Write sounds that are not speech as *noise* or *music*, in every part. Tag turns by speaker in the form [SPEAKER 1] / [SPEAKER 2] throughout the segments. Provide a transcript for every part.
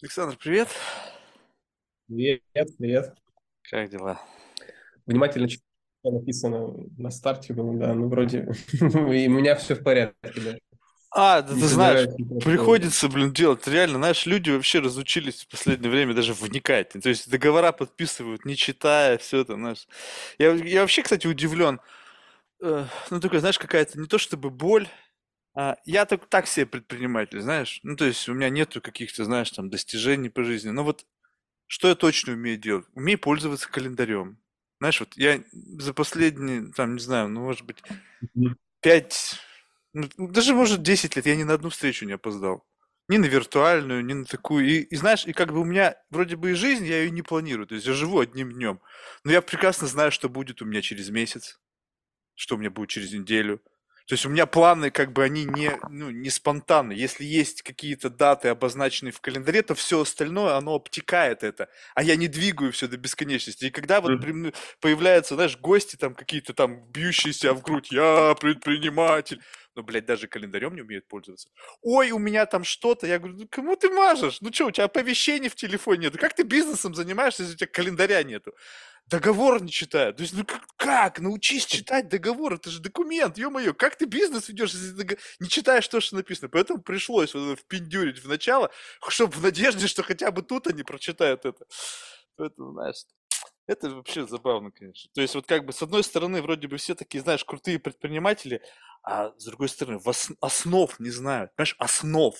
[SPEAKER 1] Александр, привет.
[SPEAKER 2] Привет, привет.
[SPEAKER 1] Как дела?
[SPEAKER 2] Внимательно читаю, написано на старте, думаю, да, ну вроде *laughs* и у меня все в порядке, да.
[SPEAKER 1] А, да ты знаешь, приходится, блин, делать. Реально, знаешь, люди вообще разучились в последнее время даже вникать. То есть договора подписывают, не читая, все это, знаешь. Я, я вообще, кстати, удивлен. Э, Ну, такой, знаешь, какая-то не то чтобы боль, я так, так себе предприниматель, знаешь. Ну, то есть у меня нету каких-то, знаешь, там, достижений по жизни. Но вот что я точно умею делать? Умею пользоваться календарем. Знаешь, вот я за последние, там, не знаю, ну, может быть. Пять, ну, даже, может, 10 лет я ни на одну встречу не опоздал. Ни на виртуальную, ни на такую. И, и знаешь, и как бы у меня вроде бы и жизнь, я ее не планирую. То есть я живу одним днем. Но я прекрасно знаю, что будет у меня через месяц, что у меня будет через неделю. То есть у меня планы, как бы они не, ну, не спонтанны. Если есть какие-то даты, обозначенные в календаре, то все остальное, оно обтекает это. А я не двигаю все до бесконечности. И когда вот мне появляются, знаешь, гости там какие-то там бьющиеся в грудь, я предприниматель. Но, блядь, даже календарем не умеют пользоваться. Ой, у меня там что-то. Я говорю, ну кому ты мажешь? Ну что, у тебя оповещений в телефоне нет? Как ты бизнесом занимаешься, если у тебя календаря нету? Договор не читают. То есть, ну как, как? Научись читать договор, это же документ, ё-моё. Как ты бизнес ведешь, если ты не читаешь то, что написано? Поэтому пришлось вот впендюрить в начало, чтобы в надежде, что хотя бы тут они прочитают это. Поэтому, знаешь, это вообще забавно, конечно. То есть вот как бы с одной стороны вроде бы все такие, знаешь, крутые предприниматели, а с другой стороны вос- основ не знают, понимаешь, основ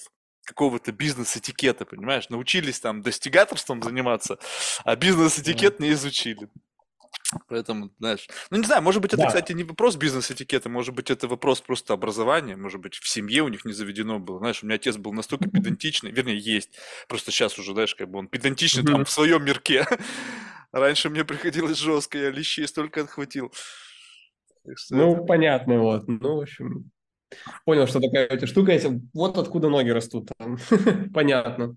[SPEAKER 1] какого-то бизнес-этикета, понимаешь? Научились там достигаторством заниматься, а бизнес-этикет не изучили. Поэтому, знаешь, ну не знаю, может быть, это,
[SPEAKER 2] Да.
[SPEAKER 1] кстати, не вопрос бизнес-этикета, может быть, это вопрос просто образования, может быть, в семье у них не заведено было. Знаешь, у меня отец был настолько педантичный, вернее, есть, просто сейчас уже, знаешь, как бы он педантичный там
[SPEAKER 2] Мгм.
[SPEAKER 1] в своем мирке. *laughs* Раньше мне приходилось жестко, я лещей столько отхватил. Что это-
[SPEAKER 2] Ну, понятно, вот. Ну, в общем, понял, что такая у тебя штука есть. Вот откуда ноги растут там. *laughs* Понятно.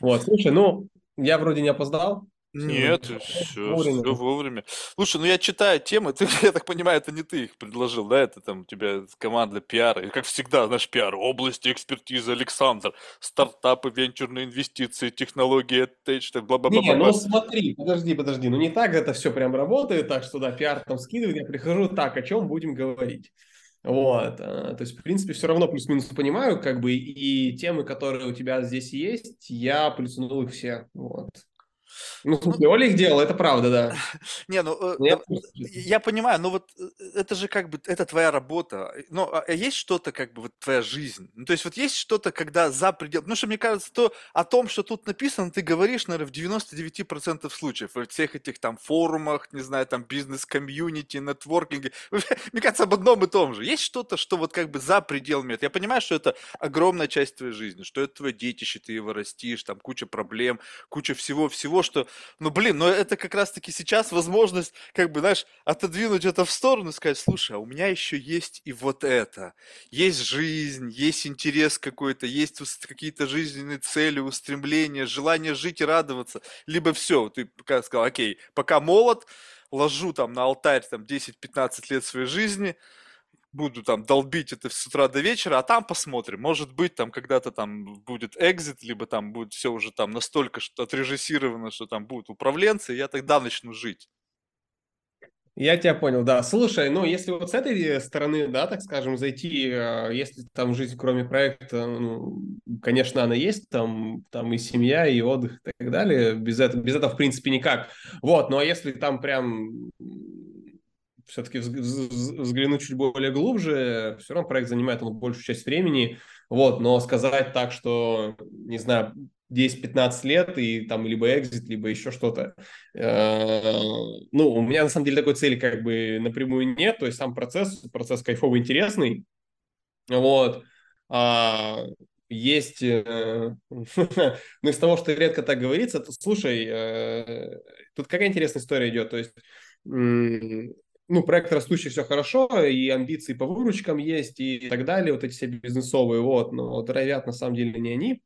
[SPEAKER 2] Вот, слушай, ну, я вроде не опоздал.
[SPEAKER 1] Нет, все,
[SPEAKER 2] вовремя.
[SPEAKER 1] все вовремя. Слушай, ну я читаю темы, ты, *laughs* я так понимаю, это не ты их предложил, да? Это там у тебя команда пиара. И как всегда, наш пиар, области экспертизы Александр, стартапы, венчурные инвестиции, технологии, тейдж,
[SPEAKER 2] Не, ну смотри, подожди, подожди, ну не так это все прям работает, так что да, пиар там скидывает, я прихожу, так, о чем будем говорить? Вот, а, то есть, в принципе, все равно плюс-минус понимаю, как бы, и темы, которые у тебя здесь есть, я плюснул их все, вот. Ну,
[SPEAKER 1] Ну,
[SPEAKER 2] смысле, Оля их делала, это правда, да. *laughs*
[SPEAKER 1] Не, ну э,
[SPEAKER 2] Но я
[SPEAKER 1] дав-
[SPEAKER 2] просто-
[SPEAKER 1] я понимаю, но вот э, это же как бы это твоя работа. Ну, а а есть что-то как бы вот твоя жизнь? Ну, то есть вот есть что-то, когда за предел... Потому что мне кажется, то о том, что тут написано, ты говоришь, наверное, в 99% случаев. Во всех этих там форумах, не знаю, там бизнес-комьюнити, нетворкинге. *laughs* Мне кажется, об одном и том же. Есть что-то, что вот как бы за пределами. этого? Я понимаю, что это огромная часть твоей жизни, что это твое детище, ты его растишь, там куча проблем, куча всего-всего, что ну, блин, но это как раз-таки сейчас возможность, как бы, знаешь, отодвинуть это в сторону и сказать, слушай, а у меня еще есть и вот это. Есть жизнь, есть интерес какой-то, есть какие-то жизненные цели, устремления, желание жить и радоваться. Либо все, ты сказал, окей, пока молод, ложу там на алтарь там 10-15 лет своей жизни, буду там долбить это с утра до вечера, а там посмотрим. Может быть, там когда-то там будет экзит, либо там будет все уже там настолько что отрежиссировано, что там будут управленцы, и я тогда начну жить.
[SPEAKER 2] Я тебя понял, да. Слушай, ну, если вот с этой э, стороны, да, так скажем, зайти, э, если там жизнь кроме проекта, ну, конечно, она есть, там, там и семья, и отдых, и так далее, без этого, без этого, в принципе, никак. Вот, но если там прям все-таки взглянуть чуть более глубже, все равно проект занимает он большую часть времени, вот, но сказать так, что, не знаю, 10-15 лет, и там либо экзит, либо еще что-то. Э, Ну, у меня на самом деле такой цели как бы напрямую нет, то есть сам процесс, процесс кайфовый, интересный, вот. А, есть, э, *laughs* ну, из того, что редко так говорится, то, слушай, э, тут какая интересная история идет, то есть, ну, проект растущий, все хорошо, и амбиции по выручкам есть, и так далее, вот эти все бизнесовые, вот, но драйвят на самом деле не они,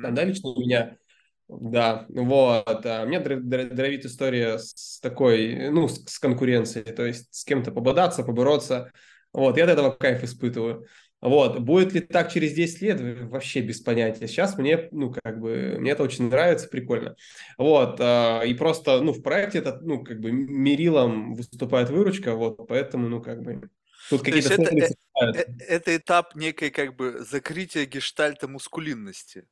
[SPEAKER 2] там, да, лично у меня, да, вот, а дра- дра- драйвит история с такой, ну, с, с конкуренцией, то есть с кем-то пободаться, побороться, вот, я от этого кайф испытываю. Вот, будет ли так через 10 лет, вообще без понятия. Сейчас мне, ну, как бы, мне это очень нравится, прикольно. Вот, а, и просто, ну, в проекте это, ну, как бы, мерилом выступает выручка, вот, поэтому, ну, как бы, тут какие-то
[SPEAKER 1] это, э, э, это этап некой, как бы, закрытия гештальта мускулинности.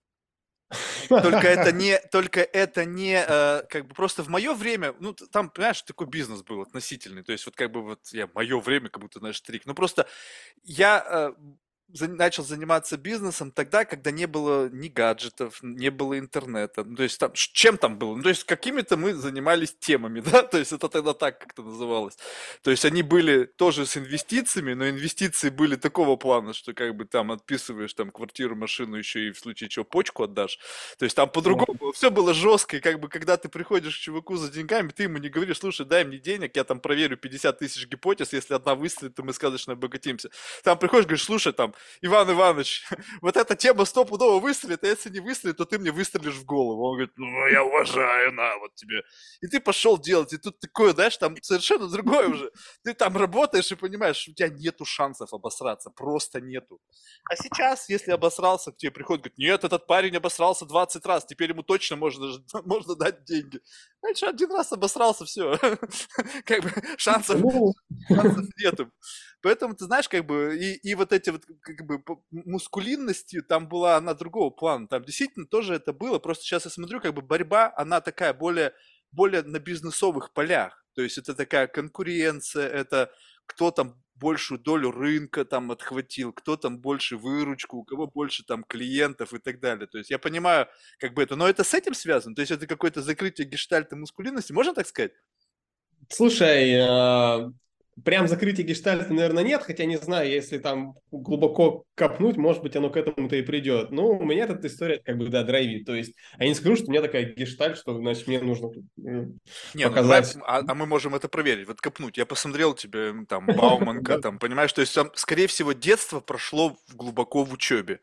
[SPEAKER 1] Только это не, только это не, э, как бы просто в мое время, ну там, понимаешь, такой бизнес был относительный, то есть вот как бы вот я мое время, как будто, знаешь, трик, ну просто я э, начал заниматься бизнесом тогда, когда не было ни гаджетов, не было интернета. Ну, то есть там, чем там было? Ну, то есть какими-то мы занимались темами, *laughs* да, то есть это тогда так как-то называлось. То есть они были тоже с инвестициями, но инвестиции были такого плана, что как бы там отписываешь там квартиру, машину, еще и в случае чего почку отдашь. То есть там по-другому все было жестко, и как бы когда ты приходишь к чуваку за деньгами, ты ему не говоришь, слушай, дай мне денег, я там проверю 50 тысяч гипотез, если одна выстрелит, то мы сказочно обогатимся. Там приходишь, говоришь, слушай, там, Иван Иванович, *laughs* вот эта тема стопудово выстрелит, а если не выстрелит, то ты мне выстрелишь в голову. Он говорит, ну, я уважаю, на, вот тебе. И ты пошел делать, и тут такое, знаешь, там совершенно другое уже. Ты там работаешь и понимаешь, у тебя нету шансов обосраться, просто нету. А сейчас, если обосрался, к тебе приходит, говорит, нет, этот парень обосрался 20 раз, теперь ему точно можно, *laughs* можно дать деньги. Значит, один раз обосрался, все. *laughs* Как бы шансов, ну. шансов нету. Поэтому, ты знаешь, как бы, и, и вот эти вот, как бы, мускулинности, там была она другого плана. Там действительно тоже это было. Просто сейчас я смотрю, как бы, борьба, она такая более, более на бизнесовых полях. То есть это такая конкуренция, это кто там большую долю рынка там отхватил, кто там больше выручку, у кого больше там клиентов и так далее. То есть я понимаю, как бы это, но это с этим связано? То есть это какое-то закрытие гештальта мускулинности, можно так сказать?
[SPEAKER 2] Слушай, а, Прям закрытия гештальта, наверное, нет, хотя не знаю, если там глубоко копнуть, может быть, оно к этому-то и придет. Ну, у меня эта история как бы, да, драйвит. То есть, я не скажу, что у меня такая гештальт, что, значит, мне нужно
[SPEAKER 1] не, показать. Ну, а, а мы можем это проверить. Вот копнуть. Я посмотрел тебе, там, *laughs* Бауманка, там, понимаешь, то есть, там, скорее всего, детство прошло глубоко в учебе.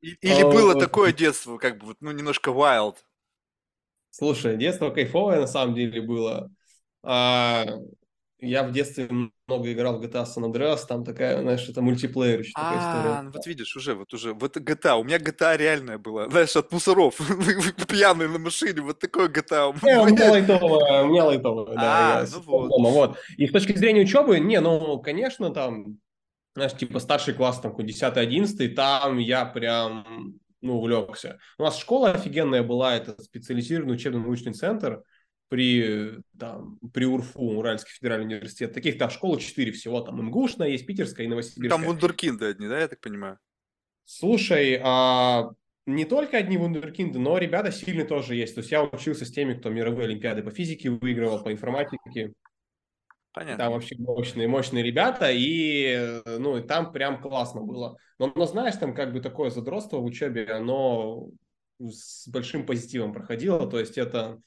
[SPEAKER 1] Или было такое детство, как бы, ну, немножко wild?
[SPEAKER 2] Слушай, детство кайфовое на самом деле было. Я в детстве много играл в GTA San Andreas, там такая, знаешь, это мультиплеер еще такая история.
[SPEAKER 1] А, ну вот видишь, уже, вот уже, вот GTA, у меня GTA реальная была, знаешь, от мусоров, *laughs* пьяный на машине, вот такое GTA.
[SPEAKER 2] Не, у меня лайтовая, у меня лайтовая, да. А, ну вот. И с точки зрения учебы, не, ну, конечно, там, знаешь, типа старший класс, там, 10-11, там я прям, ну, увлекся. У нас школа офигенная была, это специализированный учебно-научный центр, при, там, при УРФУ, Уральский федеральный университет. Таких там школ 4 всего. Там МГУшная есть, Питерская и Новосибирская.
[SPEAKER 1] Там вундеркинды одни, да, я так понимаю?
[SPEAKER 2] Слушай, а не только одни вундеркинды, но ребята сильные тоже есть. То есть я учился с теми, кто мировые олимпиады по физике выигрывал, по информатике. Понятно. Там вообще мощные, мощные ребята, и ну, и там прям классно было. Но, но знаешь, там как бы такое задротство в учебе, оно с большим позитивом проходило. То есть это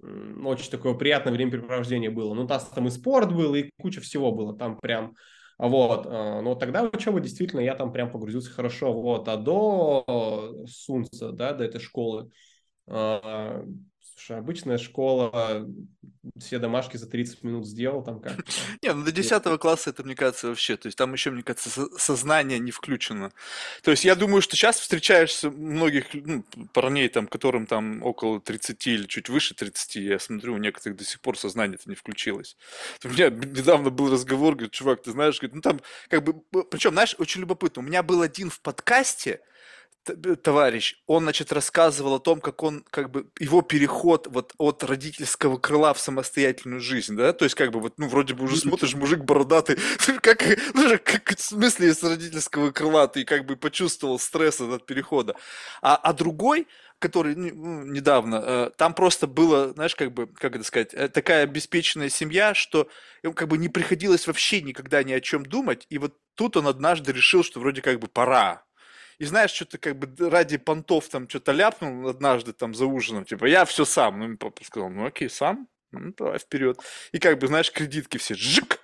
[SPEAKER 2] очень такое приятное времяпрепровождение было. Ну, там, и спорт был, и куча всего было там прям. Вот, а, но тогда учеба действительно я там прям погрузился хорошо, вот, а до Сунца, да, до этой школы, а, Слушай, обычная школа, все домашки за 30 минут сделал там как *laughs*
[SPEAKER 1] Не, ну до 10 класса это, мне кажется, вообще, то есть там еще, мне кажется, сознание не включено. То есть я думаю, что сейчас встречаешься многих ну, парней, там, которым там около 30 или чуть выше 30, я смотрю, у некоторых до сих пор сознание это не включилось. У меня недавно был разговор, говорит, чувак, ты знаешь, говорит, ну там, как бы, причем, знаешь, очень любопытно, у меня был один в подкасте, товарищ, он, значит, рассказывал о том, как он, как бы, его переход вот от родительского крыла в самостоятельную жизнь, да, то есть, как бы, вот, ну, вроде бы уже смотришь, мужик бородатый, *laughs* как, ну, как, в смысле, из родительского крыла ты, как бы, почувствовал стресс от перехода, а, а другой, который ну, ну, недавно, э, там просто было, знаешь, как бы, как это сказать, э, такая обеспеченная семья, что ему как бы не приходилось вообще никогда ни о чем думать, и вот тут он однажды решил, что вроде как бы пора, и знаешь, что-то как бы ради понтов там что-то ляпнул однажды там за ужином, типа, я все сам. Ну, папа сказал, ну окей, сам, ну давай вперед. И как бы, знаешь, кредитки все, жик,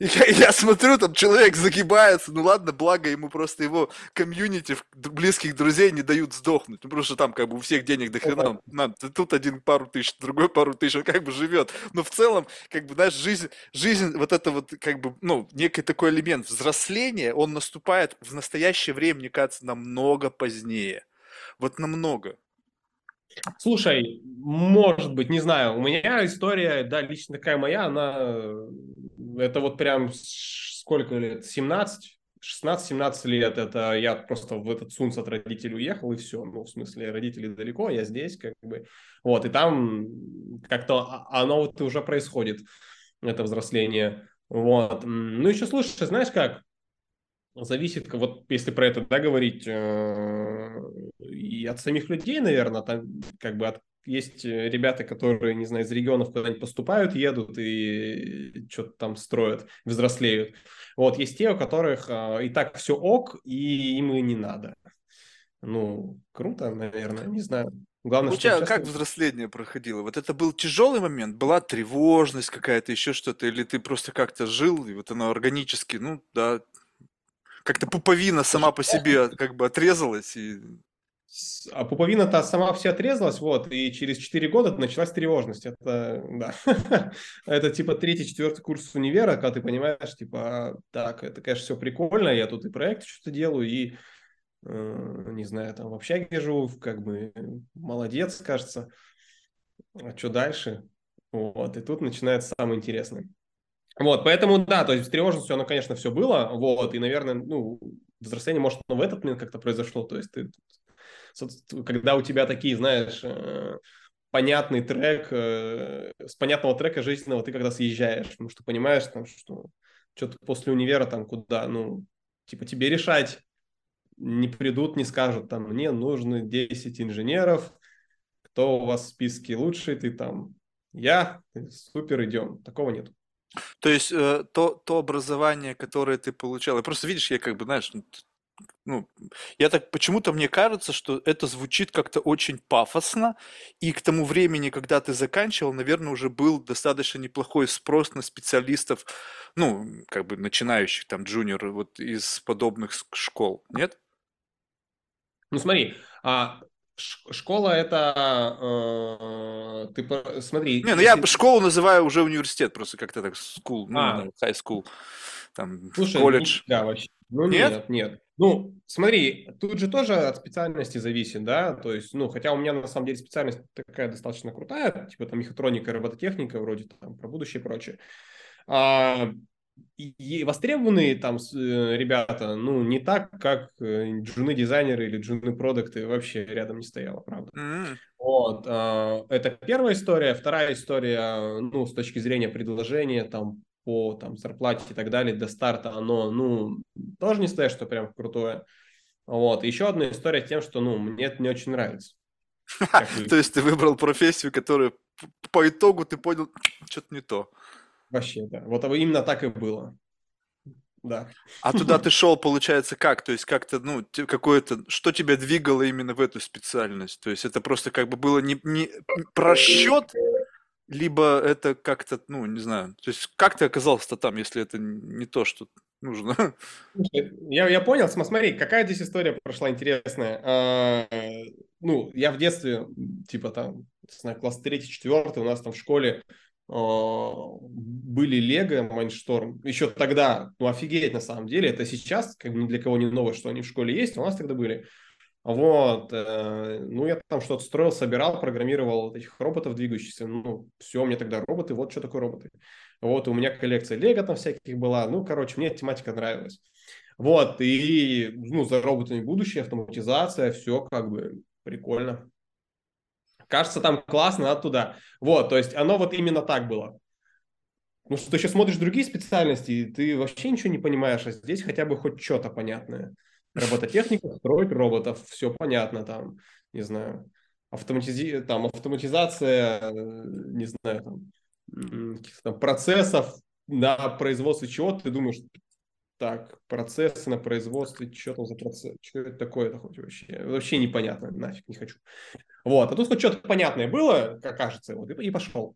[SPEAKER 1] *laughs* я, я смотрю, там человек загибается, ну ладно, благо ему просто его комьюнити близких друзей не дают сдохнуть, ну потому что там как бы у всех денег до хрена, надо, тут один пару тысяч, другой пару тысяч, он как бы живет, но в целом, как бы, знаешь, жизнь, жизнь, вот это вот, как бы, ну, некий такой элемент взросления, он наступает в настоящее время, мне кажется, намного позднее, вот намного.
[SPEAKER 2] Слушай, может быть, не знаю. У меня история, да, лично такая моя, она, это вот прям сколько лет, 17, 16-17 лет, это я просто в этот Сунс от родителей уехал, и все. Ну, в смысле, родители далеко, я здесь, как бы. Вот, и там как-то а, оно вот уже происходит, это взросление. Вот. Ну, еще, слушай, знаешь как, зависит, вот если про это да, говорить, э, и от самих людей, наверное, там как бы от, есть ребята, которые, не знаю, из регионов куда-нибудь поступают, едут и что-то там строят, взрослеют. Вот, есть те, у которых э, и так все ок, и им и не надо. Ну, круто, наверное, не знаю.
[SPEAKER 1] Главное, у тебя как взросление проходило? Вот это был тяжелый момент? Была тревожность какая-то, еще что-то? Или ты просто как-то жил, и вот оно органически, ну, да, как-то пуповина сама по себе как бы отрезалась и
[SPEAKER 2] а пуповина-то сама все отрезалась, вот, и через 4 года началась тревожность. Это, да, *laughs* это типа третий, четвертый курс универа, когда ты понимаешь, типа, так, это, конечно, все прикольно, я тут и проект что-то делаю, и, э, не знаю, там в общаге живу, как бы, молодец, кажется. А что дальше? Вот, и тут начинается самое интересное. Вот, поэтому, да, то есть с тревожностью оно, конечно, все было, вот, и, наверное, ну, взросление, может, оно в этот момент как-то произошло, то есть ты, когда у тебя такие, знаешь, э, понятный трек, э, с понятного трека жизненного ты когда съезжаешь, потому что понимаешь, там, что что-то после универа там куда, ну, типа тебе решать, не придут, не скажут, там, мне нужны 10 инженеров, кто у вас в списке лучший, ты там, я, супер, идем, такого нет.
[SPEAKER 1] То есть э, то, то образование, которое ты получал, и просто видишь, я как бы, знаешь, ну, ну, я так почему-то мне кажется, что это звучит как-то очень пафосно, и к тому времени, когда ты заканчивал, наверное, уже был достаточно неплохой спрос на специалистов, ну, как бы начинающих там джуниор вот из подобных школ, нет?
[SPEAKER 2] Ну смотри, а Школа это э, ты смотри.
[SPEAKER 1] Не, ну я школу называю уже университет, просто как-то так school, ну, а. ну, high school, там Слушай, колледж.
[SPEAKER 2] Да, вообще. Ну нет? нет, нет. Ну, смотри, тут же тоже от специальности зависит, да, то есть, ну, хотя у меня на самом деле специальность такая достаточно крутая, типа там мехатроника, робототехника, вроде там про будущее и прочее. А, и востребованные там э, ребята, ну, не так, как э, джуны-дизайнеры или джуны-продукты вообще рядом не стояло, правда. Mm-hmm. Вот, э, это первая история. Вторая история, ну, с точки зрения предложения, там, по там, зарплате и так далее, до старта оно, ну, тоже не стоит, что прям крутое. Вот, еще одна история тем, что, ну, мне это не очень нравится. *laughs*
[SPEAKER 1] То есть ты выбрал профессию, которую по итогу ты понял, *tsk* что-то не то.
[SPEAKER 2] Вообще, да. Вот именно так и было. Да.
[SPEAKER 1] А туда *laughs* ты шел, получается, как? То есть как-то, ну, какое-то, что тебя двигало именно в эту специальность? То есть это просто как бы было не, не просчет, либо это как-то, ну, не знаю, то есть как ты оказался-то там, если это не то, что нужно? *laughs*
[SPEAKER 2] Я, я понял, смотри, какая здесь история прошла интересная. А, ну, я в детстве, типа там, не знаю, класс 3-4, у нас там в школе были Лего, Майншторм. Еще тогда, ну офигеть на самом деле, это сейчас, как бы ни для кого не новое, что они в школе есть, у нас тогда были. Вот, э, ну я там что-то строил, собирал, программировал этих роботов двигающихся, ну все, мне тогда роботы, вот что такое роботы. Вот, у меня коллекция Лего там всяких была, ну, короче, мне тематика нравилась. Вот, и, ну, за роботами будущее, автоматизация, все как бы прикольно кажется, там классно, надо туда. Вот, то есть оно вот именно так было. Ну, что ты еще смотришь другие специальности, и ты вообще ничего не понимаешь, а здесь хотя бы хоть что-то понятное. Робототехника, строить роботов, все понятно там, не знаю, автоматизи... там, автоматизация, не знаю, там, там процессов на производстве чего ты думаешь, так, процессы на производстве, что там за процесс, что это такое-то хоть вообще, вообще непонятно, нафиг не хочу. Вот, а тут хоть что-то понятное было, как кажется, вот, и, и пошел.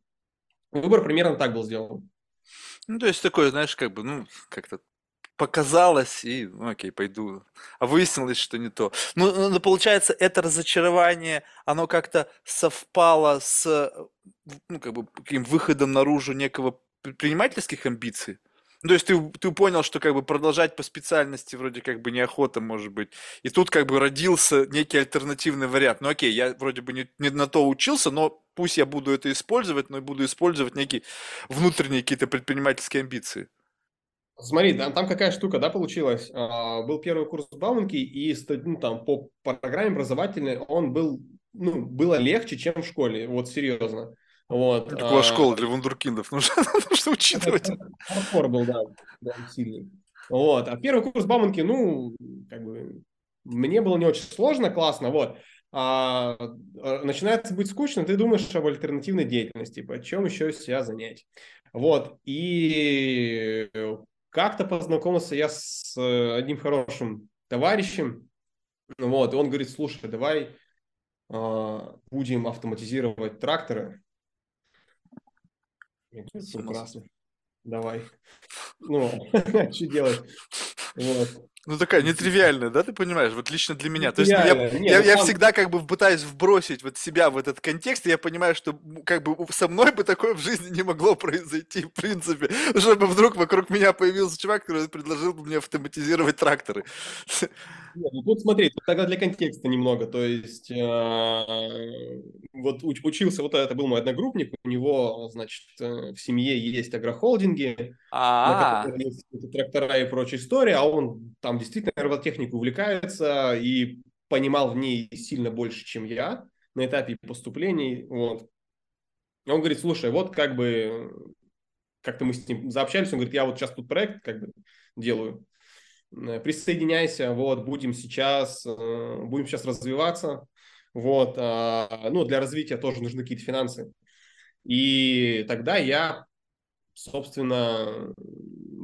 [SPEAKER 2] Выбор примерно так был сделан.
[SPEAKER 1] Ну, то есть такое, знаешь, как бы, ну, как-то показалось, и, ну, окей, пойду. А выяснилось, что не то. Ну, ну, ну, получается, это разочарование, оно как-то совпало с, ну, как бы, каким выходом наружу некого предпринимательских амбиций? Ну, то есть ты, ты понял, что как бы продолжать по специальности вроде как бы неохота, может быть. И тут как бы родился некий альтернативный вариант. Ну окей, я вроде бы не, не на то учился, но пусть я буду это использовать, но и буду использовать некие внутренние какие-то предпринимательские амбиции.
[SPEAKER 2] Смотри, там, там какая штука, да, получилась. А, был первый курс Бауманки, и ну, там, по программе образовательной он был, ну, было легче, чем в школе, вот серьезно. Вот.
[SPEAKER 1] Это была а, школа для вундеркиндов, *laughs* нужно, нужно учитывать.
[SPEAKER 2] Хардкор был, да, да, сильный. Вот. А первый курс Бауманки, ну, как бы, мне было не очень сложно, классно, вот. А, а начинается быть скучно, ты думаешь об альтернативной деятельности, типа, чем еще себя занять. Вот, и как-то познакомился я с э, одним хорошим товарищем, вот, и он говорит, слушай, давай э, будем автоматизировать тракторы. Прекрасно. Давай. Ну, *laughs* что делать?
[SPEAKER 1] Вот. Ну, такая нетривиальная, да, ты понимаешь? Вот лично для меня. То есть я, Нет, я, ну, я сам... всегда как бы пытаюсь вбросить вот себя в этот контекст, и я понимаю, что как бы со мной бы такое в жизни не могло произойти, в принципе, *laughs* чтобы вдруг вокруг меня появился чувак, который предложил бы мне автоматизировать тракторы. *laughs*
[SPEAKER 2] Нет, ну тут смотри, тут тогда для контекста немного, то есть э, вот уч, учился, вот это был мой одногруппник, у него, значит, э, в семье есть агрохолдинги, на которых есть трактора и прочая история, а он там действительно робототехникой увлекается и понимал в ней сильно больше, чем я на этапе поступлений, вот. Он говорит, слушай, вот как бы, как-то мы с ним заобщались, он говорит, я вот сейчас тут проект как бы делаю, Э, присоединяйся, вот, будем сейчас, э, будем сейчас развиваться, вот, а, ну, для развития тоже нужны какие-то финансы. И тогда я, собственно,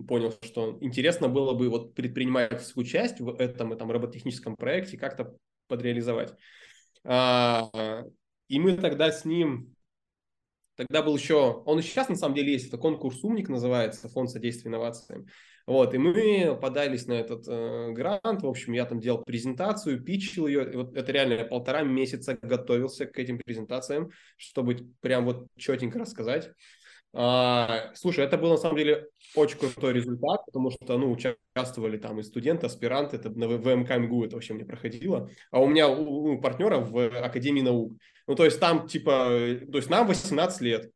[SPEAKER 2] понял, что интересно было бы вот предпринимательскую часть в этом, этом робототехническом проекте как-то подреализовать. А, и мы тогда с ним, тогда был еще, он и сейчас на самом деле есть, это конкурс «Умник» называется, фонд содействия инновациям. Вот, и мы подались на этот э, грант, в общем, я там делал презентацию, питчил ее, и вот это реально я полтора месяца готовился к этим презентациям, чтобы прям вот четенько рассказать. А, слушай, это был на самом деле очень крутой результат, потому что, ну, участвовали там и студенты, аспиранты, это на ВМК МГУ это вообще мне проходило, а у меня у, у партнера в Академии наук. Ну, то есть там, типа, то есть нам 18 лет,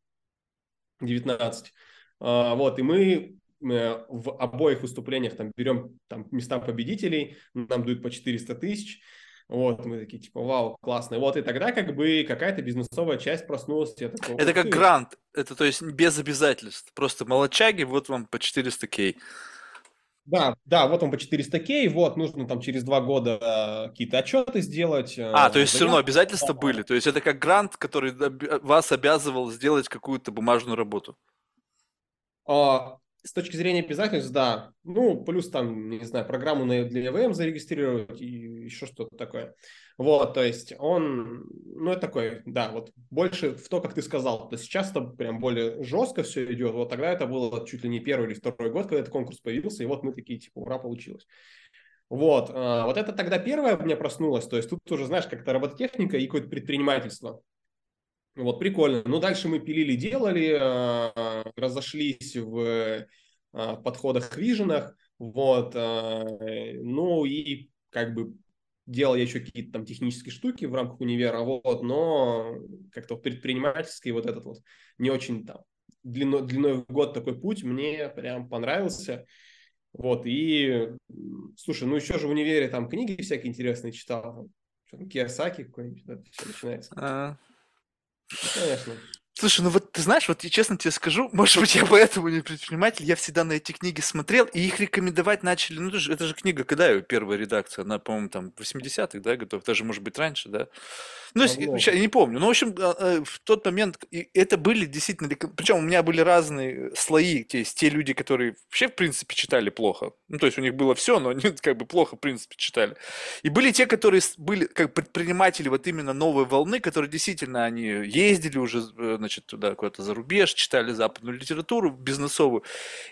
[SPEAKER 2] 19. А, вот, и мы Э, в обоих выступлениях там берем там места победителей, нам дают по 400 тысяч, вот, мы такие, типа, вау, классно. Вот, и тогда как бы какая-то бизнесовая часть проснулась. Я такой,
[SPEAKER 1] это как грант, это то есть без обязательств. Просто молочаги, вот вам по 400 кей.
[SPEAKER 2] Да, да, вот он по 400 кей, вот, нужно там через два года э, какие-то отчеты сделать.
[SPEAKER 1] Э, а, то есть все равно обязательства были, то есть это как грант, который вас обязывал сделать какую-то бумажную работу.
[SPEAKER 2] А, с точки зрения обязательств, да. Ну, плюс там, не знаю, программу для ЭВМ зарегистрировать и еще что-то такое. Вот, то есть он, ну, это такой, да, вот больше в то, как ты сказал. То сейчас это прям более жестко все идет. Вот тогда это было чуть ли не первый или второй год, когда этот конкурс появился, и вот мы такие, типа, ура, получилось. Вот, а, вот это тогда первое у меня проснулось. То есть тут уже, знаешь, как-то робототехника и какое-то предпринимательство. Вот, прикольно. Ну, дальше мы пилили, делали, а, разошлись в а, подходах, виженах, вот, а, ну, и как бы делал я еще какие-то там технические штуки в рамках универа, вот, но как-то предпринимательский вот этот вот не очень там длиной, длиной в год такой путь мне прям понравился. Вот, и, слушай, ну еще же в универе там книги всякие интересные читал. Что там, Киосаки какой-нибудь, это все начинается. А,
[SPEAKER 1] Конечно. Слушай, ну вот ты знаешь, вот я честно тебе скажу, *laughs* может быть, я поэтому не предприниматель, я всегда на эти книги смотрел, и их рекомендовать начали, ну это же, это же книга, когда ее первая редакция, она, по-моему, там, 80-х, да, готов, даже, может быть, раньше, да? Ну,
[SPEAKER 2] Давно.
[SPEAKER 1] я не помню. Ну, в общем, а, э, в тот момент это были действительно, причем у меня были разные слои, то есть те люди, которые вообще, в принципе, читали плохо. Ну, то есть у них было все, но они как бы плохо, в принципе, читали. И были те, которые были как предприниматели вот именно новой волны, которые действительно, они ездили уже, э, значит, туда куда-то за рубеж, читали западную литературу бизнесовую.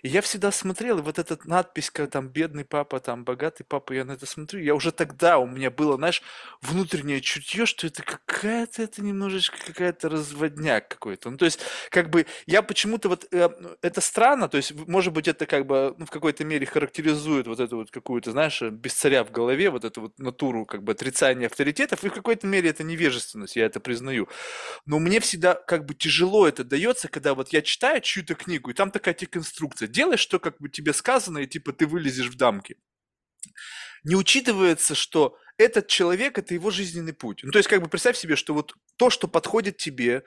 [SPEAKER 1] И я всегда смотрел, и вот эта надпись, как там бедный папа, там богатый папа, я на это смотрю, я уже тогда у меня было, знаешь, внутреннее чутье, что это какая-то, это немножечко какая-то разводняк какой-то. Ну, то есть, как бы, я почему-то вот, э, это странно, то есть, может быть, это как бы, ну, в какой-то мере характеризует вот эту вот какую-то, знаешь, э, без царя в голове, вот эту вот натуру, как бы, отрицания авторитетов, и в какой-то мере это невежественность, я это признаю. Но мне всегда как бы тяжело это дается, когда вот я читаю чью-то книгу, и там такая типа инструкция. Делай, что как бы тебе сказано, и типа ты вылезешь в дамки. Не учитывается, что этот человек– это его жизненный путь. Ну, то есть, как бы представь себе, что вот то, что подходит тебе,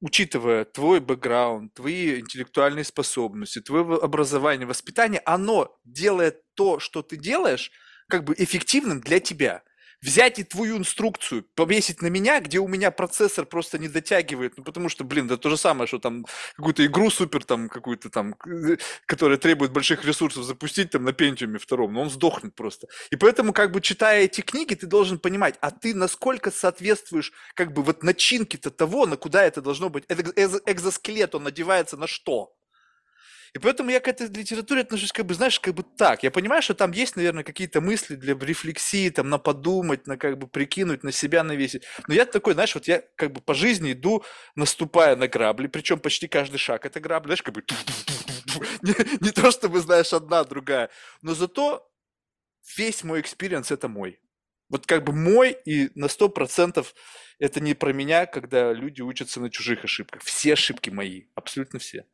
[SPEAKER 1] учитывая твой бэкграунд, твои интеллектуальные способности, твое образование, воспитание, оно делает то, что ты делаешь, как бы эффективным для тебя. Взять и твою инструкцию, повесить на меня, где у меня процессор просто не дотягивает, ну потому что, блин, да то же самое, что там какую-то игру супер там какую-то там, э, которая требует больших ресурсов запустить там на Пентиуме втором, но он сдохнет просто. И поэтому, как бы читая эти книги, ты должен понимать, а ты насколько соответствуешь как бы вот начинке-то того, на куда это должно быть. Экз- экзоскелет, он надевается на что? И поэтому я к этой литературе отношусь как бы, знаешь, как бы так. Я понимаю, что там есть, наверное, какие-то мысли для рефлексии, там, на подумать, на как бы прикинуть, на себя навесить. Но я такой, знаешь, вот я как бы по жизни иду, наступая на грабли, причем почти каждый шаг это грабли, знаешь, как бы *laughs* не, не то чтобы, знаешь, одна, другая. Но зато весь мой experience это мой. Вот как бы мой, и на сто процентов это не про меня, когда люди учатся на чужих ошибках. Все ошибки мои, абсолютно все.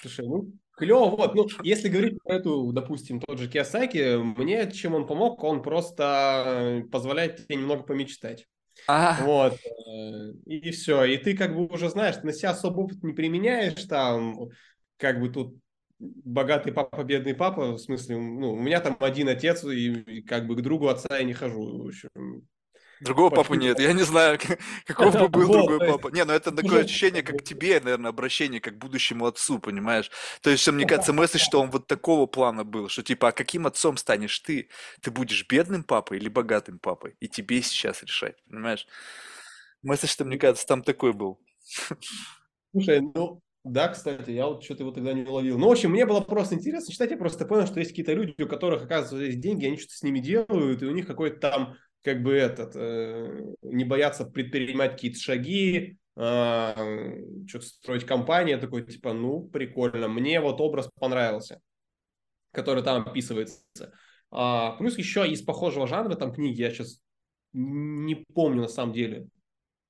[SPEAKER 2] Слушай, ну, клево. Вот, ну, если говорить про эту, допустим, тот же Киосаки, мне чем он помог, он просто позволяет тебе немного помечтать.
[SPEAKER 1] А,
[SPEAKER 2] Вот, э, и все. И ты как бы уже знаешь, на себя особо опыт не применяешь, там, как бы тут богатый папа, бедный папа, в смысле, ну, у меня там один отец, и, и как бы к другу отца я не хожу. В общем,
[SPEAKER 1] Другого папы нет. Я не знаю, *laughs* каков бы был другой папа. Не, ну это такое ощущение,
[SPEAKER 2] как
[SPEAKER 1] тебе, наверное, обращение, как будущему отцу, понимаешь? То есть, мне кажется, месседж, что он вот такого плана был, что типа, а каким отцом станешь ты? Ты будешь бедным папой или богатым папой? И тебе сейчас решать, понимаешь? Месседж, мне кажется, там такой был.
[SPEAKER 2] Слушай, ну, да, кстати, я вот что-то его тогда не уловил. Ну, в общем, мне было просто интересно читать, я просто понял, что есть какие-то люди, у которых, оказывается, есть деньги, они что-то с ними делают, и у них какой-то там, как бы, этот, э, не боятся предпринимать какие-то шаги, а, что-то строить компанию, такой, типа, ну, прикольно, мне вот образ понравился, который там описывается. А, плюс еще из похожего жанра там книги, я сейчас не помню на самом деле,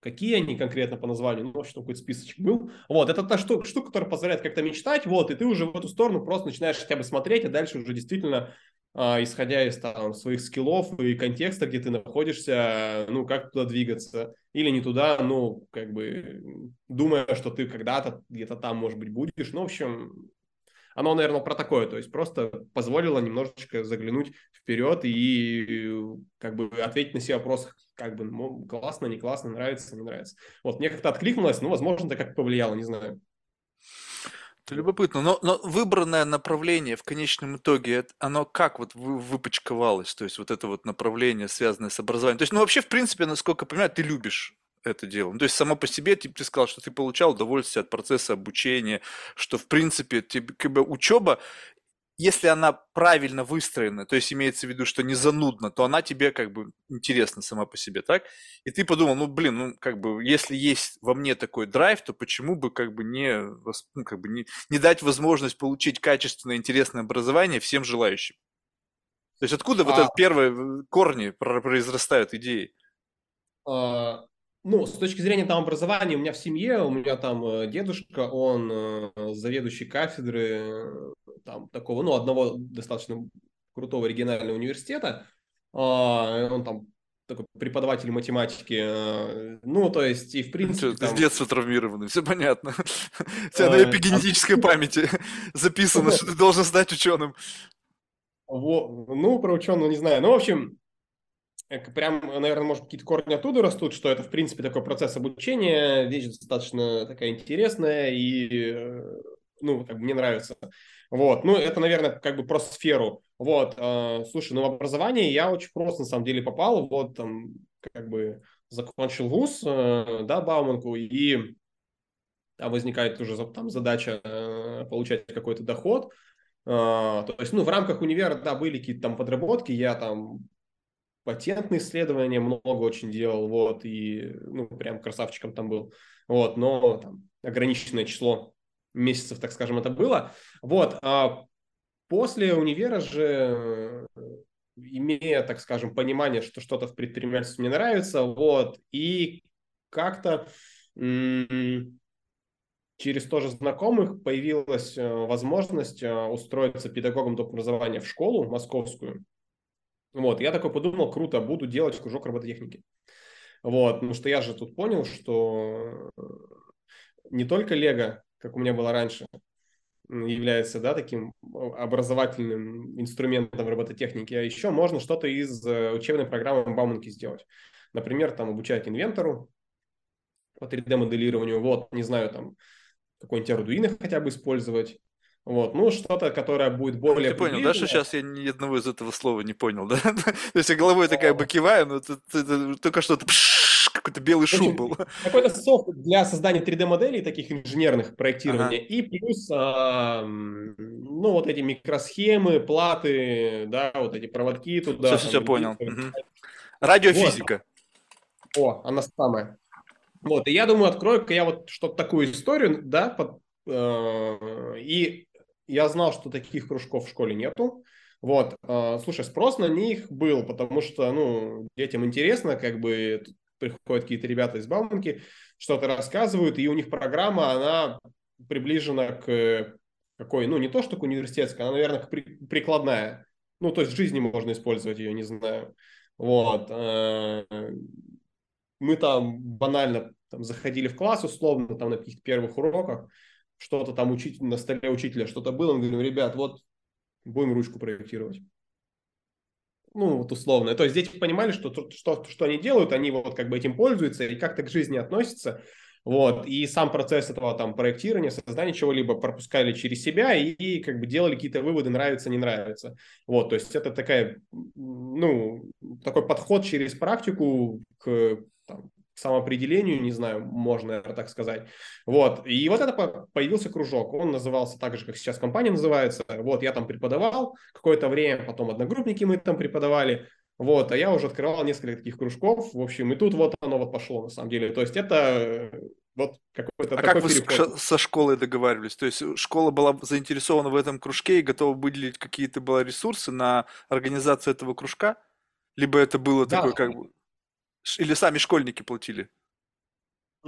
[SPEAKER 2] какие они конкретно по названию, ну, что какой-то списочек был. Вот, это та штука, штука, которая позволяет как-то мечтать, вот, и ты уже в эту сторону просто начинаешь хотя бы смотреть, а дальше уже действительно, исходя из там своих скиллов и контекста, где ты находишься, ну, как туда двигаться, или не туда, ну, как бы, думая, что ты когда-то где-то там, может быть, будешь, ну, в общем, оно, наверное, про такое, то есть просто позволило немножечко заглянуть вперед и как бы ответить на все вопросы, как бы ну, классно, не классно, нравится, не нравится. Вот, мне как-то откликнулось, ну, возможно, это как повлияло, не знаю.
[SPEAKER 1] Это любопытно. Но, но выбранное направление в конечном итоге, оно как вот вы- выпочковалось? То есть вот это вот направление, связанное с образованием. То есть, ну вообще, в принципе, насколько я понимаю, ты любишь это дело. Ну, то есть само по себе типа, ты сказал, что ты получал удовольствие от процесса обучения, что в принципе тебе, как бы, учеба, если она правильно выстроена, то есть имеется в виду, что не занудно, то она тебе как бы интересна сама по себе, так? И ты подумал, ну блин, ну как бы если есть во мне такой драйв, то почему бы как бы не, ну, как бы не, не дать возможность получить качественное, интересное образование всем желающим? То есть откуда вот
[SPEAKER 2] А-
[SPEAKER 1] это первые э, корни про- произрастают идеи?
[SPEAKER 2] А, Ну, с точки зрения там образования, у меня в семье, у меня там э, дедушка, он э, заведующий кафедры э, там такого, ну, одного достаточно крутого регионального университета. А, Он там такой преподаватель математики. Ну, то есть, и в принципе...
[SPEAKER 1] Чё, ты с
[SPEAKER 2] там-
[SPEAKER 1] детства травмированный, все понятно. *laughs* У тебя на эпигенетической памяти *laughs* записано, что ты должен стать ученым.
[SPEAKER 2] Ну, про ученого не знаю. Ну, в общем, прям, наверное, может, какие-то корни оттуда растут, что это, в принципе, такой процесс обучения, вещь достаточно такая интересная и, ну, как бы мне нравится. Вот, ну, это, наверное, как бы про сферу. Вот, э, слушай, ну, в образование я очень просто, на самом деле, попал, вот, там, как бы, закончил вуз, э, да, Бауманку, и там возникает уже там задача э, получать какой-то доход, э, то есть, ну, в рамках универа, да, были какие-то там подработки, я там патентные исследования много очень делал, вот, и, ну, прям красавчиком там был, вот, но там ограниченное число месяцев, так скажем, это было, вот, а после универа же, имея, так скажем, понимание, что что-то в предпринимательстве мне нравится, вот, и как-то через тоже знакомых появилась э, возможность э, устроиться педагогом доп. образования в школу московскую, вот, я такой подумал, круто, буду делать кружок робототехники. Вот, потому что я же тут понял, что не только Лего, как у меня было раньше, является, да, таким образовательным инструментом робототехники, а еще можно что-то из э, учебной программы Бауманки сделать. Например, там обучать инвентору по 3D-моделированию, вот, не знаю, там, какой-нибудь Arduino хотя бы использовать, вот, ну, что-то, которое будет более...
[SPEAKER 1] Ты понял, да, что сейчас я ни одного из этого слова не понял, да? *laughs* То есть я головой такая бы киваю, но только что-то какой-то белый шум был. *laughs*
[SPEAKER 2] Какой-то софт для создания 3D-моделей, таких инженерных проектирования, ага. и плюс, а, ну, вот эти микросхемы, платы, да, вот эти проводки туда.
[SPEAKER 1] Все, все, понял. Угу. Радиофизика.
[SPEAKER 2] Вот. О, она самая. Вот, и я думаю, открою-ка я вот что-то такую историю, да, под, э, и я знал, что таких кружков в школе нету. Вот, э, слушай, спрос на них был, потому что, ну, детям интересно, как бы приходят какие-то ребята из Бауманки, что-то рассказывают, и у них программа, она приближена к какой, ну, не то, что к университетской, она, наверное, к при, прикладная. Ну, то есть в жизни можно использовать ее, не знаю. Вот. Э, мы там банально там, заходили в класс, условно, там на каких-то первых уроках, что-то там учить на столе учителя, что-то было, мы говорим, ребят, вот будем ручку проектировать. Ну, вот условно. То есть дети понимали, что, что, что они делают, они вот как бы этим пользуются и как-то к жизни относятся. Вот, и сам процесс этого там проектирования, создания чего-либо пропускали через себя и, и как бы делали какие-то выводы, нравится, не нравится. Вот, то есть это такая, ну, такой подход через практику к самоопределению, не знаю, можно наверное, так сказать. Вот, и вот это появился кружок, он назывался так же, как сейчас компания называется, вот, я там преподавал какое-то время, потом одногруппники мы там преподавали, вот, а я уже открывал несколько таких кружков, в общем, и тут вот оно вот пошло, на самом деле, то есть это вот какой-то
[SPEAKER 1] А как вы переход. со школой договаривались? То есть школа была заинтересована в этом кружке и готова выделить какие-то было ресурсы на организацию этого кружка? Либо это было да. такое как бы... Или сами школьники платили?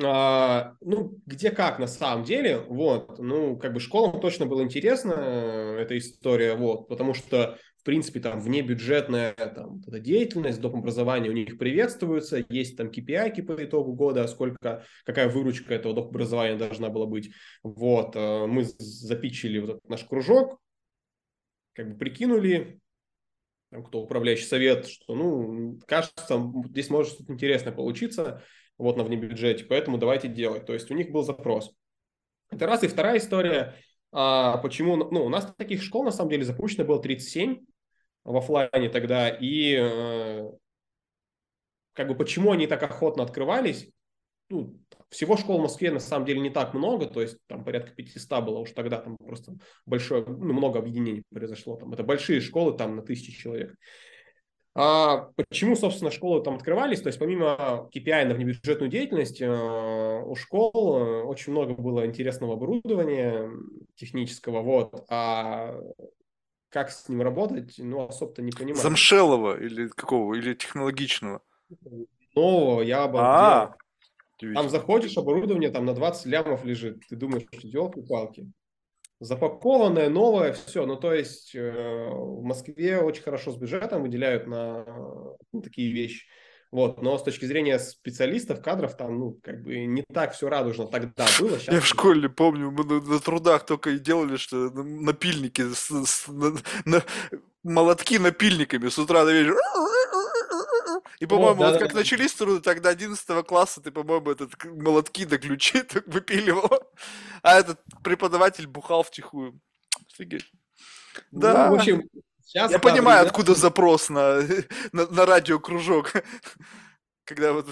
[SPEAKER 2] А, ну, где как на самом деле, вот, ну, как бы школам точно было интересно э, эта история, вот, потому что, в принципе, там, внебюджетная там, эта деятельность, доп. образования у них приветствуется, есть там KPI по итогу года, сколько, какая выручка этого доп. образования должна была быть, вот, э, мы запичили вот наш кружок, как бы прикинули, там, кто управляющий совет, что, ну, кажется, здесь может что-то интересное получиться, вот на внебюджете, поэтому давайте делать. То есть у них был запрос. Это раз. И вторая история, а, почему, ну, у нас таких школ, на самом деле, запущено было 37 в офлайне тогда, и э, как бы почему они так охотно открывались, ну, всего школ в Москве на самом деле не так много, то есть там порядка 500 было уж тогда, там просто большое, ну, много объединений произошло, там это большие школы, там на тысячи человек. А почему, собственно, школы там открывались? То есть помимо KPI на внебюджетную деятельность, э, у школ э, очень много было интересного оборудования технического, вот, а как с ним работать, ну, особо-то не понимаю.
[SPEAKER 1] Замшелого или какого, или технологичного?
[SPEAKER 2] Нового я бы а, там заходишь, оборудование там на 20 лямов лежит. Ты думаешь, что елки-палки. Запакованное, новое, все. Ну, то есть э, в Москве очень хорошо с бюджетом выделяют на ну, такие вещи. Вот, но с точки зрения специалистов, кадров, там, ну, как бы не так все радужно тогда было.
[SPEAKER 1] Сейчас... Я в школе помню, мы на, на трудах только и делали, что напильники, с, с, на, на, молотки напильниками с утра до вечера И, по-моему,
[SPEAKER 2] да,
[SPEAKER 1] вот
[SPEAKER 2] да,
[SPEAKER 1] как
[SPEAKER 2] да.
[SPEAKER 1] начались труды, до 11 класса ты, по-моему, этот молотки до ключи *laughs* так выпиливал. А этот преподаватель бухал втихую. Офигеть.
[SPEAKER 2] Ну,
[SPEAKER 1] Да.
[SPEAKER 2] в общем, сейчас...
[SPEAKER 1] Я понимаю, откуда запрос на, *laughs* на, на радиокружок. *laughs* Когда вот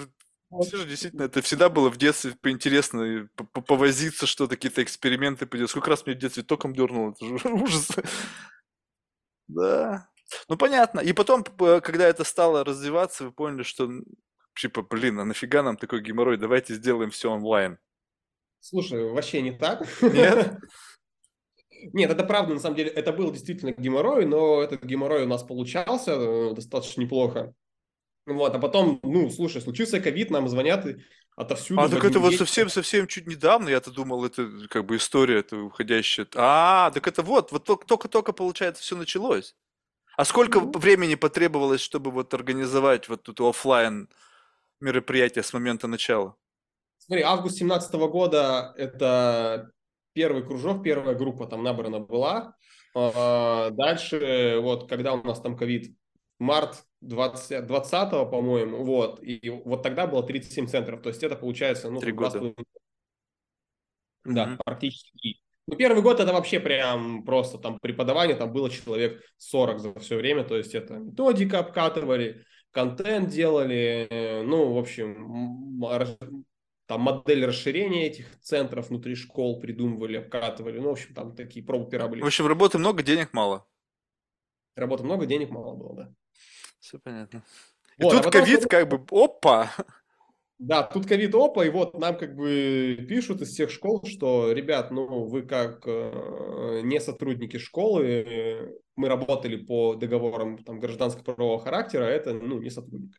[SPEAKER 1] все же действительно, это всегда было в детстве поинтересно повозиться, что-то, какие-то эксперименты поделать. Сколько раз меня в детстве током дернуло, это же ужас. Да. Ну, понятно. И потом, когда это стало развиваться, вы поняли, что, типа, блин, а нафига нам такой геморрой? Давайте сделаем все онлайн.
[SPEAKER 2] Слушай, вообще не так.
[SPEAKER 1] Нет? *laughs*
[SPEAKER 2] Нет, это правда, на самом деле, это был действительно геморрой, но этот геморрой у нас получался э, достаточно неплохо. Вот, а потом, ну, слушай, случился ковид, нам звонят отовсюду.
[SPEAKER 1] А, так это вот совсем-совсем чуть недавно, я-то думал, это как бы история это уходящая. А, так это вот, вот тол- только-только, получается, все началось. А сколько
[SPEAKER 2] Ну.
[SPEAKER 1] времени потребовалось, чтобы вот организовать вот это оффлайн мероприятие с момента начала?
[SPEAKER 2] Смотри, август 2017 года это первый кружок, первая группа там набрана была. А, Дальше, вот когда у нас там ковид, март 20, 20 по-моему, вот, и вот тогда было 37 центров, то есть это получается, ну,
[SPEAKER 1] Три
[SPEAKER 2] два с
[SPEAKER 1] года.
[SPEAKER 2] половиной Да,
[SPEAKER 1] Мгм.
[SPEAKER 2] практически. Ну, первый год это вообще прям просто там преподавание, там было человек 40 за все время, то есть это методика обкатывали, контент делали, э, ну, в общем, там модель расширения этих центров внутри школ придумывали, обкатывали, ну, в общем, там такие пробы пера были.
[SPEAKER 1] В общем, работы много, денег мало.
[SPEAKER 2] Работы много, денег мало было, да.
[SPEAKER 1] Все понятно. И
[SPEAKER 2] Вот, а
[SPEAKER 1] тут
[SPEAKER 2] потом
[SPEAKER 1] ковид как бы, опа!
[SPEAKER 2] Да, тут ковид опа, и вот нам как бы пишут из всех школ, что, ребят, ну вы как э, не сотрудники школы, э, мы работали по договорам там, гражданско-правового характера, а это ну, не сотрудник.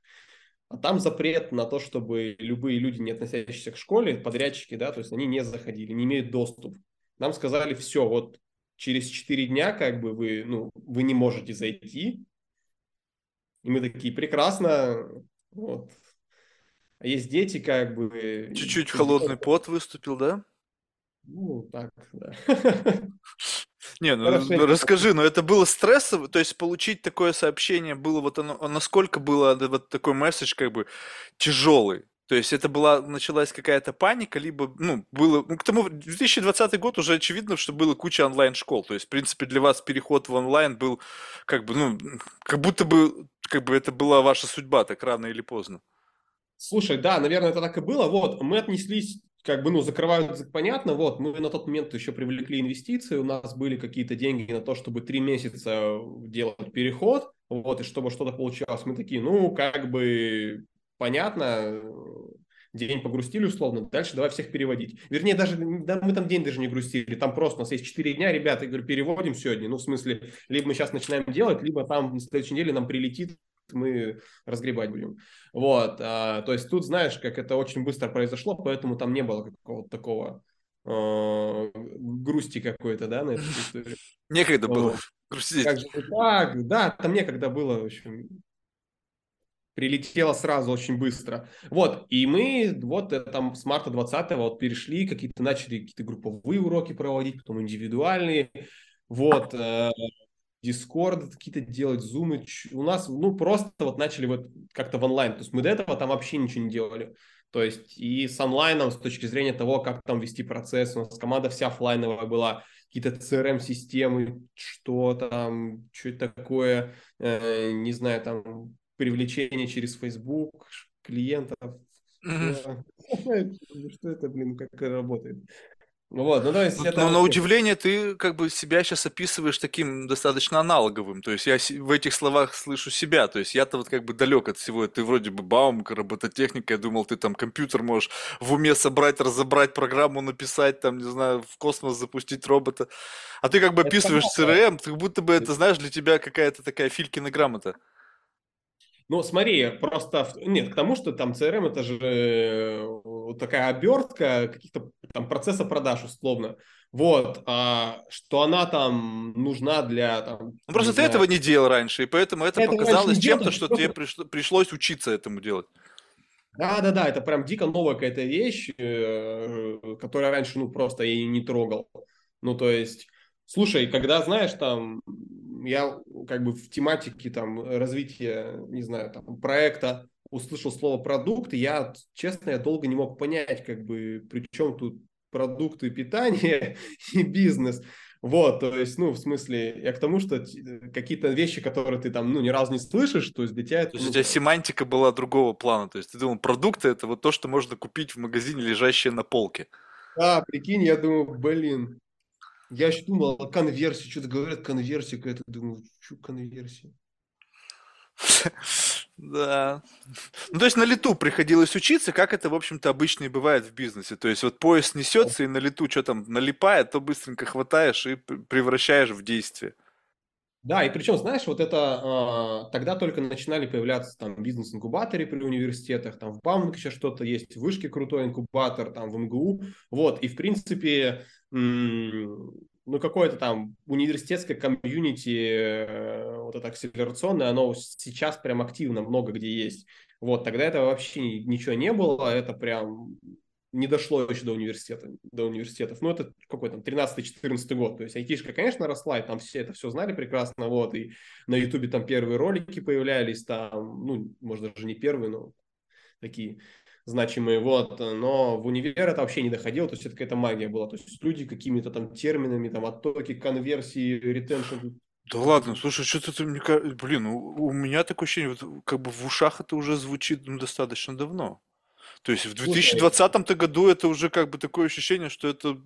[SPEAKER 2] А там запрет на то, чтобы любые люди, не относящиеся к школе, подрядчики, да, то есть они не заходили, не имеют доступ. Нам сказали, все, вот через 4 дня как бы вы, ну, вы не можете зайти. И мы такие, прекрасно, вот, есть дети, как бы...
[SPEAKER 1] Чуть-чуть холодный пот выступил, да?
[SPEAKER 2] Ну, так, да. *laughs*
[SPEAKER 1] Не, ну
[SPEAKER 2] Хорошенько.
[SPEAKER 1] расскажи, но это было стрессово, то есть получить такое сообщение было вот оно, а насколько было вот такой месседж как бы тяжелый? То есть это была, началась какая-то паника, либо, ну, было, ну, к тому, 2020 год уже очевидно, что было куча онлайн-школ, то есть, в принципе, для вас переход в онлайн был, как бы, ну, как будто бы, как бы это была ваша судьба, так рано или поздно.
[SPEAKER 2] Слушай, да, наверное, это так и было. Вот, мы отнеслись, как бы, ну, закрывают, понятно, вот, мы на тот момент еще привлекли инвестиции, у нас были какие-то деньги на то, чтобы три месяца делать переход, вот, и чтобы что-то получалось. Мы такие, ну, как бы, понятно, день погрустили условно, дальше давай всех переводить. Вернее, даже да, мы там день даже не грустили, там просто у нас есть 4 дня, ребята, я говорю, переводим сегодня, ну, в смысле, либо мы сейчас начинаем делать, либо там на следующей неделе нам прилетит, мы разгребать будем. Вот, а, то есть тут, знаешь, как это очень быстро произошло, поэтому там не было какого-то такого э, грусти какой-то, да, на эту историю. *laughs*
[SPEAKER 1] Некогда было грустить.
[SPEAKER 2] Как же так? Да, там некогда было, в общем, прилетело сразу очень быстро. Вот, и мы вот э, там с марта 20 вот перешли, какие-то начали какие-то групповые уроки проводить, потом индивидуальные, вот, э, Discord какие-то делать, Zoom. У нас, ну, просто вот начали вот как-то в онлайн. То есть мы до этого там вообще ничего не делали. То есть и с онлайном, с точки зрения того, как там вести процесс, у нас команда вся офлайновая была, какие-то CRM-системы, что там, что это такое, э, не знаю, там, привлечение через Facebook клиентов. *laughs* Что это, блин, как это работает? Вот, ну, то есть
[SPEAKER 1] Ну,
[SPEAKER 2] это...
[SPEAKER 1] Но на удивление ты как бы себя сейчас описываешь таким достаточно аналоговым. То есть я в этих словах слышу себя. То есть я-то вот как бы далек от всего. Ты вроде бы баумка, робототехника. Я думал, ты там компьютер можешь в уме собрать, разобрать программу, написать, там, не знаю, в космос запустить робота. А ты как бы
[SPEAKER 2] Это
[SPEAKER 1] описываешь CRM, как будто бы это, знаешь, для тебя какая-то такая Филькина грамота.
[SPEAKER 2] Ну, смотри, просто... Нет, к тому, что там CRM это же э, такая обертка каких-то там процесса продаж, условно. Вот, а что она там нужна для... Там,
[SPEAKER 1] Ну, просто ты
[SPEAKER 2] знаю,
[SPEAKER 1] этого не делал раньше, и поэтому это
[SPEAKER 2] раньше
[SPEAKER 1] показалось чем-то, что
[SPEAKER 2] просто-
[SPEAKER 1] тебе пришло- пришлось учиться этому делать.
[SPEAKER 2] Да, да, да, это прям дико новая какая-то вещь, э, которая раньше, ну, просто я ее не трогал. Ну, то есть, слушай, когда, знаешь, там, я как бы в тематике там развития, не знаю, там, проекта услышал слово продукт, и я, честно, я долго не мог понять, как бы, при чем тут продукты питания *laughs* и бизнес. Вот, то есть, ну, в смысле, я к тому, что какие-то вещи, которые ты там, ну, ни разу не слышишь, то есть для тебя...
[SPEAKER 1] То есть у тебя семантика была другого плана, то есть ты думал, продукты это вот то, что можно купить в магазине, лежащее на полке.
[SPEAKER 2] Да, прикинь, я думаю, блин, я еще думал о конверсии, что-то говорят, конверсия какая-то, думаю, что конверсия?
[SPEAKER 1] Да. Ну, то есть на лету приходилось учиться, как это, в общем-то, обычно и бывает в бизнесе. То есть вот поезд несется, и на лету что там налипает, то быстренько хватаешь и превращаешь в действие.
[SPEAKER 2] Да, и причем, знаешь, вот это э, тогда только начинали появляться там бизнес-инкубаторы при университетах, там в Бауманке сейчас что-то есть, в Вышке крутой инкубатор, там в МГУ, вот, и в принципе, ну, какое-то там университетское комьюнити, э, вот это акселерационное, оно сейчас прям активно много где есть. Вот, тогда это вообще ничего не было, это прям не дошло еще до университета, до университетов. Ну, это какой там 13-14 год. То есть айтишка, конечно, росла, и там все это все знали прекрасно, вот, и на ютубе там первые ролики появлялись, там, ну, может, даже не первые, но такие значимые, вот, но в универ это вообще не доходило, то есть это какая-то магия была, то есть люди какими-то там терминами, там, оттоки, конверсии, ретеншн,
[SPEAKER 1] да ладно, слушай, что-то ты мне блин, у, у меня такое ощущение, вот, как бы в ушах это уже звучит ну, достаточно давно. То есть в 2020 году это уже как бы такое ощущение, что это...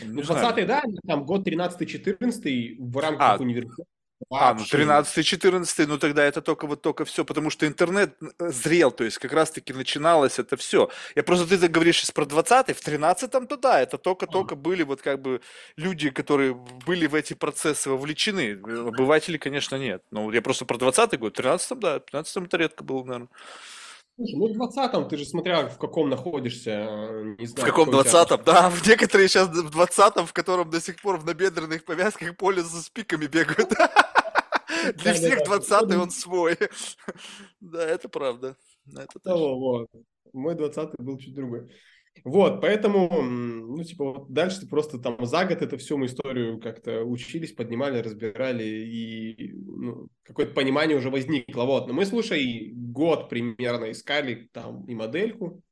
[SPEAKER 2] Ну, 20 да, там год 13-14 в рамках а, университета.
[SPEAKER 1] А, ну 13-14, ну тогда это только вот только все, потому что интернет э, зрел, то есть как раз-таки начиналось это все. Я просто, ты говоришь сейчас про 20 в 13-м, то да, это только-только были вот как бы люди, которые были в эти процессы вовлечены. Обыватели, конечно, нет. Но я просто про 20-й год, в 13-м, да, в 15-м это редко было, наверное.
[SPEAKER 2] Слушай, ну в 20-м, ты же смотря в каком находишься,
[SPEAKER 1] э, не знаю. В каком 20-м? Да, в некоторые сейчас в 20-м, в котором до сих пор в набедренных повязках пользуются с пиками бегают. *laughs* Для всех 20-й он свой. *laughs* Да, это правда. Это
[SPEAKER 2] вот. Мой 20-й был чуть другой. Вот, поэтому, ну, типа, вот дальше ты просто там за год это всю мы историю как-то учились, поднимали, разбирали, и ну, какое-то понимание уже возникло. Вот, но мы, слушай, год примерно искали там и модельку,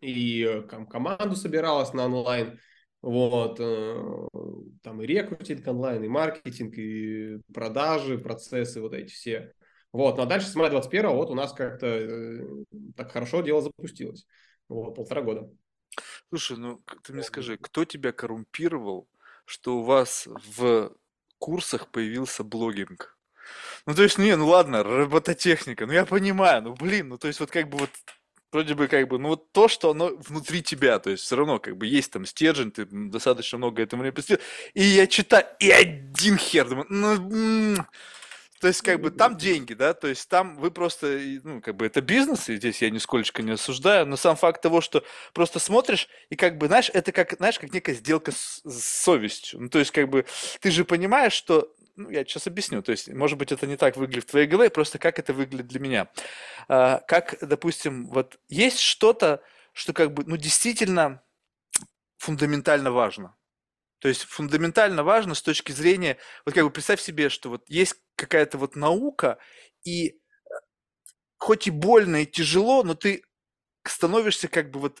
[SPEAKER 2] и там команду собиралась на онлайн, вот, э, там и рекрутинг онлайн, и маркетинг, и продажи, процессы вот эти все. Вот, ну а дальше с мая 21 вот у нас как-то э, так хорошо дело запустилось. Вот, полтора года.
[SPEAKER 1] Слушай, ну ты мне скажи, кто тебя коррумпировал, что у вас в курсах появился блогинг? Ну, то есть, не, ну ладно, робототехника, ну я понимаю, ну блин, ну то есть вот как бы вот вроде бы как бы, ну вот то, что оно внутри тебя, то есть все равно как бы есть там стержень, ты достаточно много этому не посвятил. И я читаю, и один хер, думаю, ну, то есть, как бы, там деньги, да, то есть, там вы просто, ну, как бы, это бизнес, и здесь я нисколько не осуждаю, но сам факт того, что просто смотришь, и, как бы, знаешь, это как, знаешь, как некая сделка с, с совестью. Ну, то есть, как бы, ты же понимаешь, что, ну, я сейчас объясню, то есть, может быть, это не так выглядит в твоей голове, просто как это выглядит для меня. А, как, допустим, вот есть что-то, что, как бы, ну, действительно фундаментально важно. То есть фундаментально важно с точки зрения, вот как бы представь себе, что вот есть какая-то вот наука, и э, хоть и больно и тяжело, но ты становишься как бы вот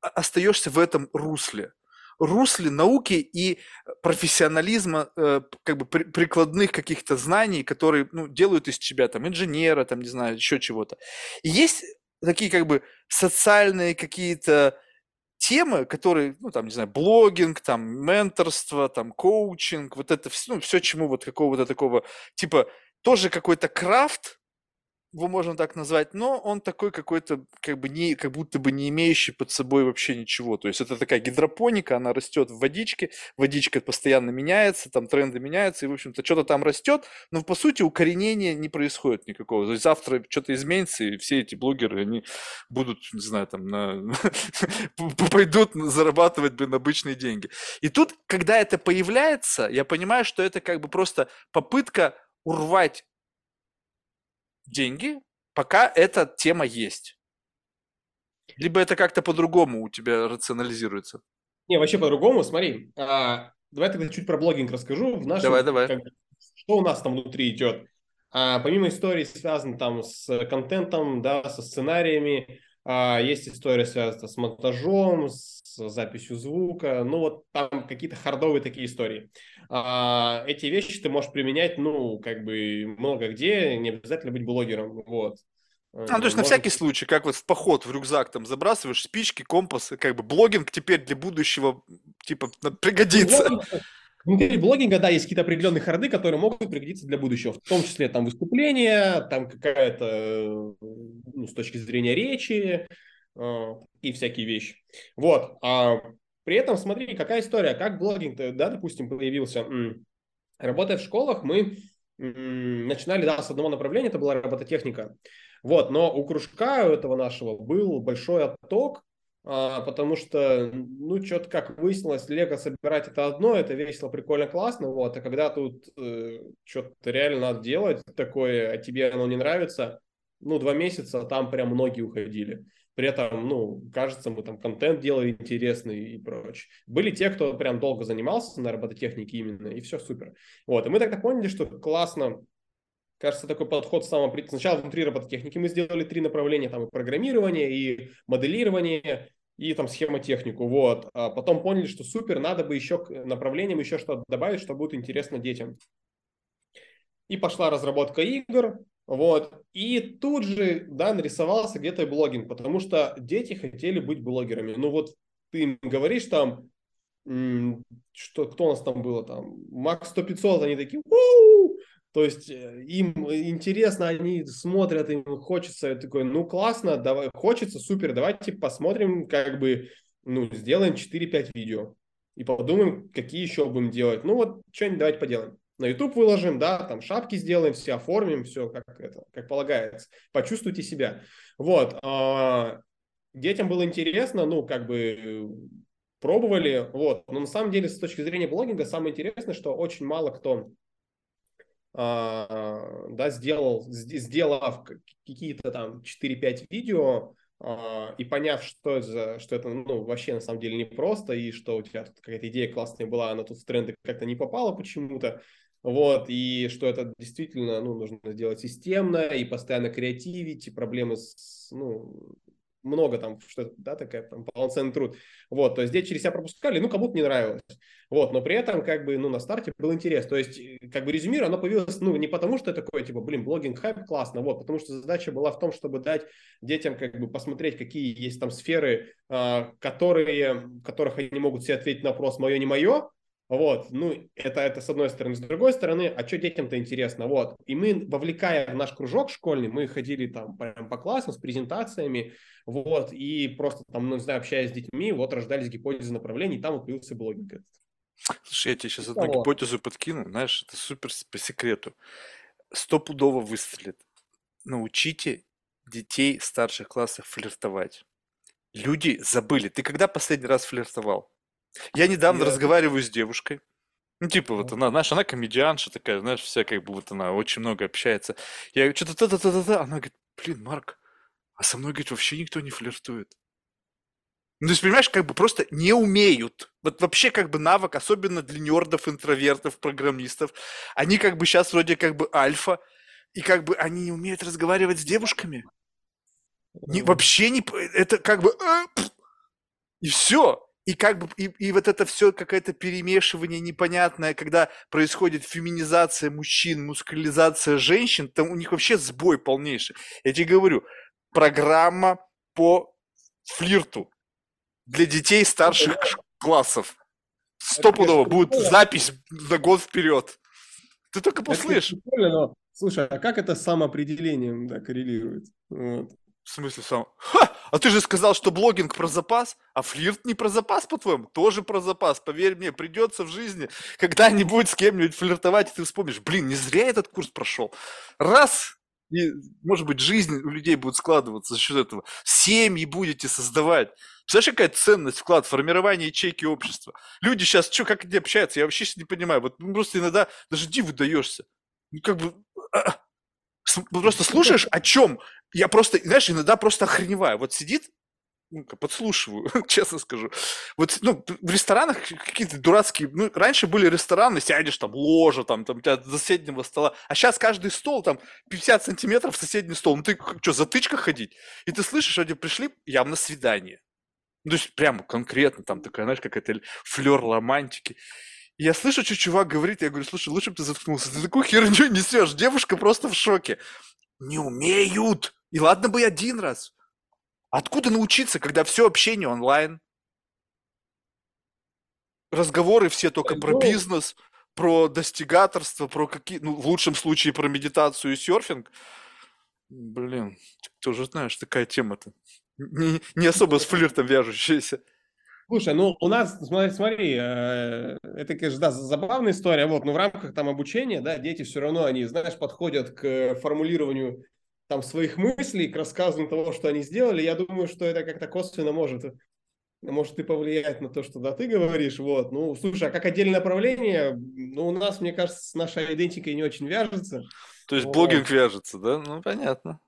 [SPEAKER 1] остаешься в этом русле русле науки и профессионализма, э, как бы при, прикладных каких-то знаний, которые ну, делают из тебя там инженера, там, не знаю, еще чего-то. И есть такие как бы социальные какие-то темы, которые, ну, там, не знаю, блогинг, там, менторство, там, коучинг, вот это все, ну, все, чему вот какого-то такого, типа, тоже какой-то крафт, его можно так назвать, но он такой какой-то, как бы не, как будто бы не имеющий под собой вообще ничего. То есть это такая гидропоника, она растет в водичке, водичка постоянно меняется, там тренды меняются, и, в общем-то, что-то там растет, но, по сути, укоренения не происходит никакого. То есть завтра что-то изменится, и все эти блогеры, они будут, не знаю, там, на... *laughs* пойдут зарабатывать, блин, обычные деньги. И тут, когда это появляется, я понимаю, что это как бы просто попытка урвать деньги, пока эта тема есть. Либо это как-то по-другому у тебя рационализируется?
[SPEAKER 2] Не, вообще по-другому. Смотри, а, давай тогда чуть про блогинг расскажу. В нашем,
[SPEAKER 1] давай, давай. Как,
[SPEAKER 2] что у нас там внутри идет? А помимо истории, связанных там с контентом, да, со сценариями, есть история, связанная с монтажом, с записью звука, ну вот там какие-то хардовые такие истории. А, эти вещи ты можешь применять, ну, как бы много где, не обязательно быть блогером, вот.
[SPEAKER 1] А, ну, то есть на всякий случай, как вот в поход в рюкзак там забрасываешь спички, компасы, как бы блогинг теперь для будущего, типа, пригодится.
[SPEAKER 2] Внутри блогинга, да, есть какие-то определенные харды, которые могут пригодиться для будущего, в том числе там выступления, там какая-то, ну, с точки зрения речи э, и всякие вещи. Вот. А при этом смотри, какая история, как блогинг, да, допустим, появился. Работая в школах, мы начинали, да, с одного направления, это была робототехника. Вот, но у кружка этого нашего был большой отток, потому что, ну, что-то как выяснилось, лего собирать это одно, это весело, прикольно, классно, вот, а когда тут э, что-то реально надо делать такое, а тебе оно не нравится, ну, два месяца там прям многие уходили. При этом, ну, кажется, мы там контент делали интересный и прочее. Были те, кто прям долго занимался на робототехнике именно, и все супер. Вот, и мы тогда поняли, что классно кажется, такой подход самого... Сначала внутри робототехники мы сделали три направления, там и программирование, и моделирование, и там схемотехнику, вот. А потом поняли, что супер, надо бы еще к направлениям еще что-то добавить, что будет интересно детям. И пошла разработка игр, вот. И тут же, да, нарисовался где-то блогинг, потому что дети хотели быть блогерами. Ну вот ты им говоришь там, что, кто у нас там было там, Макс 100 500, они такие, у то есть э, им интересно, они смотрят, им хочется, такой, ну классно, давай, хочется, супер, давайте посмотрим, как бы, ну, сделаем 4-5 видео и подумаем, какие еще будем делать. Ну вот, что-нибудь давайте поделаем. На YouTube выложим, да, там шапки сделаем, все оформим, все как это, как полагается. Почувствуйте себя. Вот. А, детям было интересно, ну, как бы пробовали, вот. Но на самом деле, с точки зрения блогинга, самое интересное, что очень мало кто да, сделал, сделав какие-то там 4-5 видео а, и поняв, что, это, что это ну, вообще на самом деле непросто, и что у тебя тут какая-то идея классная была, она тут в тренды как-то не попала почему-то, вот, и что это действительно, ну, нужно сделать системно и постоянно креативить, и проблемы с, ну, много там, что да, такая там, полноценный труд. Вот, то есть здесь через себя пропускали, ну, кому-то не нравилось. Вот, но при этом, как бы, ну, на старте был интерес. То есть, э, как бы, резюмируя, оно появилось, ну, не потому, что такое, типа, блин, блогинг хайп, классно, вот, потому что задача была в том, чтобы дать детям, как бы, посмотреть, какие есть там сферы, а, которые, в которых они могут себе ответить на вопрос «моё, не мое», вот, ну, это, это с одной стороны. С другой стороны, а что детям-то интересно? Вот, и мы, вовлекая в наш кружок школьный, мы ходили там прям по классам с презентациями, вот, и просто там, ну, не знаю, общаясь с детьми, вот рождались гипотезы направлений, и там вот появился блогинг этот.
[SPEAKER 1] Слушай, я тебе сейчас одну Того. гипотезу подкину, знаешь, это супер по секрету. Стопудово выстрелит. Научите детей старших классов флиртовать. Люди забыли. Ты когда последний раз флиртовал? Я недавно я... разговариваю с девушкой. Ну, типа, вот она, знаешь, она комедианша такая, знаешь, вся как бы вот она очень много общается. Я говорю, что-то та-та-та-та-та. Она говорит, блин, Марк, а со мной, говорит, вообще никто не флиртует. Ну, то есть, понимаешь, как бы просто не умеют. Вот вообще как бы навык, особенно для нердов, интровертов, программистов. Они как бы сейчас вроде как бы альфа, и как бы они не умеют разговаривать с девушками. Не, вообще не... Это как бы... А, и все. И как бы и, и вот это все какое-то перемешивание непонятное, когда происходит феминизация мужчин, мускулизация женщин, там у них вообще сбой полнейший. Я тебе говорю, программа по флирту для детей старших классов. Стопудово будет запись на год вперед. Ты только послышишь.
[SPEAKER 2] слушай, а как это с самоопределением да, коррелирует? Вот.
[SPEAKER 1] В смысле сам? Ха! А ты же сказал, что блогинг про запас, а флирт не про запас, по-твоему? Тоже про запас. Поверь мне, придется в жизни когда-нибудь с кем-нибудь флиртовать, и ты вспомнишь, блин, не зря этот курс прошел. Раз, и, может быть, жизнь у людей будет складываться за счет этого. Семьи будете создавать. Представляешь, какая ценность, вклад, формирование ячейки общества? Люди сейчас, что, как они общаются? Я вообще не понимаю. Вот ну, просто иногда даже диву даешься. Ну, как бы... А, а, просто слушаешь о чем? Я просто, знаешь, иногда просто охреневаю. Вот сидит ну, подслушиваю, *laughs* честно скажу. Вот, ну, в ресторанах какие-то дурацкие, ну, раньше были рестораны, сядешь, там, ложа, там, там, у тебя до соседнего стола, а сейчас каждый стол, там, 50 сантиметров соседний стол, ну, ты что, затычка ходить? И ты слышишь, вроде пришли явно свидание. Ну, то есть прямо конкретно, там, такая, знаешь, какая-то флер романтики. Я слышу, что чувак говорит, я говорю, слушай, лучше бы ты заткнулся, ты такую херню несешь, девушка просто в шоке. Не умеют! И ладно бы один раз. Откуда научиться, когда все общение онлайн? Разговоры все только про
[SPEAKER 2] Ну,
[SPEAKER 1] бизнес, про достигаторство, про какие, ну, в лучшем случае про медитацию и серфинг. Блин, тоже знаешь, такая тема-то. Не, не особо с флиртом вяжущаяся.
[SPEAKER 2] Слушай, ну у нас, смотри, смотри э, это, конечно, да, забавная история, вот, но в рамках там обучения, да, дети все равно, они, знаешь, подходят к формулированию там своих мыслей, к рассказу того, что они сделали. Я думаю, что это как-то косвенно может, может и повлиять на то, что да, ты говоришь, вот. Ну, слушай, а как отдельное направление, ну, у нас, мне кажется, с нашей идентикой не очень вяжется.
[SPEAKER 1] То есть
[SPEAKER 2] Вот.
[SPEAKER 1] блогинг вяжется, да? Ну, понятно.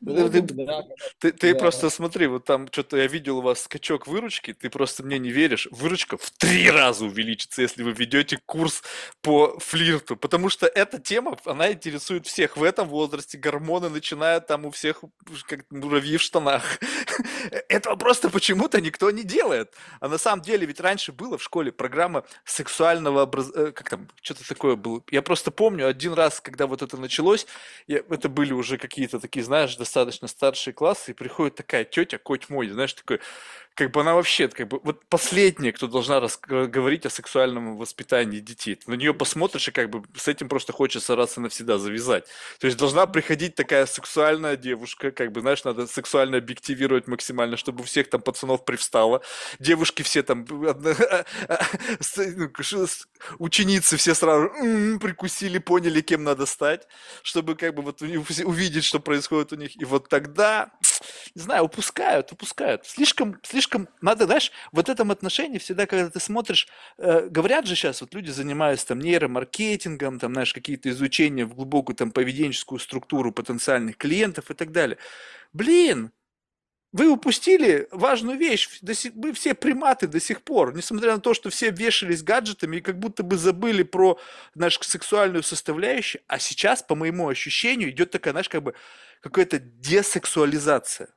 [SPEAKER 2] Блогинг,
[SPEAKER 1] Ты-
[SPEAKER 2] да,
[SPEAKER 1] Ты, ты
[SPEAKER 2] Да.
[SPEAKER 1] просто смотри, вот там что-то я видел у вас скачок выручки, ты просто мне не веришь. Выручка в три раза увеличится, если вы ведете курс по флирту, потому что эта тема, она интересует всех в этом возрасте. Гормоны начинают там у всех как муравьи в штанах. *laughs* Этого просто почему-то никто не делает. А на самом деле ведь раньше было в школе программа сексуального образования, как там, что-то такое было. Я просто помню один раз, когда вот это началось, я- это были уже какие-то такие, знаешь, достаточно старшие классы, и приходит такая тетя, коть мой, знаешь, такой, как бы она вообще, как бы, вот последняя, кто должна говорить о сексуальном воспитании детей. На нее посмотришь, и как бы с этим просто хочется раз и навсегда завязать. То есть должна приходить такая сексуальная девушка, как бы, знаешь, надо сексуально объективировать максимально, чтобы у всех там пацанов привстало. Девушки все там, одна- с- ну, ученицы все сразу «М, прикусили, поняли, кем надо стать, чтобы как бы вот увидеть, что происходит у них. И вот тогда, не знаю, упускают, упускают. Слишком, слишком, надо, знаешь, вот этом отношении всегда, когда ты смотришь, э, говорят же сейчас, вот люди занимаются там нейромаркетингом, там, знаешь, какие-то изучения в глубокую там поведенческую структуру потенциальных клиентов и так далее. Блин, вы упустили важную вещь. Сих- мы все приматы до сих пор, несмотря на то, что все вешались гаджетами и как будто бы забыли про нашу сексуальную составляющую, а сейчас, по моему ощущению, идет такая, знаешь, как бы какая-то десексуализация.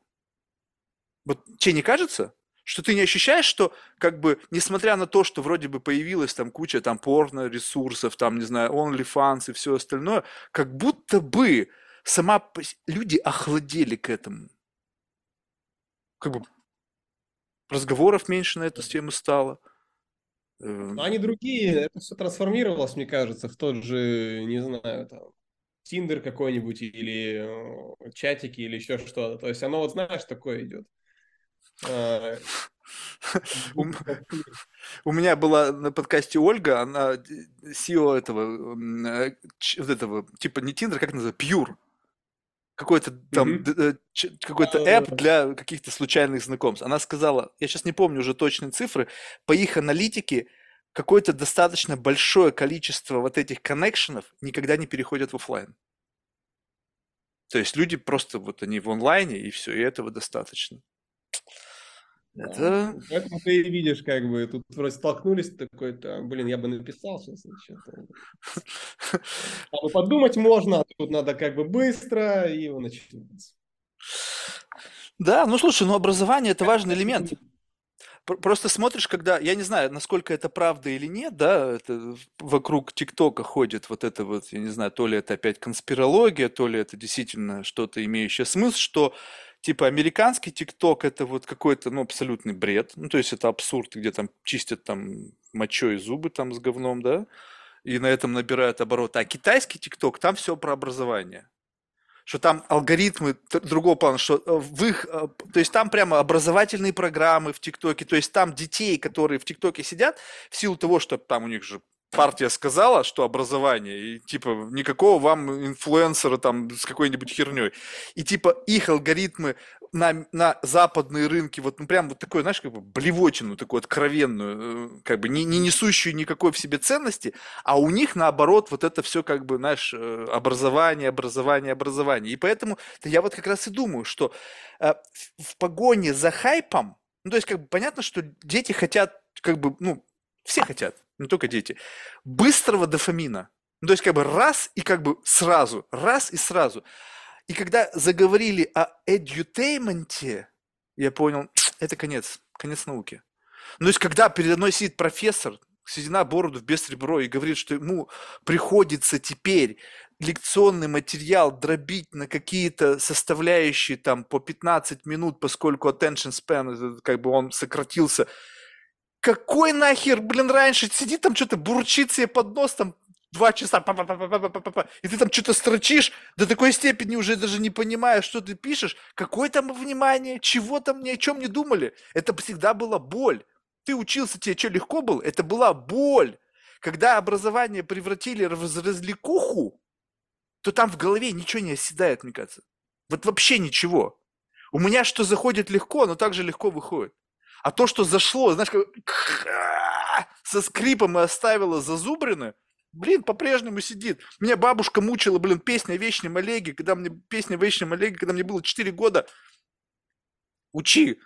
[SPEAKER 1] Вот тебе не кажется? Что ты не ощущаешь, что как бы, несмотря на то, что вроде бы появилась там куча там порно ресурсов, там, не знаю, OnlyFans и все остальное, как будто бы сама люди охладели к этому. Как бы разговоров меньше на эту тему стало. Э,
[SPEAKER 2] Но они другие, это все трансформировалось, мне кажется, в тот же, не знаю, там, Тиндер какой-нибудь или э, чатики или еще что-то. То есть оно вот, знаешь, такое идет. А, *laughs*
[SPEAKER 1] У меня была на подкасте Ольга, она д- CEO этого, э, вот этого, типа не Tinder, как называется, Pure. Какой-то там, ч- какой-то app для каких-то случайных знакомств. Она сказала, я сейчас не помню уже точные цифры, по их аналитике какое-то достаточно большое количество вот этих connection ов никогда не переходят в оффлайн. То есть люди просто вот они в онлайне и все, и этого достаточно. Это
[SPEAKER 2] Поэтому ты и видишь, как бы, тут вроде столкнулись, такой-то, блин, я бы написал сейчас. что-то. *laughs* А подумать можно, а тут надо как бы быстро, и его начинается.
[SPEAKER 1] Да, ну слушай, ну образование это важный элемент. Пр- Просто смотришь, когда, я не знаю, насколько это правда или нет, да, это вокруг ТикТока ходит вот это вот, я не знаю, то ли это опять конспирология, то ли это действительно что-то имеющее смысл, что типа американский ТикТок это вот какой-то, ну, абсолютный бред, ну, то есть это абсурд, где там чистят там мочой зубы там с говном, да, и на этом набирают обороты. А китайский ТикТок, там все про образование. Что там алгоритмы другого плана, что э, в их, э, то есть там прямо образовательные программы в ТикТоке, то есть там детей, которые в ТикТоке сидят, в силу того, что там у них же партия сказала, что образование, и типа никакого вам инфлюенсера там с какой-нибудь херней. И типа их алгоритмы на, на западные рынки, вот ну, прям вот такой, знаешь, как бы блевотину, такую откровенную, э, как бы не, не несущую никакой в себе ценности, а у них наоборот вот это все как бы, знаешь, э, образование, образование, образование. И поэтому я вот как раз и думаю, что э, в, погоне за хайпом, ну то есть как бы понятно, что дети хотят, как бы, ну, все хотят, не только дети, быстрого дофамина. Ну, то есть как бы раз и как бы сразу, раз и сразу. И когда заговорили о эдютейменте, я понял, *sniffs* это конец, конец науки. Ну, то есть, когда передо мной сидит профессор, седина бороду без ребро, и говорит, что ему приходится теперь лекционный материал дробить на какие-то составляющие там по 15 минут, поскольку attention span, как бы он сократился. Какой нахер, блин, раньше сидит там что-то, бурчит себе под нос, там два часа, и ты там что-то строчишь до такой степени уже даже не понимаешь, что ты пишешь, какое там внимание, чего там, ни о чем не думали. Это всегда была боль. Ты учился, тебе что, легко было? Это была боль. Когда образование превратили в развлекуху, то там в голове ничего не оседает, мне кажется. Вот вообще ничего. У меня что заходит легко, оно также легко выходит. А то, что зашло, знаешь, как со скрипом и оставило зазубрины, блин, по-прежнему сидит. Меня бабушка мучила, блин, песня о Вечном Олеге, когда мне, песня о Вечном Олеге, когда мне было 4 года. Учи.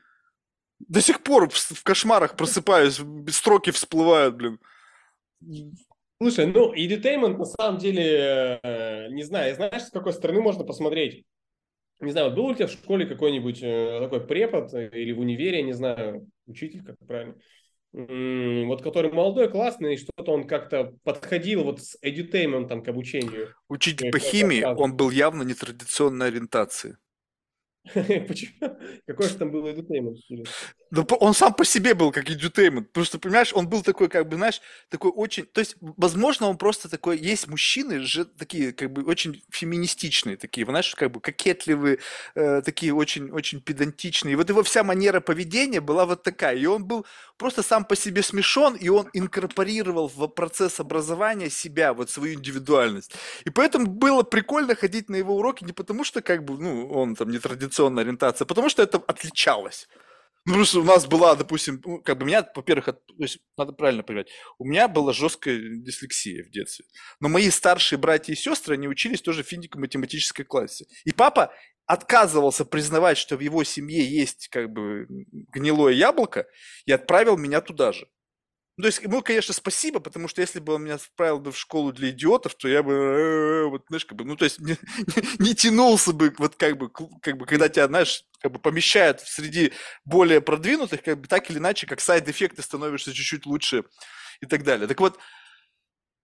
[SPEAKER 1] До сих пор в, в кошмарах просыпаюсь, строки всплывают, блин.
[SPEAKER 2] Слушай, ну, edutainment на самом деле, не знаю, знаешь, с какой стороны можно посмотреть. Не знаю, вот был у тебя в школе какой-нибудь э, такой препод или в универе, не знаю, учитель, как правильно, вот который молодой, классный, что-то он как-то подходил вот с edutainment к обучению.
[SPEAKER 1] Учитель по химии, он был явно нетрадиционной ориентации. *laughs*
[SPEAKER 2] Почему? Какой же там был edutainment?
[SPEAKER 1] Ну, он сам по себе был как edutainment, потому что, понимаешь, он был такой, как бы, знаешь, такой очень, то есть, возможно, он просто такой, есть мужчины же такие, как бы, очень феминистичные такие, знаешь, как бы кокетливые, э, такие очень, очень педантичные. И вот его вся манера поведения была вот такая, и он был просто сам по себе смешон, и он инкорпорировал в процесс образования себя, вот свою индивидуальность. И поэтому было прикольно ходить на его уроки не потому, что, как бы, ну, он там нетрадиционная ориентация, а потому что это отличалось. Ну, что у нас была, допустим, ну, как бы меня, во-первых, то есть, надо правильно понимать, у меня была жесткая дислексия в детстве. Но мои старшие братья и сестры, они учились тоже в физико-математической классе. И папа отказывался признавать, что в его семье есть как бы гнилое яблоко, и отправил меня туда же. Ну, то есть ему, конечно, спасибо, потому что если бы он меня отправил бы в школу для идиотов, то я бы, э, вот, знаешь, как бы, ну, то есть не, *laughs* не, не тянулся бы, вот как бы, как бы, когда тебя, знаешь, как бы помещают среди более продвинутых, как бы так или иначе, как сайд-эффекты становишься чуть-чуть лучше и так далее. Так вот,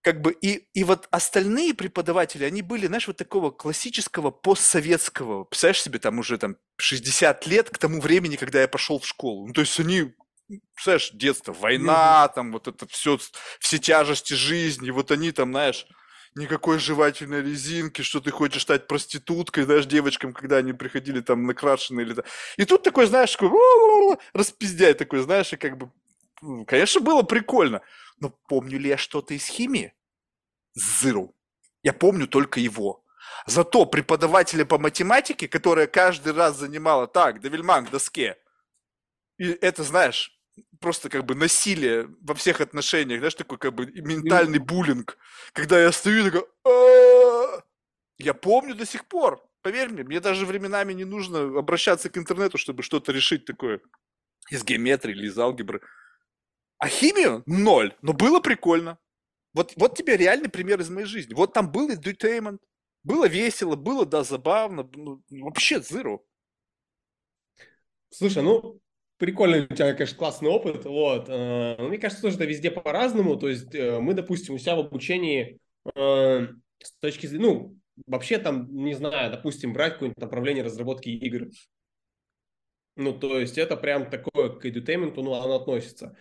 [SPEAKER 1] как бы и, и вот остальные преподаватели, они были, знаешь, вот такого классического постсоветского, представляешь себе, там уже там 60 лет к тому времени, когда я пошел в школу. Ну, то есть они представляешь, детство, война, там вот это все, все тяжести жизни, вот они там, знаешь, никакой жевательной резинки, что ты хочешь стать проституткой, знаешь, девочкам, когда они приходили там накрашенные или... И тут такой, знаешь, такой распиздяй такой, знаешь, и как бы, конечно, было прикольно, но помню ли я что-то из химии? Zero. Я помню только его. Зато преподавателя по математике, которая каждый раз занимала, так, Девельман к доске, и это, знаешь, просто как бы насилие во всех отношениях, знаешь, такой как бы ментальный буллинг, когда я стою и такой, я помню до сих пор, поверь мне, мне даже временами не нужно обращаться к интернету, чтобы что-то решить такое из геометрии или из алгебры. А химию – ноль, но было прикольно. Вот, вот тебе реальный пример из моей жизни. Вот там был edutainment, было весело, было, да, забавно, ну, вообще zero.
[SPEAKER 2] Слушай, ну, прикольный у тебя, конечно, классный опыт, вот. Э, но мне кажется, тоже это везде по-разному, то есть э, мы, допустим, у себя в обучении э, с точки зрения, ну, вообще там, не знаю, допустим, брать какое-нибудь направление разработки игр, ну, то есть это прям такое к edutainment, ну, оно относится.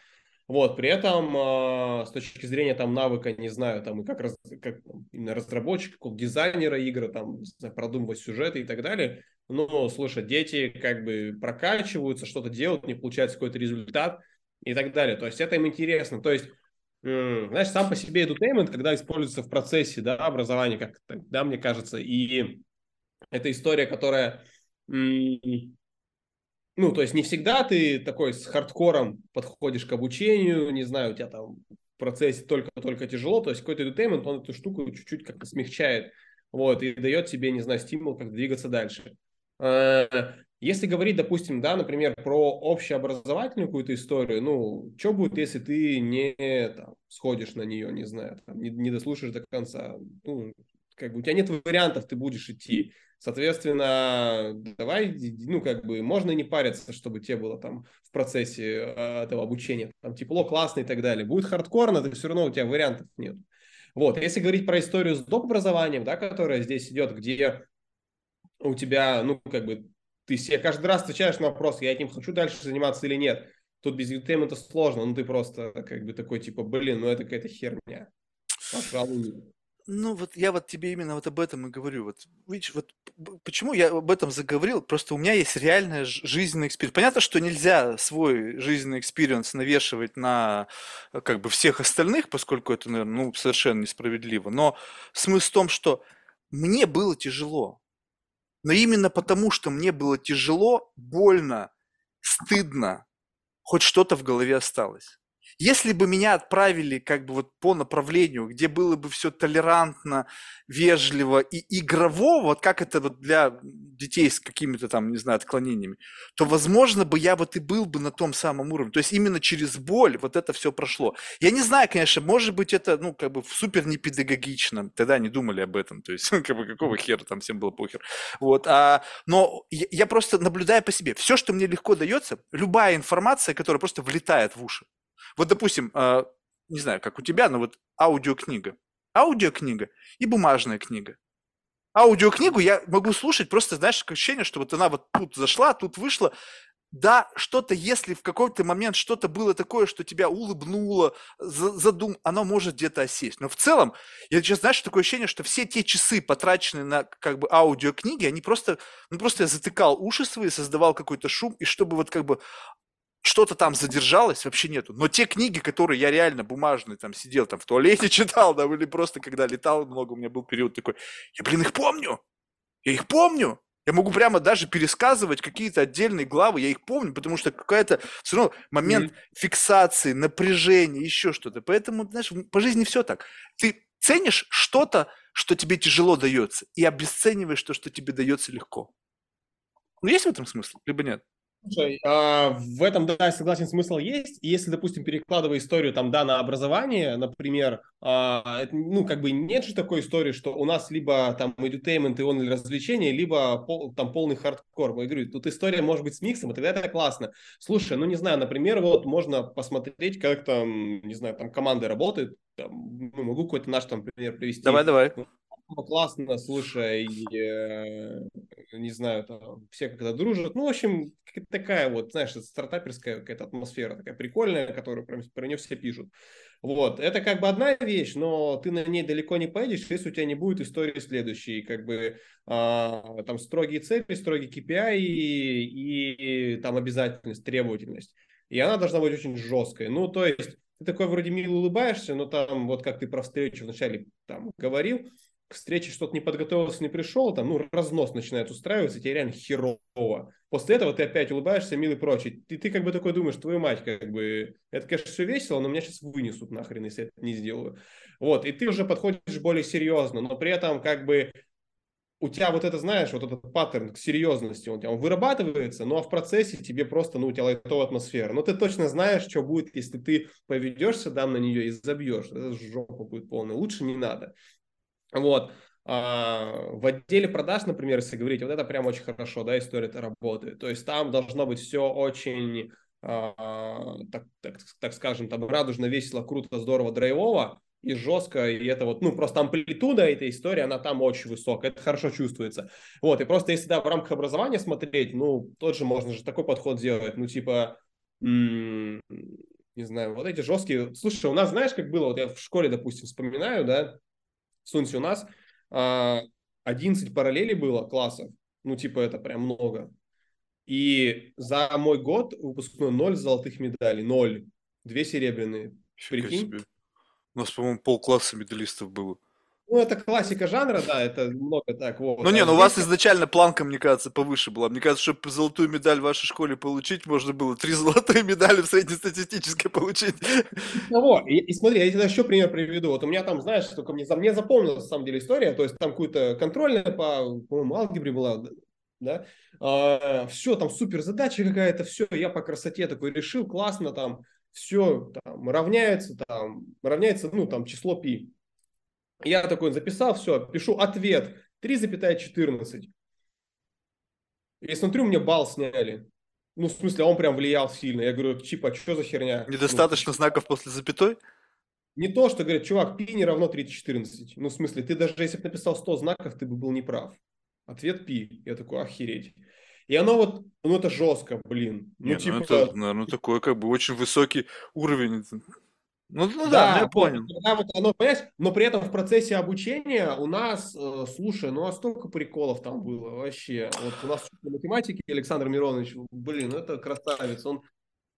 [SPEAKER 2] Вот, при этом с точки зрения там навыка, не знаю, там и как, раз, как именно разработчика, как дизайнера игры, там, продумывать сюжеты и так далее, ну, слушай, дети как бы прокачиваются, что-то делают, не получается какой-то результат и так далее. То есть это им интересно. То есть, знаешь, сам по себе edutainment, когда используется в процессе да, образования, как да, мне кажется, и это история, которая ну, то есть не всегда ты такой с хардкором подходишь к обучению, не знаю, у тебя там в процессе только-только тяжело, то есть какой-то edutainment, он эту штуку чуть-чуть как-то смягчает, вот, и дает тебе, не знаю, стимул как двигаться дальше. Э, если говорить, допустим, да, например, про общеобразовательную какую-то историю, ну, что будет, если ты не там, сходишь на нее, не знаю, там, не, не дослушаешь до конца? Ну, как бы у тебя нет вариантов, ты будешь идти. Соответственно, давай, ну, как бы, можно не париться, чтобы тебе было там в процессе э, этого обучения там тепло, классно и так далее. Будет хардкорно, ты все равно у тебя вариантов нет. Вот, если говорить про историю с доп. образованием, да, которая здесь идет, где у тебя, ну, как бы, ты себе каждый раз отвечаешь на вопрос, я этим хочу дальше заниматься или нет. Тут без это сложно, ну, ты просто, как бы, такой, типа, блин, ну, это какая-то херня. Пожалуй.
[SPEAKER 1] Ну, вот я вот тебе именно вот об этом и говорю. Вот, видишь, вот почему я об этом заговорил? Просто у меня есть реальная жизненный experience. Понятно, что нельзя свой жизненный experience навешивать на э, как бы всех остальных, поскольку это, наверное, ну, совершенно несправедливо. Но смысл в том, что мне было тяжело. Но именно потому, что мне было тяжело, больно, стыдно, хоть что-то в голове осталось. Если бы меня отправили как бы вот по направлению, где было бы все толерантно, вежливо и игрово, вот как это вот для детей с какими-то там, не знаю, отклонениями, то, возможно, бы я вот и был бы на том самом уровне. То есть именно через боль вот это все прошло. Я не знаю, конечно, может быть, это, ну, как бы супер непедагогично. Тогда не думали об этом. То есть, *laughs* как бы, какого хера там всем было похер. Вот. А, но я, просто наблюдаю по себе. Все, что мне легко дается, любая информация, которая просто влетает в уши. Вот, допустим, а, не знаю, как у тебя, но вот аудиокнига. Аудиокнига и бумажная книга. Аудиокнигу я могу слушать, просто, знаешь, ощущение, что вот она вот тут зашла, тут вышла. Да, что-то, если в какой-то момент что-то было такое, что тебя улыбнуло, задум, оно может где-то осесть. Но в целом, я сейчас, знаешь, такое ощущение, что все те часы, потраченные на как бы аудиокниги, они просто, ну просто я затыкал уши свои, создавал какой-то шум, и чтобы вот как бы что-то там задержалось, вообще нету. Но те книги, которые я реально бумажные там сидел, там в туалете *laughs* читал, да, или просто когда летал много, у меня был период такой, я, блин, их помню, я их помню. Я могу прямо даже пересказывать какие-то отдельные главы, я их помню, потому что какая-то все равно момент mm-hmm. фиксации, напряжения, еще что-то. Поэтому, знаешь, по жизни все так. Ты ценишь что-то, что тебе тяжело дается, и обесцениваешь то, что тебе дается легко. Ну, есть в этом смысл, либо нет?
[SPEAKER 2] Слушай, а, в этом, да, я согласен, смысл есть. Если, допустим, перекладывая историю там, да, на образование, например, а, ну, как бы нет же такой истории, что у нас либо там edutainment и он развлечения, либо пол, там полный хардкор. Я говорю, тут история может быть с миксом, и тогда это классно. Слушай, ну, не знаю, например, вот можно посмотреть, как там, не знаю, там команды работают. Там, ну, могу какой-то наш там пример привести.
[SPEAKER 1] Давай, давай
[SPEAKER 2] классно, слушай, э, не знаю, там, все как-то дружат. Ну, в общем, такая вот, знаешь, стартаперская какая-то атмосфера такая прикольная, которую прям про нее все пишут. Вот, это как бы одна вещь, но ты на ней далеко не поедешь, если у тебя не будет истории следующей, как бы а, там строгие цели, строгие KPI и, и там обязательность, требовательность. И она должна быть очень жесткой. Ну, то есть ты такой вроде мило улыбаешься, но там вот как ты про встречу вначале там говорил, к встрече что-то не подготовился, не пришел, там, ну, разнос начинает устраиваться, тебе реально херово. После этого ты опять улыбаешься, милый прочий. И ты как бы такой думаешь, твою мать, как бы, это, конечно, все весело, но меня сейчас вынесут нахрен, если это не сделаю. Вот, и ты уже подходишь более серьезно, но при этом как бы у тебя вот это, знаешь, вот этот паттерн к серьезности, он, он вырабатывается, ну а в процессе тебе просто, ну, у тебя лайтовая атмосфера. Но ты точно знаешь, что будет, если ты поведешься, дам на нее и забьешь. Это жопа будет полная. Лучше не надо. Вот. А, в отделе продаж, например, если говорить, вот это прям очень хорошо, да, история это работает. То есть там должно быть все очень, а, так, так, так скажем, там радужно, весело, круто, здорово, драйвово и жестко, и это вот, ну, просто амплитуда этой истории, она там очень высокая, это хорошо чувствуется. Вот, и просто если, да, в рамках образования смотреть, ну, тот же можно же такой подход сделать, ну, типа, м- не знаю, вот эти жесткие, слушай, у нас, знаешь, как было, вот я в школе, допустим, вспоминаю, да, Суньте, у нас а, 11 параллелей было классов. Ну, типа, это прям много. И за мой год выпускной ноль золотых медалей. Ноль. Две серебряные.
[SPEAKER 1] Прикинь? Себе. У нас, по-моему, полкласса медалистов было.
[SPEAKER 2] Ну, это классика жанра, да, это много так вот.
[SPEAKER 1] Ну не,
[SPEAKER 2] А
[SPEAKER 1] ну у вас изначально планка, мне кажется, повыше была. Мне кажется, чтобы золотую медаль в вашей школе получить, можно было три *laughs* золотые медали в среднестатистической получить.
[SPEAKER 2] того. И, и смотри, я тебе еще пример приведу. Вот у меня там, знаешь, только мне, мне запомнилась, на самом деле, история. То есть там какую-то контрольная по, по-моему, алгебре была, да? все, там супер задача какая-то, все, я по красоте такой решил, классно, там, все, там, равняется, там, равняется, ну, там, число пи. Я такой записал, все, пишу ответ 3,14. И смотрю, мне балл сняли. Ну, в смысле, он прям влиял сильно. Я говорю, Чипа, что за херня?
[SPEAKER 1] Недостаточно знаков после запятой?
[SPEAKER 2] Не то, что говорят, чувак, пи не равно 314. Ну, в смысле, ты даже если бы написал 100 знаков, ты бы был неправ. Ответ пи. Я такой, охереть. И оно вот, ну это жестко, блин. Ну,
[SPEAKER 1] Не,
[SPEAKER 2] типа,
[SPEAKER 1] ну это, наверное, такой как бы очень высокий уровень. Ну, ну да, ну, я
[SPEAKER 2] вот,
[SPEAKER 1] понял.
[SPEAKER 2] когда вот оно, понимаешь, но при этом в процессе обучения у нас, э, слушай, ну а столько приколов там было вообще. Вот у нас учитель математики Александр Миронович, блин, ну это красавец. Он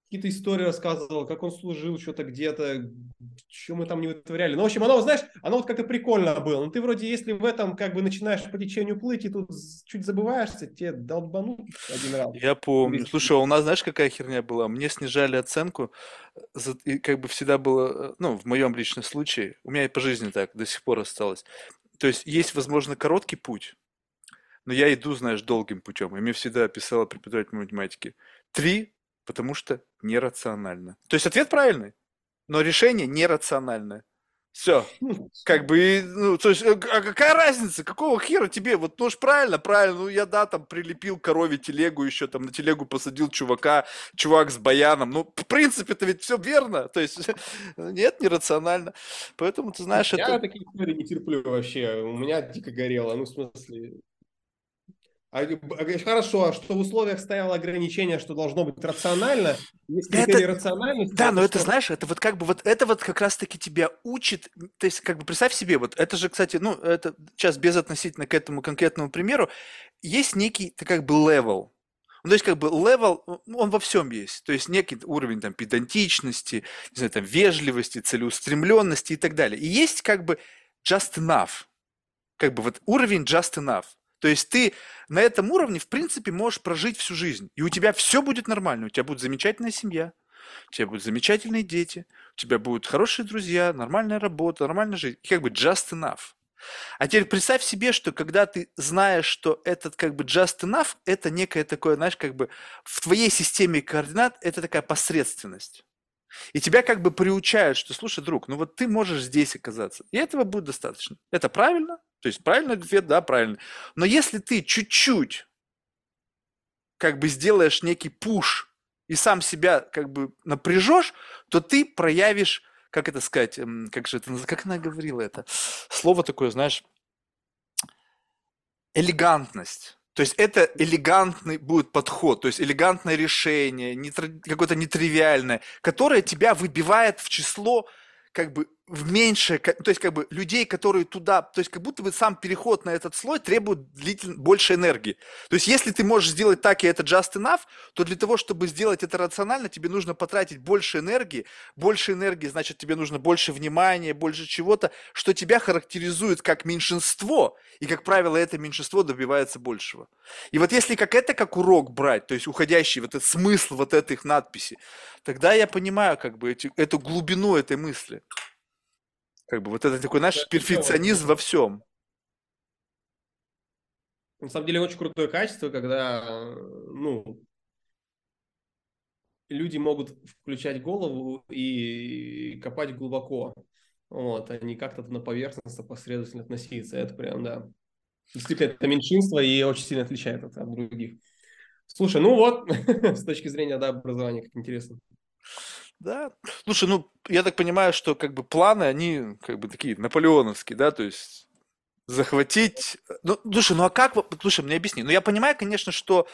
[SPEAKER 2] какие-то истории рассказывал, как он служил что-то где-то, что мы там не вытворяли. Ну, в общем, оно, знаешь, оно вот как-то прикольно было. Но ты вроде, если в этом как бы начинаешь по течению плыть и тут чуть забываешься, тебе долбанут один раз.
[SPEAKER 1] Я помню.
[SPEAKER 2] Весь
[SPEAKER 1] Слушай, а у нас знаешь, какая херня была? Мне снижали оценку, и как бы всегда было, э, ну, в моем личном случае, у меня и по жизни так до сих пор осталось. То есть есть, возможно, короткий путь, но я иду, знаешь, долгим путем. И мне всегда писала преподаватель математики. Три, потому что нерационально. То есть ответ правильный, но решение нерациональное. Все.
[SPEAKER 2] Ну,
[SPEAKER 1] Как бы, ну, то есть, э, а какая разница? Какого хера тебе? Вот, ну ж правильно, правильно. Ну, я, да, там прилепил корове телегу еще, там на телегу посадил чувака, чувак с баяном. Ну, в принципе-то ведь все верно. То есть, *laughs* нет, нерационально. Поэтому, ты знаешь,
[SPEAKER 2] Я
[SPEAKER 1] это...
[SPEAKER 2] такие истории не терплю вообще. У меня дико горело. Ну, в смысле... А, а, хорошо, а что в условиях стояло ограничение, что должно быть рационально, если
[SPEAKER 1] Это-
[SPEAKER 2] критерий рациональности...
[SPEAKER 1] Да, но это,
[SPEAKER 2] что?
[SPEAKER 1] знаешь, это вот как бы вот это вот как раз-таки тебя учит, то есть как бы представь себе, вот это же, кстати, ну, это сейчас без относительно к этому конкретному примеру, есть некий, ты как бы level, ну, то есть как бы level, ну, он во всем есть, то есть некий уровень там педантичности, не знаю, там вежливости, целеустремленности и так далее. И есть как бы just enough, как бы вот уровень just enough. То есть ты на этом уровне, в принципе, можешь прожить всю жизнь, и у тебя все будет нормально, у тебя будет замечательная семья, у тебя будут замечательные дети, у тебя будут хорошие друзья, нормальная работа, нормальная жизнь. Как бы just enough. А теперь представь себе, что когда ты знаешь, что этот как бы just enough, это некое такое, знаешь, как бы в твоей системе координат это такая посредственность. И тебя как бы приучают, что, слушай, друг, ну вот ты можешь здесь оказаться, и этого будет достаточно. Это правильно? То есть правильный ответ, да, правильно. Но если ты чуть-чуть как бы сделаешь некий пуш и сам себя как бы напряжешь, то ты проявишь, как это сказать, м, как же это, как она говорила это, слово такое, знаешь, элегантность. То есть это элегантный будет подход, то есть элегантное решение, какое-то нетривиальное, которое тебя выбивает в число как бы в меньшее, то есть как бы людей, которые туда, то есть как будто бы сам переход на этот слой требует длительно, больше энергии. То есть если ты можешь сделать так, и это just enough, то для того, чтобы сделать это рационально, тебе нужно потратить больше энергии. Больше энергии, значит, тебе нужно больше внимания, больше чего-то, что тебя характеризует как меньшинство, и, как правило, это меньшинство добивается большего. И вот если как это как урок брать, то есть уходящий вот этот смысл вот этих надписей, тогда я понимаю как бы эти- эту глубину этой мысли. Как бы вот это такой,
[SPEAKER 2] Да,
[SPEAKER 1] перфекционизм во всем.
[SPEAKER 2] На самом деле очень крутое качество, когда, ну, люди могут включать голову и копать глубоко. Вот, а не как-то на поверхность последовательно относиться. Это прям, да. Действительно, это меньшинство и очень сильно отличает от, от других. Слушай, ну вот, *laughs* с точки зрения да, образования, как интересно.
[SPEAKER 1] Да. Слушай, ну, я так понимаю, что как бы планы, они как бы такие наполеоновские, да, то есть захватить... Ну, слушай, ну а как... Слушай, мне объясни. Ну, я понимаю, конечно, что...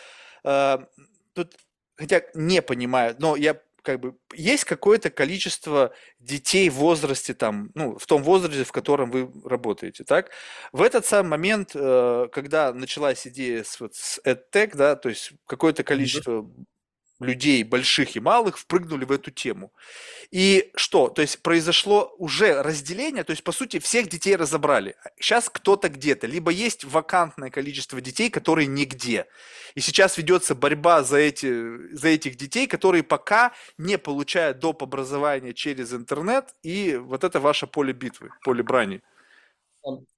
[SPEAKER 1] э, тут, хотя не понимаю, но я как бы... Есть какое-то количество детей в возрасте там, ну, в том возрасте, в котором вы работаете, так? В этот самый момент, э, когда началась идея с, вот, с EdTech, да, то есть какое-то количество людей, больших и малых, впрыгнули в эту тему. И что? То есть произошло уже разделение, то есть по сути всех детей разобрали. Сейчас кто-то где-то, либо есть вакантное количество детей, которые нигде. И сейчас ведется борьба за, эти, за этих детей, которые пока не получают доп. образования через интернет, и вот это ваше поле битвы, поле брани.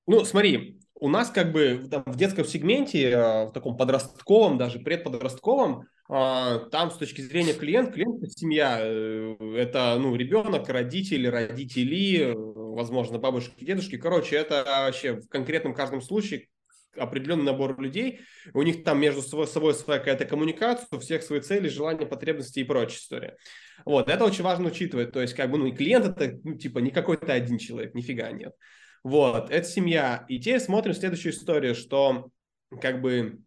[SPEAKER 2] Ну, смотри, у нас как бы там, в детском сегменте, э, в таком подростковом, даже предподростковом, а, там с точки зрения клиент, клиент – это семья, э, это ну, ребенок, родители, родители, возможно, бабушки, дедушки. Короче, это вообще в конкретном каждом случае определенный набор людей, у них там между собой своя какая-то коммуникация, у всех свои цели, желания, потребности и прочая история. Вот, это очень важно учитывать, то есть как бы, ну, и клиент это, ну, типа, не какой-то один человек, нифига нет. Вот, это семья. И теперь смотрим следующую историю, что как бы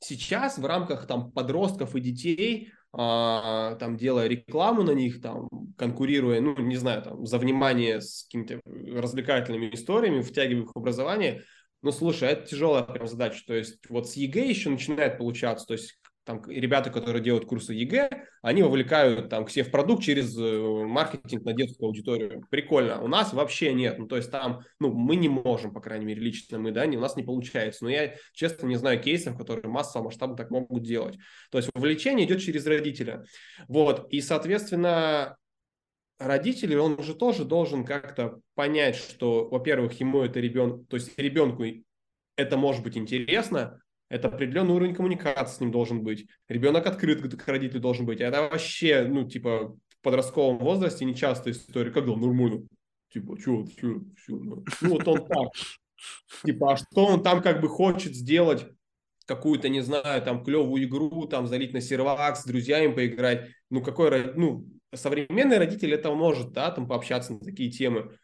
[SPEAKER 2] сейчас в рамках там подростков и детей, а, там делая рекламу на них, там конкурируя, ну не знаю, там за внимание с какими-то развлекательными историями, втягивая их в образование, ну слушай, это тяжелая прям задача. То есть вот с ЕГЭ еще начинает получаться, то есть там ребята, которые делают курсы ЕГЭ, они вовлекают там к в продукт через э, маркетинг на детскую аудиторию. Прикольно. У нас вообще нет. Ну, то есть там, ну, мы не можем, по крайней мере, лично мы, да, не, у нас не получается. Но я, честно, не знаю кейсов, которые массово масштабно так могут делать. То есть вовлечение идет через родителя. Вот. И, соответственно, родитель, он же тоже должен как-то понять, что, во-первых, ему это ребенок, то есть ребенку это может быть интересно, это определенный уровень коммуникации с ним должен быть. Ребенок открыт к родителю должен быть. Это вообще, ну, типа, в подростковом возрасте нечастая история. Когда нормально? Типа, что, что, что? Ну, вот он так. Типа, а что он там как бы хочет сделать? какую-то, не знаю, там, клевую игру, там, залить на сервак, с друзьями поиграть. Ну, какой, ну, современный родитель этого может, да, там, пообщаться на такие темы.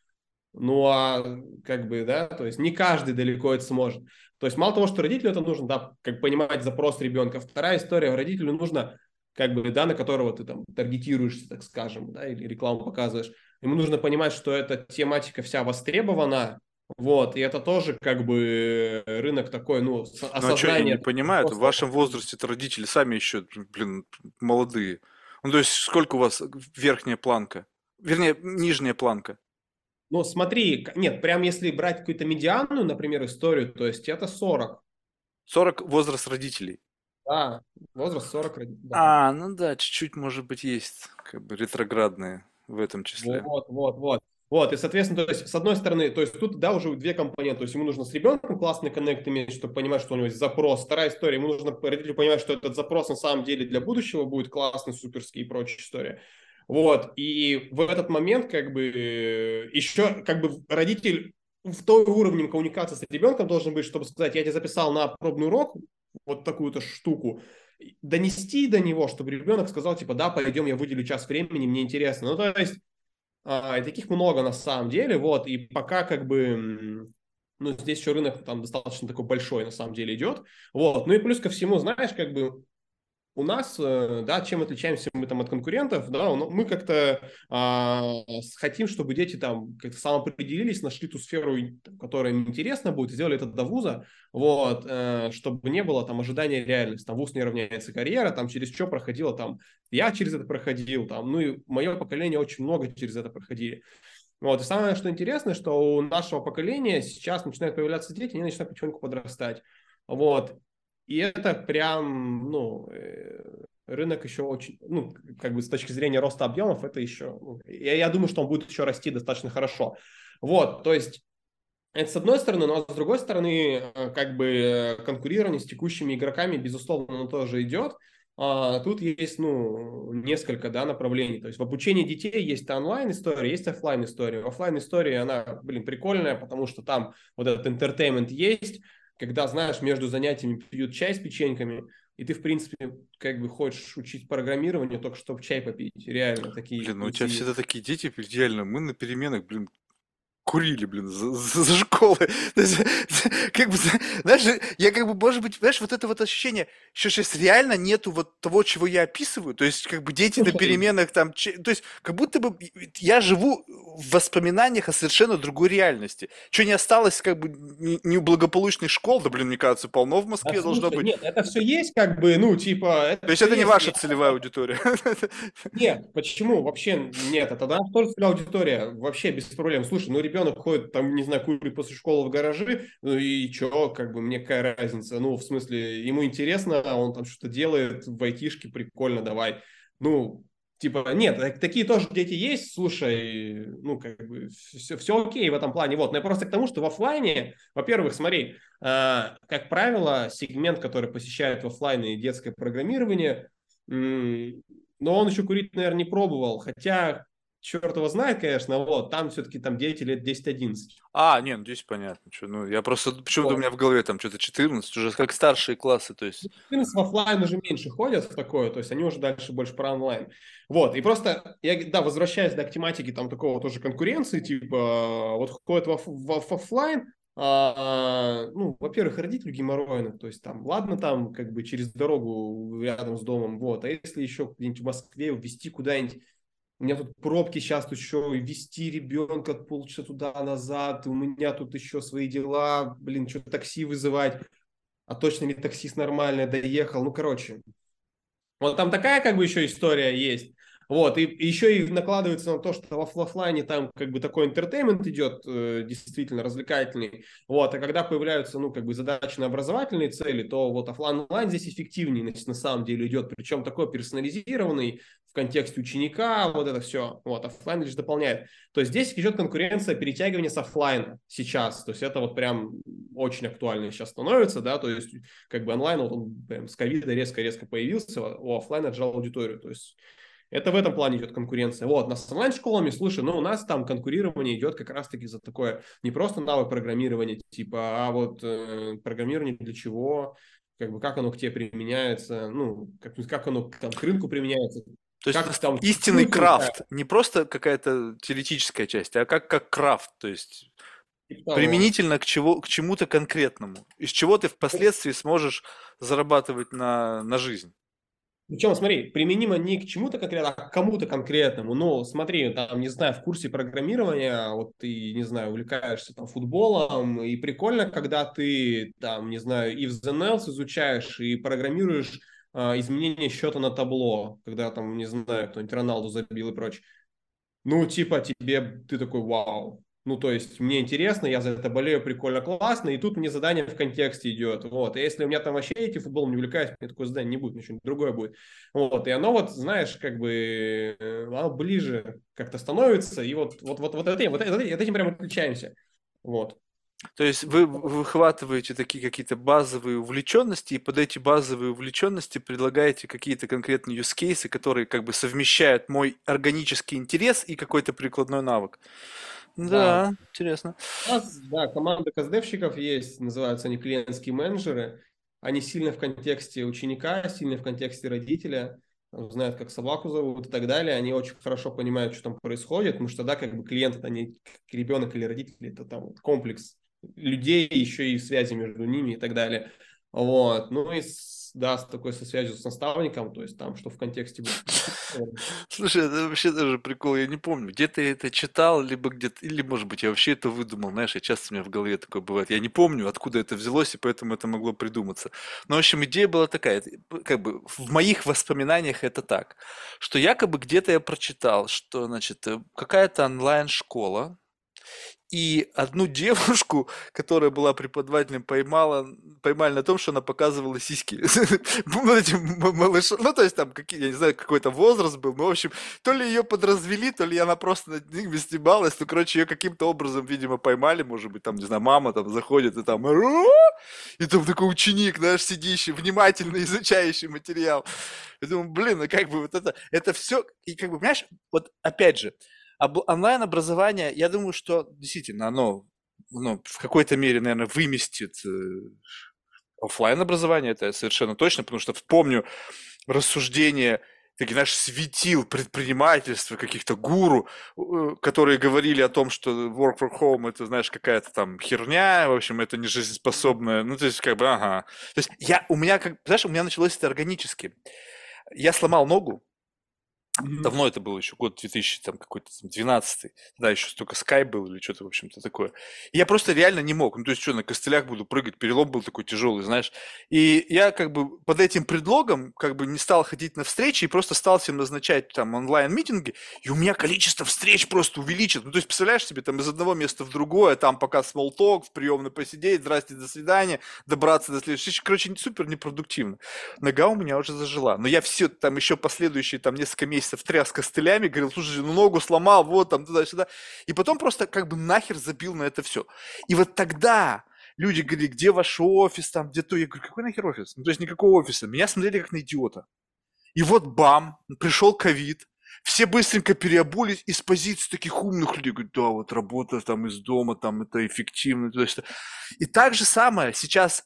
[SPEAKER 2] Ну, а как бы, да, то есть не каждый далеко это сможет. То есть мало того, что родителю это нужно, да, как понимать запрос ребенка. Вторая история, родителю нужно, как бы, да, на которого ты там таргетируешься, так скажем, да, или рекламу показываешь. Ему нужно понимать, что эта тематика вся востребована, вот, и это тоже как бы рынок такой, ну, осознание. Ну, а что, я
[SPEAKER 1] не понимаю, в вашем возрасте это родители сами еще, блин, молодые. Ну, то есть сколько у вас верхняя планка? Вернее, нижняя планка?
[SPEAKER 2] Ну, смотри, нет, прям если брать какую-то медианную, например, историю, то есть это 40.
[SPEAKER 1] 40 возраст родителей?
[SPEAKER 2] Да, возраст 40
[SPEAKER 1] родителей. Да. А, ну да, чуть-чуть, может быть, есть как бы ретроградные в этом числе.
[SPEAKER 2] Вот, вот, вот. Вот, и, соответственно, то есть, с одной стороны, то есть тут, да, уже две компоненты. То есть ему нужно с ребенком классный коннект иметь, чтобы понимать, что у него есть запрос. Вторая история, ему нужно родителю понимать, что этот запрос на самом деле для будущего будет классный, суперский и прочая история. Вот, и в этот момент как бы еще как бы родитель в той уровне коммуникации с ребенком должен быть, чтобы сказать, я тебе записал на пробный урок вот такую-то штуку, донести до него, чтобы ребенок сказал, типа, да, пойдем, я выделю час времени, мне интересно. Ну, то есть, а, таких много на самом деле, вот, и пока как бы, ну, здесь еще рынок там достаточно такой большой на самом деле идет, вот, ну и плюс ко всему, знаешь, как бы у нас, э, да, чем отличаемся мы там от конкурентов, да, мы как-то а, хотим, чтобы дети там как-то самоопределились, нашли ту сферу, которая им интересна будет, сделали это до вуза, вот, э, чтобы не было там ожидания реальности, там вуз не равняется карьера, там через что проходило, там я через это проходил, там, ну и мое поколение очень много через это проходили. Вот, и самое, что интересно, что у нашего поколения сейчас начинают появляться дети, они начинают потихоньку подрастать. Вот, и это прям, ну, э, рынок еще очень, ну, как бы с точки зрения роста объемов, это еще, ну, я, я думаю, что он будет еще расти достаточно хорошо. Вот, то есть это с одной стороны, но с другой стороны, э, как бы конкурирование с текущими игроками, безусловно, оно тоже идет. А, тут есть, ну, несколько, да, направлений. То есть в обучении детей есть онлайн история, есть офлайн история. Офлайн история, она, блин, прикольная, потому что там вот этот entertainment есть, когда, знаешь, между занятиями пьют чай с печеньками, и ты, в принципе, как бы хочешь учить программирование, только чтобы чай попить. Реально такие.
[SPEAKER 1] Блин, ну у тебя всегда такие дети, реально. Мы на переменах, блин, курили, блин, за, за, за школой. *laughs* То есть, как бы, знаешь, я как бы, может быть, знаешь, вот это вот ощущение, что сейчас реально нету вот того, чего я описываю, то есть, как бы дети на переменах там, то есть, как будто бы я живу в воспоминаниях о совершенно другой реальности. Что не осталось, как бы, не у благополучных школ, да, блин, мне кажется, полно в Москве да, должно быть.
[SPEAKER 2] Нет, это все есть, как бы, ну, типа...
[SPEAKER 1] То есть, это не ваша целевая аудитория?
[SPEAKER 2] Нет, почему? Вообще нет, это да, тоже целевая аудитория, вообще без проблем. Слушай, ну, ребенок ходит, там, не знаю, курит после школы в гаражи, ну, и что, как бы, мне какая разница? Ну, в смысле, ему интересно, он там что-то делает в айтишке, прикольно, давай. Ну, Типа, нет, такие тоже дети есть, слушай, ну, как бы, все, все окей в этом плане. Вот, но я просто к тому, что в офлайне, во-первых, смотри, э, как правило, сегмент, который посещает в офлайне детское программирование, м- но он еще курить, наверное, не пробовал, хотя черт его знает, конечно, вот, там все-таки там дети лет 10-11.
[SPEAKER 1] А, нет, ну здесь понятно. Что, ну, я просто, почему-то вот. у меня в голове там что-то 14, уже как старшие классы, то есть...
[SPEAKER 2] 14 в офлайн уже меньше ходят в такое, то есть они уже дальше больше про онлайн. Вот, и просто, я, да, возвращаясь да, к тематике там такого тоже конкуренции, типа, вот ходят в, в, в офлайн, а, ну, во-первых, родители геморройны, то есть там, ладно, там как бы через дорогу рядом с домом, вот, а если еще где-нибудь в Москве ввести куда-нибудь у меня тут пробки сейчас еще вести ребенка полчаса туда-назад, у меня тут еще свои дела, блин, что такси вызывать, а точно ли таксист нормально доехал, ну, короче. Вот там такая как бы еще история есть. Вот, и, еще и накладывается на то, что в офлайне там как бы такой entertainment идет, э, действительно развлекательный. Вот, а когда появляются, ну, как бы задачи на образовательные цели, то вот офлайн онлайн здесь эффективнее, значит, на самом деле идет, причем такой персонализированный в контексте ученика, вот это все. Вот, офлайн лишь дополняет. То есть здесь идет конкуренция перетягивания с офлайна сейчас. То есть это вот прям очень актуально сейчас становится, да, то есть как бы онлайн, вот он прям с ковида резко-резко появился, у офлайна отжал аудиторию. То есть это в этом плане идет конкуренция. Вот, на с онлайн-школами, слушай, ну, у нас там конкурирование идет как раз-таки за такое, не просто навык программирования, типа, а вот э, программирование для чего, как бы, как оно к тебе применяется, ну, как, как оно там, к рынку применяется.
[SPEAKER 1] То есть как, там, истинный крафт, да. не просто какая-то теоретическая часть, а как, как крафт, то есть типа применительно к, чего, к чему-то конкретному, из чего ты впоследствии сможешь зарабатывать на, на жизнь.
[SPEAKER 2] Причем, смотри, применимо не к чему-то конкретному, а к кому-то конкретному. Ну, смотри, там, не знаю, в курсе программирования, вот ты, не знаю, увлекаешься там футболом, и прикольно, когда ты, там, не знаю, и в else изучаешь, и программируешь а, изменение счета на табло, когда там, не знаю, кто-нибудь Роналду забил и прочее. Ну, типа, тебе, ты такой, вау, ну, то есть, мне интересно, я за это болею, прикольно, классно, и тут мне задание в контексте идет, вот. И если у меня там вообще эти футболом не увлекаюсь, мне такое задание не будет, мне что-нибудь другое будет. Вот, и оно вот, знаешь, как бы, э, оно ближе как-то становится, и вот, вот, вот, вот, этим, вот, вот этим прям отличаемся. Вот.
[SPEAKER 1] То есть вы выхватываете такие какие-то базовые увлеченности, и под эти базовые увлеченности предлагаете какие-то конкретные use cases, которые как бы совмещают мой органический интерес и какой-то прикладной навык. Да, да, интересно.
[SPEAKER 2] У нас, да, команда каздевщиков есть, называются они клиентские менеджеры. Они сильно в контексте ученика, сильно в контексте родителя, знают, как собаку зовут и так далее. Они очень хорошо понимают, что там происходит, потому что, да, как бы клиент это не ребенок или родители, это там комплекс людей, еще и связи между ними и так далее. Вот. Ну и да, с такой со связью с наставником, то есть там, что в контексте
[SPEAKER 1] Слушай, это вообще даже прикол, я не помню, где-то это читал, либо где-то, или, может быть, я вообще это выдумал, знаешь, я часто у меня в голове такое бывает, я не помню, откуда это взялось, и поэтому это могло придуматься. Но, в общем, идея была такая, как бы в моих воспоминаниях это так, что якобы где-то я прочитал, что, значит, э, какая-то онлайн-школа, и одну *laughs* девушку, которая была преподавателем, поймала, поймали на том, что она показывала сиськи. *laughs* ну, этим малышам. Ну, то есть там, какие, я не знаю, какой-то возраст был. Ну, в общем, то ли ее подразвели, то ли она просто над ними снималась. Ну, короче, ее каким-то образом, видимо, поймали. Может быть, там, не знаю, мама там заходит и там... И там такой ученик, знаешь, сидящий, внимательно изучающий материал. Я думаю, блин, ну как бы вот это... Это все... И как бы, понимаешь, вот опять же, онлайн-образование, я думаю, что действительно оно ну, в какой-то мере, наверное, выместит э, офлайн образование, это совершенно точно, потому что помню рассуждение таких, знаешь, светил предпринимательства, каких-то гуру, э, которые говорили о том, что work from home это, знаешь, какая-то там херня, в общем, это не жизнеспособная, ну, то есть, как бы, ага. То есть, я, у меня, как, знаешь, у меня началось это органически. Я сломал ногу,
[SPEAKER 2] Мгм.
[SPEAKER 1] Давно это было еще, год 2000, там какой-то там 12 тогда еще столько Sky был или что-то, в общем-то, такое. И я просто реально не мог, ну, то есть что, на костылях буду прыгать, перелом был такой тяжелый, знаешь. И я как бы под этим предлогом как бы не стал ходить на встречи и просто стал всем назначать там онлайн-митинги, и у меня количество встреч просто увеличилось. Ну, то есть, представляешь себе, там из одного места в другое, там пока talk, в приемной посидеть, здрасте, до свидания, добраться до следующей. Короче, супер непродуктивно. Нога у меня уже зажила. Но я все, там еще последующие там несколько месяцев тряс костылями, говорил, слушай, ну ногу сломал, вот там туда-сюда. И потом просто как бы нахер забил на это все. И вот тогда люди говорили, где ваш офис, там, где то. Я говорю, какой нахер офис? Ну, то есть никакого офиса. Меня смотрели как на идиота. И вот бам, пришел ковид, все быстренько переобулись из позиции таких умных людей. Говорят, да, вот работа там из дома, там это эффективно. То есть, и так же самое сейчас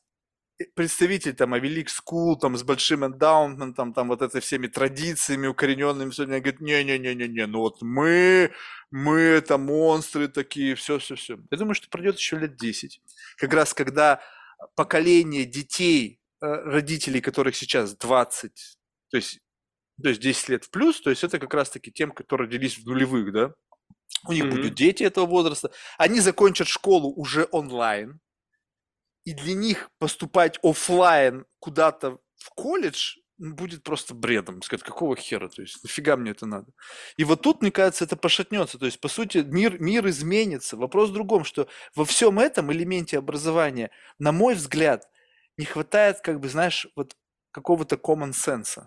[SPEAKER 1] представитель там Авелик School, там с большим эндаунтментом, там вот это всеми традициями укорененными, сегодня говорит, не-не-не-не-не, ну вот мы, мы это монстры такие, все-все-все. Я думаю, что пройдет еще лет 10. Как раз когда поколение детей, э, родителей, которых сейчас 20, то есть, то есть 10 лет в плюс, то есть это как раз-таки тем, которые родились в нулевых, да, у них
[SPEAKER 2] Мгм.
[SPEAKER 1] будут дети этого возраста, они закончат школу уже онлайн, и для них поступать оффлайн куда-то в колледж будет просто бредом. Сказать, какого хера? То есть, нафига мне это надо? И вот тут, мне кажется, это пошатнется. То есть, по сути, мир, мир изменится. Вопрос в другом, что во всем этом элементе образования, на мой взгляд, не хватает, как бы, знаешь, вот какого-то common sense.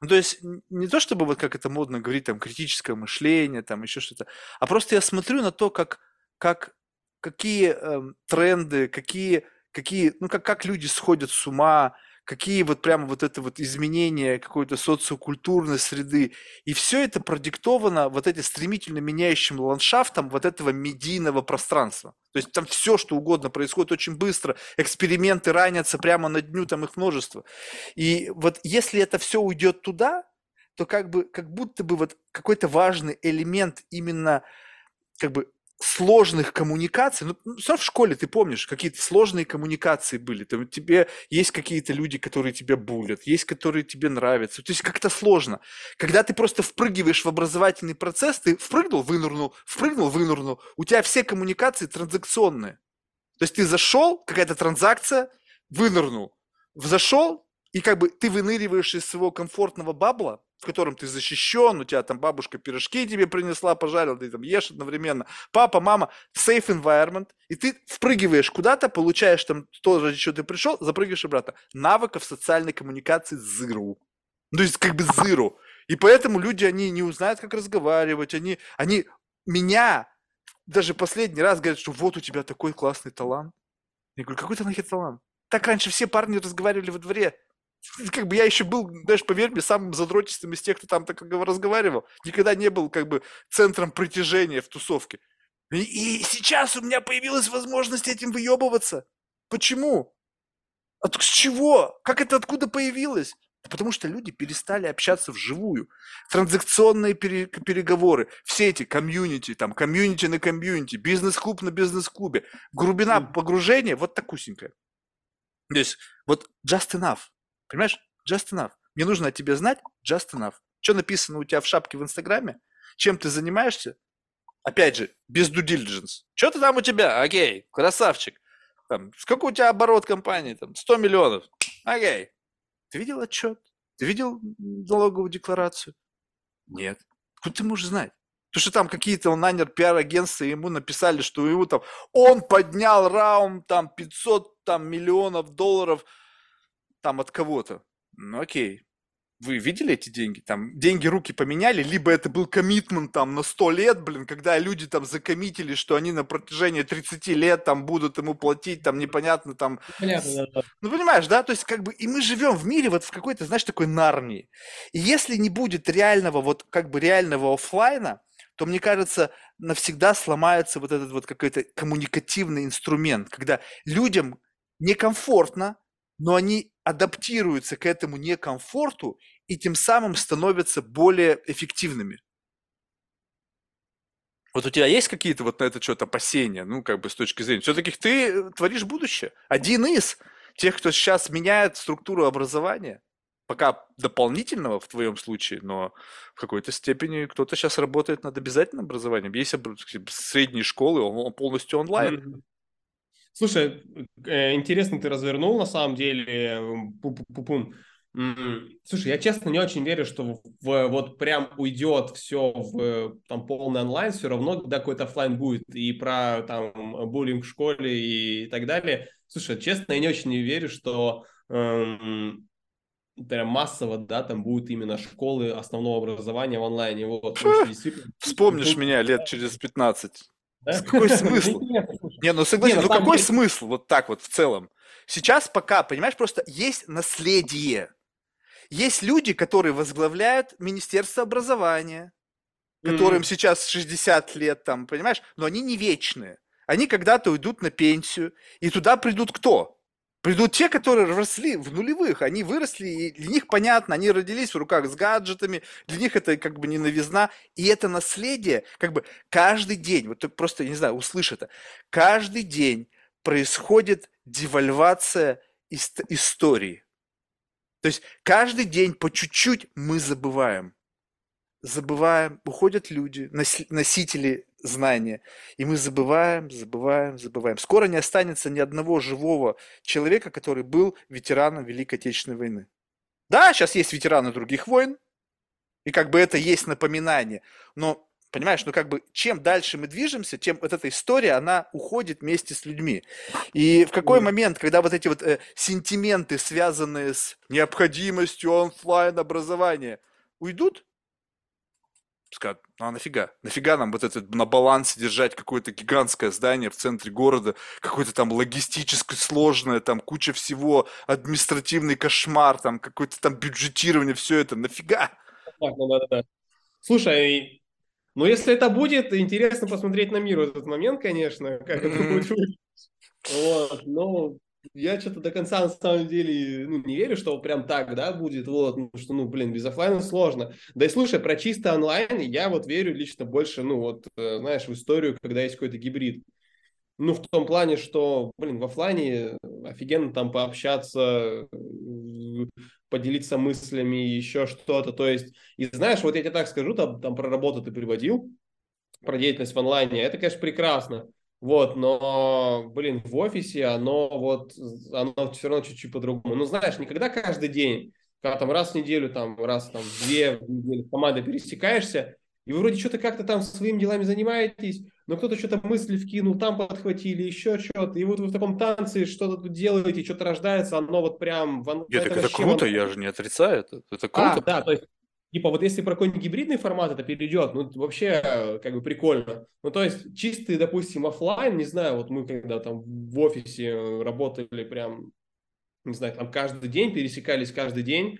[SPEAKER 1] Ну, то есть, не то чтобы, вот как это модно говорить, там, критическое мышление, там, еще что-то, а просто я смотрю на то, как, как какие эм, тренды, какие, какие, ну, как, как люди сходят с ума, какие вот прямо вот это вот изменения какой-то социокультурной среды. И все это продиктовано вот этим стремительно меняющим ландшафтом вот этого медийного пространства. То есть там все, что угодно происходит очень быстро, эксперименты ранятся прямо на дню, там их множество. И вот если это все уйдет туда, то как бы, как будто бы вот какой-то важный элемент именно как бы сложных коммуникаций, ну, ну, равно в школе ты помнишь, какие-то сложные коммуникации были, там тебе есть какие-то люди, которые тебя булят, есть, которые тебе нравятся, то есть как-то сложно. Когда ты просто впрыгиваешь в образовательный процесс, ты впрыгнул, вынырнул, впрыгнул, вынырнул, у тебя все коммуникации транзакционные. То есть ты зашел, какая-то транзакция, вынырнул, зашел, и как бы ты выныриваешь из своего комфортного бабла, в котором ты защищен, у тебя там бабушка пирожки тебе принесла, пожарила, ты там ешь одновременно, папа, мама, safe environment, и ты впрыгиваешь куда-то, получаешь там то, ради чего ты пришел, запрыгиваешь обратно. Навыков социальной коммуникации zero. Ну, то есть как бы zero. И поэтому люди, они не узнают, как разговаривать, они, они меня даже последний раз говорят, что вот у тебя такой классный талант. Я говорю, какой то нахер талант? Так раньше все парни разговаривали во дворе. Как бы я еще был, знаешь, поверь мне, самым задротистым из тех, кто там так разговаривал. Никогда не был как бы центром притяжения в тусовке. И, и сейчас у меня появилась возможность этим выебываться. Почему? От с чего? Как это откуда появилось? Да потому что люди перестали общаться вживую. Транзакционные пере- переговоры, все эти комьюнити, там, комьюнити на комьюнити, бизнес-клуб на бизнес-клубе. Глубина погружения вот такусенькая. То есть вот just enough. Понимаешь? Just enough. Мне нужно о тебе знать just enough. Что написано у тебя в шапке в Инстаграме? Чем ты занимаешься? Опять же, без due diligence. Что ты там у тебя? Окей, красавчик. Там, сколько у тебя оборот компании? Там, 100 миллионов. Окей. Ты видел отчет? Ты видел налоговую декларацию? Нет. Откуда ты можешь знать? Потому что там какие-то он нанял пиар-агентства, ему написали, что ему там, он поднял раунд там 500 там, миллионов долларов там от кого-то. Ну окей. Вы видели эти деньги? Там деньги руки поменяли, либо это был коммитмент там на 100 лет, блин, когда люди там закоммитили, что они на протяжении 30 лет там будут ему платить, там непонятно там
[SPEAKER 2] Понятно, да, да.
[SPEAKER 1] ну, понимаешь, да? То есть, как бы, и мы живем в мире вот в какой-то, знаешь, такой нарнии. И если не будет реального, вот, как бы, реального оффлайна, то, мне кажется, навсегда сломается вот этот вот какой-то коммуникативный инструмент, когда людям некомфортно но они адаптируются к этому некомфорту и тем самым становятся более эффективными. Вот у тебя есть какие-то вот на это что-то опасения, ну, как бы с точки зрения, все-таки ты э, творишь будущее. Один из тех, кто сейчас меняет структуру образования, пока дополнительного в твоем случае, но в какой-то степени кто-то сейчас работает над обязательным образованием. Есть средние школы, он полностью онлайн.
[SPEAKER 2] Слушай, э, интересно ты развернул на самом деле. Слушай, я честно не очень верю, что в, вот прям уйдет все в там, полный онлайн, все равно когда какой-то офлайн будет, и про там буллинг в школе и так далее. Слушай, честно, я не очень верю, что эм, прям массово, да, там будут именно школы основного образования в онлайне. Вот,
[SPEAKER 1] Вспомнишь меня лет через 15. Да? Какой смысл? Не, ну согласен, ну какой смысл вот так вот в целом? Сейчас пока, понимаешь, просто есть наследие. Есть люди, которые возглавляют Министерство образования, которым mm-hmm. сейчас 60 лет, там, понимаешь, но они не вечные. Они когда-то уйдут на пенсию, и туда придут кто? Придут те, которые росли в нулевых, они выросли, и для них понятно, они родились в руках с гаджетами, для них это как бы не новизна, и это наследие, как бы каждый день, вот ты просто, не знаю, услышь это, каждый день происходит девальвация истории. То есть каждый день по чуть-чуть мы забываем. Забываем, уходят люди, носители знания, и мы забываем, забываем, забываем. Скоро не останется ни одного живого человека, который был ветераном Великой Отечественной войны. Да, сейчас есть ветераны других войн, и как бы это есть напоминание, но Понимаешь, ну как бы чем дальше мы движемся, тем вот эта история, она уходит вместе с людьми. И в какой момент, когда вот эти вот э, сентименты, связанные с необходимостью онлайн образования, уйдут, скажут, ну а нафига? Нафига нам вот это на балансе держать какое-то гигантское здание в центре города, какое-то там логистически сложное, там куча всего, административный кошмар, там какое-то там бюджетирование, все это, нафига?
[SPEAKER 2] Ну да, да, да. Слушай, но если это будет, интересно посмотреть на мир в этот момент, конечно, как это будет Вот, но я что-то до конца на самом деле ну, не верю, что прям так, да, будет, вот, ну, что, ну, блин, без офлайна сложно. Да и слушай, про чисто онлайн я вот верю лично больше, ну, вот, э, знаешь, в историю, когда есть какой-то гибрид. Ну, в том плане, что, блин, в офлайне офигенно там пообщаться, поделиться мыслями, еще что-то. То есть, и знаешь, вот я тебе так скажу, там, там про работу ты приводил, про деятельность в онлайне, это, конечно, прекрасно. Вот, но, блин, в офисе оно вот, оно все равно чуть-чуть по-другому. Ну, знаешь, никогда каждый день, когда там раз в неделю, там, раз там две недели с командой пересекаешься, и вы вроде что-то как-то там своими делами занимаетесь, но кто-то что-то мысли вкинул, там подхватили, еще что-то, и вот вы в таком танце что-то тут делаете, что-то рождается, оно вот прям...
[SPEAKER 1] Нет, это, это круто, оно... я же не отрицаю, это, это а, круто.
[SPEAKER 2] А, да, то есть, типа вот если про какой-нибудь гибридный формат это перейдет, ну, вообще, как бы прикольно. Ну, то есть, чистый, допустим, офлайн, не знаю, вот мы когда там в офисе работали прям, не знаю, там каждый день, пересекались каждый день,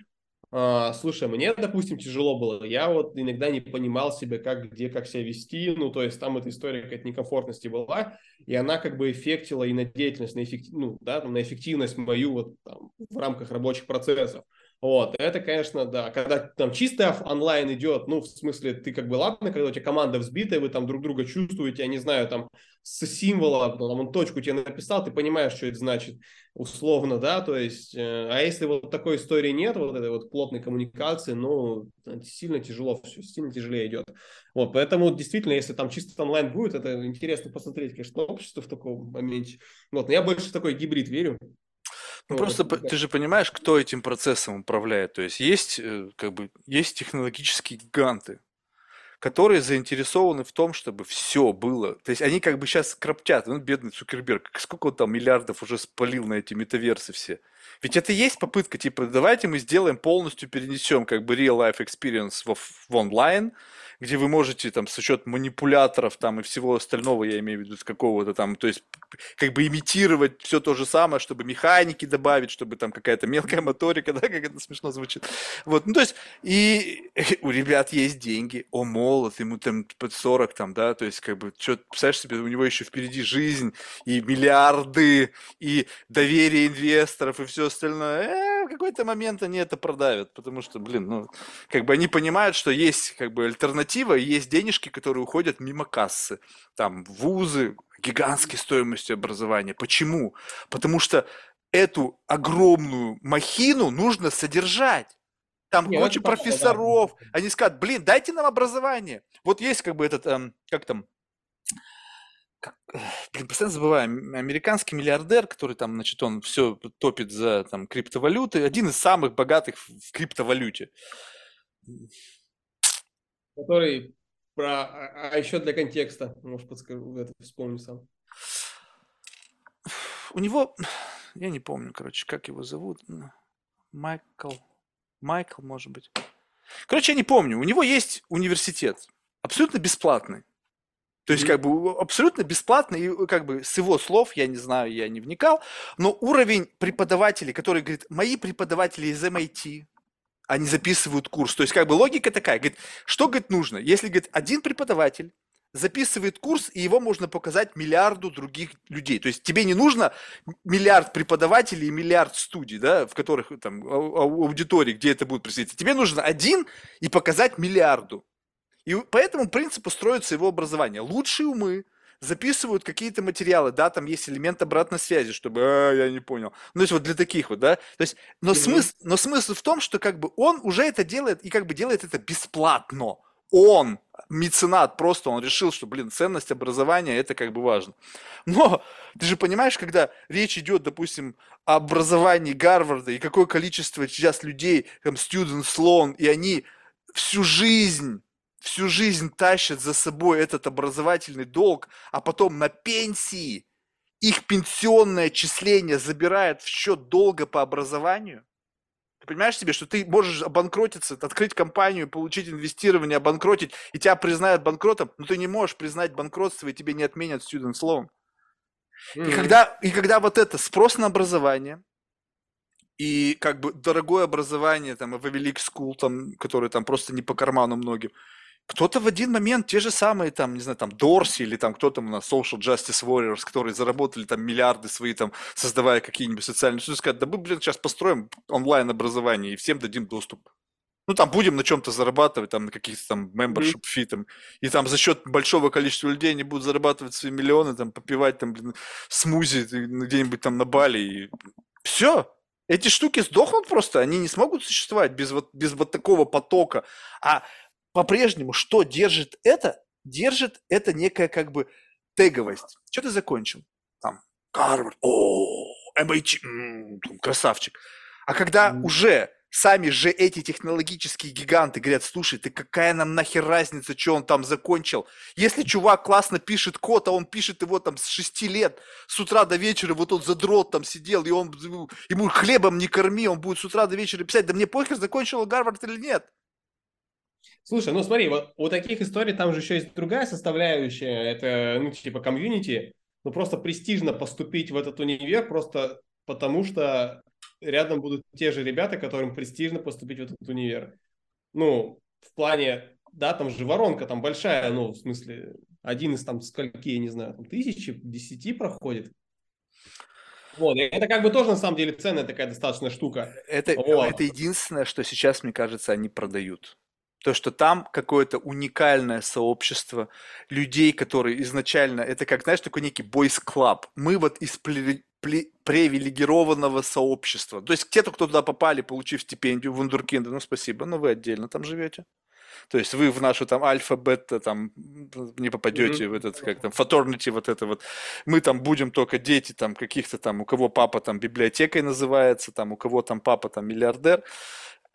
[SPEAKER 2] а, слушай, мне, допустим, тяжело было. Я вот иногда не понимал себя, как, где, как себя вести. Ну, то есть там эта история какая-то некомфортности была, и она как бы эффектила и на деятельность, на, эффектив... ну, да, на эффективность мою вот там, в рамках рабочих процессов. Вот, это, конечно, да, когда там чистый онлайн идет, ну, в смысле, ты как бы, ладно, когда у тебя команда взбитая, вы там друг друга чувствуете, я не знаю, там, с символа, там, он точку тебе написал, ты понимаешь, что это значит, условно, да, то есть, э, а если вот такой истории нет, вот этой вот плотной коммуникации, ну, сильно тяжело все, сильно тяжелее идет. Вот, поэтому, действительно, если там чисто онлайн будет, это интересно посмотреть, конечно, общество в таком моменте. Вот, но я больше в такой гибрид верю.
[SPEAKER 1] Ну, просто ты же понимаешь, кто этим процессом управляет. То есть есть, э, как бы, есть технологические гиганты, которые заинтересованы в том, чтобы все было. То есть они как бы сейчас кроптят. Ну, бедный Цукерберг, сколько он там миллиардов уже спалил на эти метаверсы все. Ведь это и есть попытка, типа, давайте мы сделаем полностью, перенесем как бы real life experience в, в онлайн, где вы можете там с учетом манипуляторов там и всего остального, я имею в виду, с какого-то там, то есть как бы имитировать все то же самое, чтобы механики добавить, чтобы там какая-то мелкая моторика, *laughs* да, как это смешно звучит. Вот, ну то есть и *laughs* у ребят есть деньги, о, молод, ему там под 40 там, да, то есть как бы, что, представляешь себе, у него еще впереди жизнь и миллиарды, и доверие инвесторов, и все остальное, э, в какой-то момент они это продавят, потому что, блин, ну, как бы они понимают, что есть как бы альтернатива, и есть денежки, которые уходят мимо кассы. Там вузы, гигантской стоимостью образования. Почему? Потому что эту огромную махину нужно содержать. Там
[SPEAKER 2] Не,
[SPEAKER 1] куча
[SPEAKER 2] это понятно, да.
[SPEAKER 1] профессоров. Они скажут, блин, дайте нам образование. Вот есть как бы этот, эм, как там, как, блин, постоянно забываю, ам- американский миллиардер, который там, значит, он все топит за там криптовалюты, один из самых богатых в криптовалюте.
[SPEAKER 2] Который про... А, а еще для контекста, может, подскажу, это вспомню сам.
[SPEAKER 1] У него, я не помню, короче, как его зовут, Майкл, Майкл, может быть. Короче, я не помню. У него есть университет, абсолютно бесплатный. То есть, как бы, абсолютно бесплатный, и, как бы, с его слов, я не знаю, я не вникал, но уровень преподавателей, который говорит, мои преподаватели из MIT, они записывают курс. То есть, как бы, логика такая, говорит, что, говорит, нужно? Если, говорит, один преподаватель записывает курс, и его можно показать миллиарду других людей. То есть, тебе не нужно миллиард преподавателей и миллиард студий, да, в которых там ау- ау- аудитории, где это будет происходить. Тебе нужно один и показать миллиарду. И по этому принципу строится его образование. Лучшие умы записывают какие-то материалы, да, там есть элемент обратной связи, чтобы, «А, я не понял. Ну, то есть вот для таких вот, да. То есть, но,
[SPEAKER 2] Мгм.
[SPEAKER 1] смысл, но смысл в том, что как бы он уже это делает и как бы делает это бесплатно. Он, меценат, просто он решил, что, блин, ценность образования это как бы важно. Но ты же понимаешь, когда речь идет, допустим, о образовании Гарварда и какое количество сейчас людей, там, students loan, и они всю жизнь, всю жизнь тащат за собой этот образовательный долг, а потом на пенсии их пенсионное отчисление забирает в счет долга по образованию. Ты понимаешь себе, что ты можешь обанкротиться, открыть компанию, получить инвестирование, обанкротить, и тебя признают банкротом, но ты не можешь признать банкротство, и тебе не отменят students loan. И
[SPEAKER 2] Мгм.
[SPEAKER 1] когда, и когда вот это спрос на образование, и как бы дорогое образование, там, в Elite School, там, который там просто не по карману многим, кто-то в один момент, те же самые, там, не знаю, там, Дорси или там кто там у нас, Social Justice Warriors, которые заработали там миллиарды свои, там, создавая какие-нибудь социальные сети, скажут, да мы, блин, сейчас построим онлайн-образование и всем дадим доступ. Ну, там будем на чем-то зарабатывать, там, на каких-то там membership fee, там, и там за счет большого количества людей они будут зарабатывать свои миллионы, там, попивать, там, блин, смузи где-нибудь там на Бали, и все. Эти штуки сдохнут просто, они не смогут существовать без вот, без вот такого потока. А по-прежнему что держит это? Держит это некая как бы теговость. Что ты закончил? Там, Гарвард, о, MIT, м, там, красавчик. А когда
[SPEAKER 2] Мгм.
[SPEAKER 1] уже сами же эти технологические гиганты говорят, слушай, ты какая нам нахер разница, что он там закончил? Если чувак классно пишет код, а он пишет его там с 6 лет, с утра до вечера, вот он задрот там сидел, и он, ему хлебом не корми, он будет с утра до вечера писать, да мне похер, закончил он Гарвард или нет.
[SPEAKER 2] Слушай, ну смотри, вот у таких историй там же еще есть другая составляющая, это, ну, типа комьюнити, ну, просто престижно поступить в этот универ, просто потому что рядом будут те же ребята, которым престижно поступить в этот универ. Ну, в плане, да, там же воронка там большая, ну, в смысле, один из там скольки, я не знаю, там тысячи, десяти проходит. Вот, это как бы тоже на самом деле ценная такая достаточно штука.
[SPEAKER 1] Это,
[SPEAKER 2] Вот.
[SPEAKER 1] это единственное, что сейчас, мне кажется, они продают. То, что там какое-то уникальное сообщество людей, которые изначально, это как, знаешь, такой некий club. Мы вот из пле- пле- привилегированного сообщества. То есть те, кто туда попали, получив стипендию в Вундеркинде, ну спасибо, но вы отдельно там живете. То есть вы в нашу там альфа, бета там не попадете
[SPEAKER 2] Мгм.
[SPEAKER 1] в этот, как там, фаторнити вот это вот. Мы там будем только дети там каких-то там, у кого папа там библиотекой называется, там у кого там папа там миллиардер.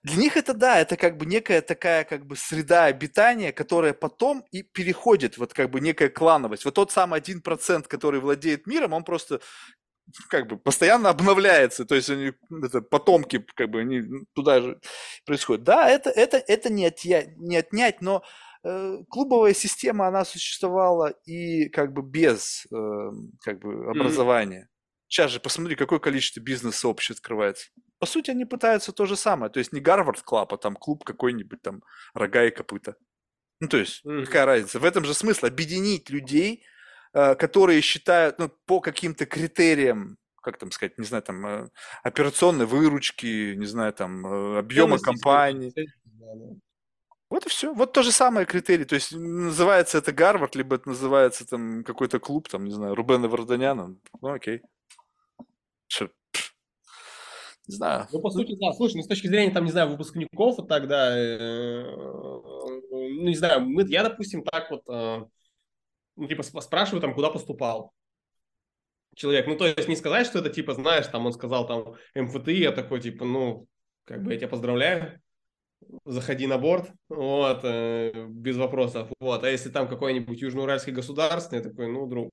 [SPEAKER 1] Для них это да, это как бы некая такая как бы среда обитания, которая потом и переходит, вот как бы некая клановость. Вот тот самый один процент, который владеет миром, он просто как бы постоянно обновляется, то есть они, это, потомки, как бы они туда же происходят. Да, это, это, это не, отъя- не отнять, но э, клубовая система, она существовала и как бы без э, как бы образования. Сейчас же посмотри, какое количество бизнес-сообществ открывается. По сути, они пытаются то же самое. То есть не Harvard Club, а там клуб какой-нибудь там рога и копыта. Ну, то есть,
[SPEAKER 2] Мгм.
[SPEAKER 1] какая разница? В этом же смысл объединить людей, э, которые считают, ну, по каким-то критериям, как там сказать, не знаю, там, э, операционной выручки, не знаю, там, э, объема компании. Вот и все. Вот то же самое критерий. То есть называется это Гарвард, либо это называется там какой-то клуб, там, не знаю, Рубена Варданяна. Ну, окей. Не знаю.
[SPEAKER 2] Ну, по сути, да, слушай, ну, с точки зрения, там, не знаю, выпускников, вот тогда, э, ну, не знаю, мы, я, допустим, так вот, э, ну, типа, сп- спрашиваю, там, куда поступал человек. Ну, то есть не сказать, что это, типа, знаешь, там, он сказал, там, МФТИ, я такой, типа, ну, как бы, я тебя поздравляю, заходи на борт, вот, э, без вопросов, вот. А если там какой-нибудь Южноуральский государственный, я такой, ну, друг,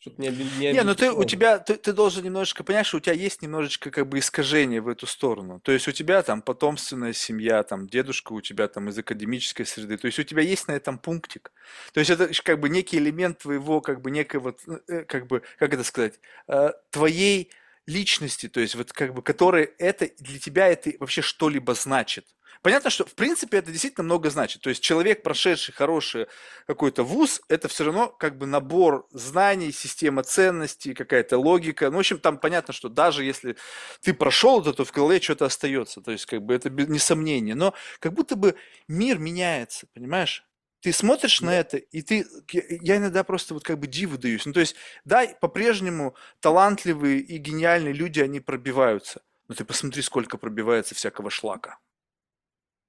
[SPEAKER 2] что-то не, оби- не
[SPEAKER 1] Не, ну ты у тебя ты, ты должен немножечко понять, что у тебя есть немножечко как бы искажение в эту сторону. То есть у тебя там потомственная семья, там дедушка у тебя там из академической среды. То есть у тебя есть на этом пунктик. То есть это как бы некий элемент твоего как бы некого э, э, как бы как это сказать э, твоей личности, то есть вот как бы который это для тебя это вообще что-либо значит. Понятно, что в принципе это действительно много значит. То есть человек, прошедший хороший какой-то вуз, это все равно как бы набор знаний, система ценностей, какая-то логика. Ну, в общем, там понятно, что даже если ты прошел это, то в голове что-то остается. То есть, как бы это без- несомнение. Но как будто бы мир меняется, понимаешь? Ты смотришь на это, и ты, я я иногда просто вот как бы диву даюсь. Ну, то есть, да, по-прежнему талантливые и гениальные люди, они пробиваются. Но ты посмотри, сколько пробивается всякого шлака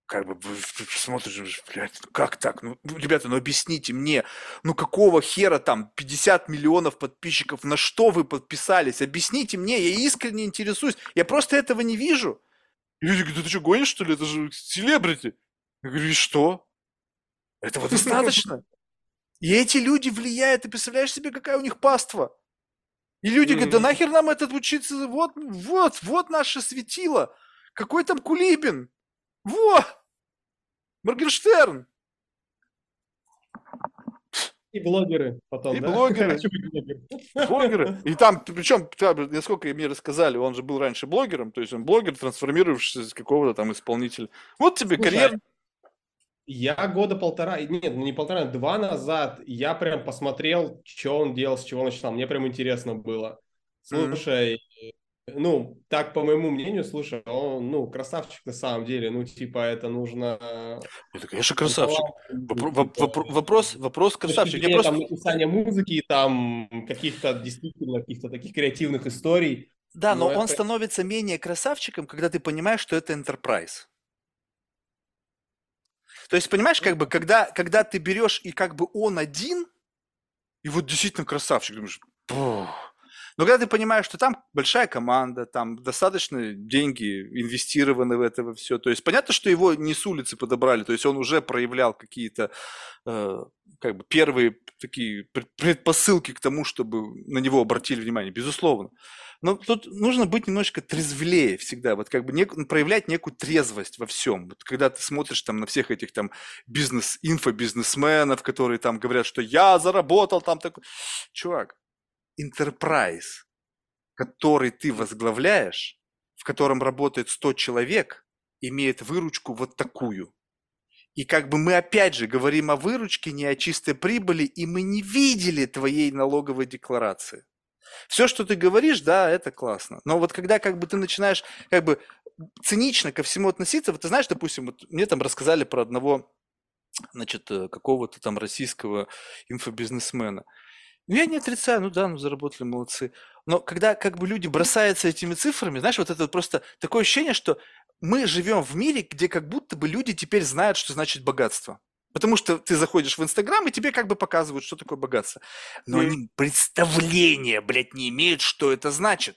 [SPEAKER 1] как бы смотришь, блядь, ну как так? Ну, ну, ребята, ну объясните мне, ну какого хера там 50 миллионов подписчиков, на что вы подписались? Объясните мне, я искренне интересуюсь, я просто этого не вижу. И люди говорят, ты что, гонишь, что ли? Это же селебрити. Я говорю, и что? Этого достаточно? И эти люди влияют, ты представляешь себе, какая у них паства? И люди говорят, да нахер нам этот учиться, вот, вот, вот наше светило. Какой там Кулибин? Вот! Моргенштерн!
[SPEAKER 2] И блогеры потом,
[SPEAKER 1] И
[SPEAKER 2] да?
[SPEAKER 1] блогеры. *laughs* Блогеры. И там, причем, насколько мне рассказали, он же был раньше блогером, то есть он блогер, трансформировавшийся из какого-то там исполнителя. Вот тебе
[SPEAKER 2] Слушай,
[SPEAKER 1] карьер.
[SPEAKER 2] Я года полтора, нет, ну не полтора, два назад я прям посмотрел, что он делал, с чего начинал. Мне прям интересно было. Слушай, ну, так по моему мнению, слушай, он, ну, красавчик на самом деле. Ну, типа, это нужно...
[SPEAKER 1] Это, конечно,
[SPEAKER 2] ну,
[SPEAKER 1] красавчик. Вопро-
[SPEAKER 2] типа,
[SPEAKER 1] воп- вопро- Вопрос, вопрос красавчик. Я просто...
[SPEAKER 2] там, написания музыки, там, каких-то действительно, каких-то таких креативных историй.
[SPEAKER 1] Да, но
[SPEAKER 2] Ну,
[SPEAKER 1] он
[SPEAKER 2] это-
[SPEAKER 1] становится менее красавчиком, когда ты понимаешь, что это enterprise. То есть, понимаешь, как бы, когда, когда ты берешь и как бы он один, и вот действительно красавчик, думаешь, «Пух». Но когда ты понимаешь, что там большая команда, там достаточно деньги инвестированы в это все, то есть понятно, что его не с улицы подобрали, то есть он уже проявлял какие-то э, как бы первые такие пред- предпосылки к тому, чтобы на него обратили внимание, безусловно. Но тут нужно быть немножечко трезвлее всегда, вот как бы нек- проявлять некую трезвость во всем. Вот когда ты смотришь там на всех этих там бизнес, инфобизнесменов, которые там говорят, что я заработал там такой. Чувак, enterprise, который ты возглавляешь, в котором работает 100 человек, имеет выручку вот такую. И как бы мы опять же говорим о выручке, не о чистой прибыли, и мы не видели твоей налоговой декларации. Все, что ты говоришь, да, это классно. Но вот когда как бы ты начинаешь как бы цинично ко всему относиться, вот ты знаешь, допустим, вот мне там рассказали про одного, значит, э, какого-то там российского инфобизнесмена. Ну, я не отрицаю, ну да, ну заработали, молодцы. Но когда как бы люди бросаются этими цифрами, знаешь, вот это вот просто такое ощущение, что мы живем в мире, где как будто бы люди теперь знают, что значит богатство. Потому что ты заходишь в Инстаграм, и тебе как бы показывают, что такое богатство. Но
[SPEAKER 2] Мгм.
[SPEAKER 1] они представления, блядь, не имеют, что это значит.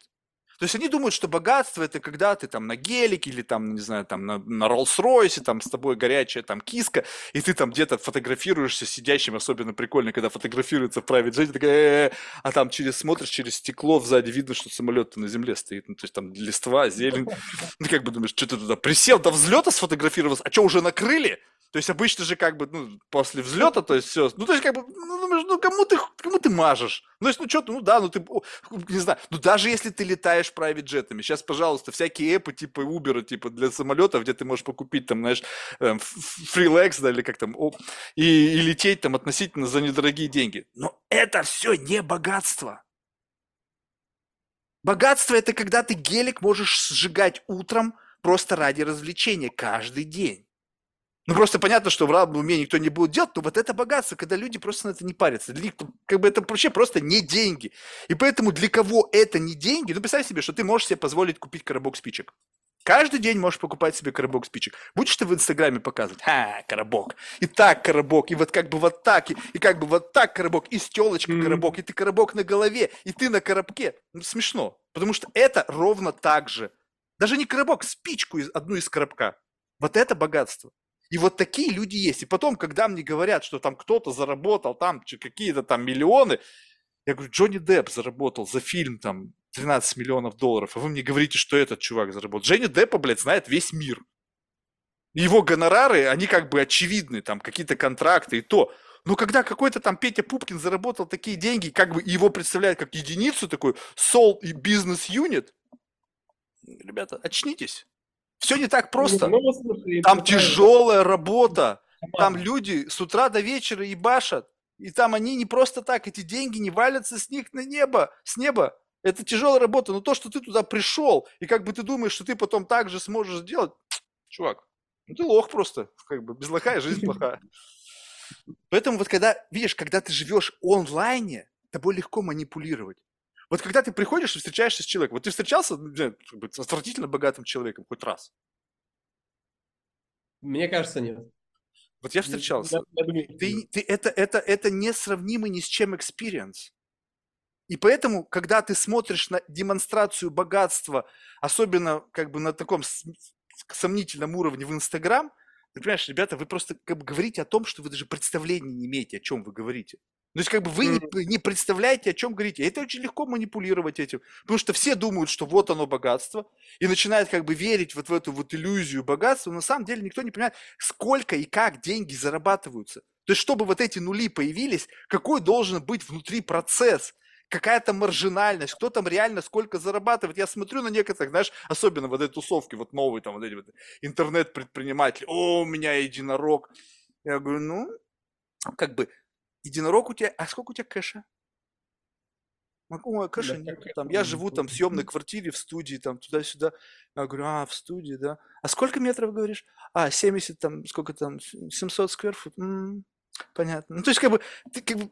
[SPEAKER 1] То есть они думают, что богатство это когда ты там на гелике или там, не знаю, там на, на Роллс-Ройсе, там с тобой горячая там киска, и ты там где-то фотографируешься сидящим, особенно прикольно, когда фотографируется в private jet, такая, а там через смотришь через стекло сзади видно, что самолет на земле стоит, ну то есть там листва, зелень, *laughs* ты как бы думаешь, что ты туда присел до взлета сфотографировался, а что уже накрыли? То есть обычно же как бы, ну, после взлета, то есть все, ну, то есть как бы, ну, ну, кому ты, кому ты мажешь? Ну, если, ну, что ну, да, ну, ты, не знаю, ну, даже если ты летаешь private джетами, сейчас, пожалуйста, всякие эпы типа Uber, типа для самолетов, где ты можешь покупить там, знаешь, эм, фрилекс, да, или как там, и, и лететь там относительно за недорогие деньги. Но это все не богатство. Богатство – это когда ты гелик можешь сжигать утром просто ради развлечения каждый день. Ну, просто понятно, что в равном уме никто не будет делать, но вот это богатство, когда люди просто на это не парятся. Для них, как бы это вообще просто не деньги. И поэтому для кого это не деньги, ну, представь себе, что ты можешь себе позволить купить коробок спичек. Каждый день можешь покупать себе коробок спичек. Будешь ты в Инстаграме показывать, ха, коробок, и так коробок, и вот как бы вот так, и, и как бы вот так коробок, и с телочкой
[SPEAKER 2] Мгм.
[SPEAKER 1] коробок, и ты коробок на голове, и ты на коробке. Ну, смешно, потому что это ровно так же. Даже не коробок, спичку из, одну из коробка. Вот это богатство. И вот такие люди есть. И потом, когда мне говорят, что там кто-то заработал там какие-то там миллионы, я говорю, Джонни Депп заработал за фильм там 13 миллионов долларов, а вы мне говорите, что этот чувак заработал. Джонни Деппа, блядь, знает весь мир. Его гонорары, они как бы очевидны, там какие-то контракты и то. Но когда какой-то там Петя Пупкин заработал такие деньги, как бы его представляют как единицу, такой сол и бизнес-юнит, ребята, очнитесь. Все не так просто.
[SPEAKER 2] Ну,
[SPEAKER 1] Там тяжелая работа. Там люди с утра до вечера и башат. И там они не просто так, эти деньги не валятся с них на небо, с неба. Это тяжелая работа. Но то, что ты туда пришел, и как бы ты думаешь, что ты потом так же сможешь сделать, *tsk* чувак, ну ты лох просто. Как бы без лоха и жизнь плохая. *laughs* Поэтому вот когда, видишь, когда ты живешь онлайне, тобой легко манипулировать. Вот когда ты приходишь и встречаешься с человеком, вот ты встречался ну, с отвратительно богатым человеком хоть раз?
[SPEAKER 2] Мне кажется, нет.
[SPEAKER 1] Вот я встречался.
[SPEAKER 2] Я- я думаю,
[SPEAKER 1] Ты, ты, это, это, это несравнимый ни с чем experience. И поэтому, когда ты смотришь на демонстрацию богатства, особенно как бы на таком сомнительном уровне в Инстаграм, ты понимаешь, ребята, вы просто как бы говорите о том, что вы даже представления не имеете, о чем вы говорите. То есть как бы вы не, не представляете, о чем говорите. Это очень легко манипулировать этим. Потому что все думают, что вот оно богатство, и начинают как бы верить вот в эту вот иллюзию богатства. Но на самом деле никто не понимает, сколько и как деньги зарабатываются. То есть, чтобы вот эти нули появились, какой должен быть внутри процесс? Какая-то маржинальность, кто там реально сколько зарабатывает. Я смотрю на некоторых, знаешь, особенно вот эти тусовки, вот новые там вот эти вот интернет-предприниматели. О, у меня единорог. Я говорю, ну, как бы, единорог у тебя, а сколько у тебя кэша? Ой, кэша
[SPEAKER 2] Да,
[SPEAKER 1] нет. Там, я живу там в съемной квартире, в студии, там туда-сюда. Я говорю, а, в студии, да. А сколько метров, говоришь? А, 70, там, сколько там, 700 скверфут. М, понятно. Ну, то есть, как бы, ты как бы,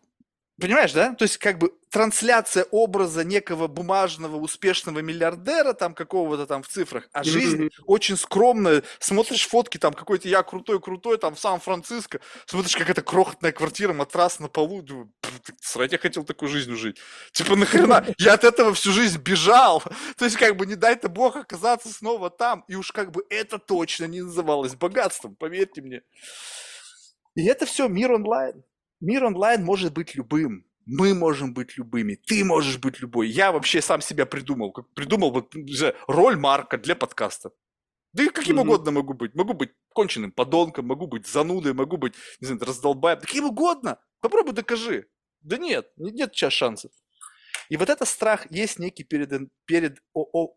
[SPEAKER 1] понимаешь, да? То есть, как бы, трансляция образа некого бумажного успешного миллиардера, там, какого-то там в цифрах, а жизнь
[SPEAKER 2] Мгм.
[SPEAKER 1] очень скромная. Смотришь фотки, там, какой-то я крутой-крутой, там, в Сан-Франциско, смотришь, какая-то крохотная квартира, матрас на полу, думаю, «Пф, так срать, я хотел такую жизнь жить. Типа, нахрена? *laughs* Я от этого всю жизнь бежал. То есть, как бы, не дай-то бог оказаться снова там. И уж как бы это точно не называлось богатством, поверьте мне. И это все мир онлайн. Мир онлайн может быть любым. Мы можем быть любыми, ты можешь быть любой. Я вообще сам себя придумал, придумал вот роль Марка для подкаста. Да и каким угодно могу быть. Могу быть конченым подонком, могу быть занудой, могу быть, не знаю, раздолбаем. Каким угодно. Попробуй докажи. Да нет, не- нет сейчас шансов. И вот этот страх есть некий перед, перед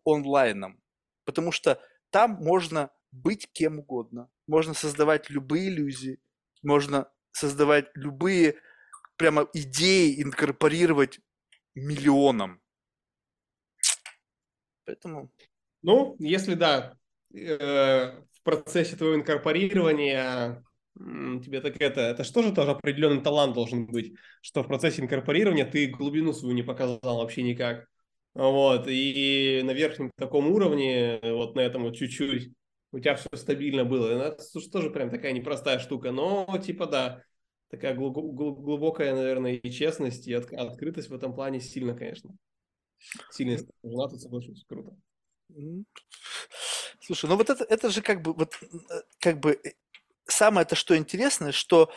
[SPEAKER 1] онлайном. Потому что там можно быть кем угодно. Можно создавать любые иллюзии. Можно создавать любые прямо идеи, инкорпорировать миллионам. Поэтому
[SPEAKER 2] Ну, если да, э, в процессе твоего инкорпорирования тебе так это, это что же тоже определенный талант должен быть, что в процессе инкорпорирования ты глубину свою не показал вообще никак. Вот, и на верхнем таком уровне, вот на этом вот чуть-чуть, у тебя все стабильно было. И Это тоже прям такая непростая штука, но типа да, такая глубо- гл- глубокая, наверное, и честность, и от- открытость в этом плане сильно, конечно. Сильно жена тут соглашусь, круто.
[SPEAKER 1] Слушай, ну вот это, это же как бы, вот, э, как бы э, самое-то что интересное, что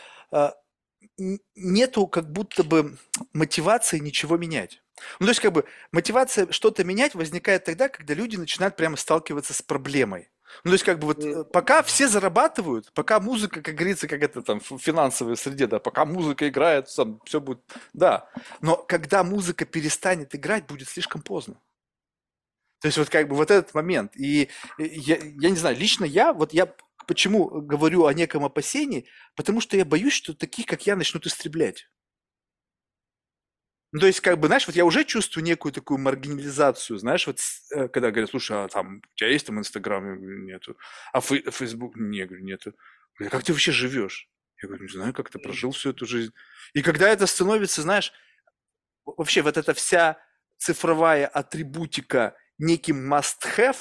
[SPEAKER 1] н- нету как будто бы мотивации ничего менять. Ну, то есть, как бы, мотивация что-то менять возникает тогда, когда люди начинают прямо сталкиваться с проблемой. Ну, то есть, как бы, вот,
[SPEAKER 2] Мгм.
[SPEAKER 1] э, пока все зарабатывают, пока музыка, как говорится, как это там в финансовой среде, да, пока музыка играет, там, все будет, да. Но когда музыка перестанет играть, будет слишком поздно. То есть вот как бы вот этот момент. И э, я, я не знаю, лично я, вот я почему говорю о неком опасении, потому что я боюсь, что таких, как я, начнут истреблять. Ну, то есть, как бы, знаешь, вот я уже чувствую некую такую маргинализацию, знаешь, вот э, когда говорят, слушай, а там у тебя есть там Инстаграм? Я говорю, нету. А Фейсбук? Нет, я говорю, нету. Я как ты вообще живешь? Я говорю, не знаю, как ты прожил всю эту жизнь. И когда это становится, знаешь, вообще вот эта вся цифровая атрибутика неким must-have,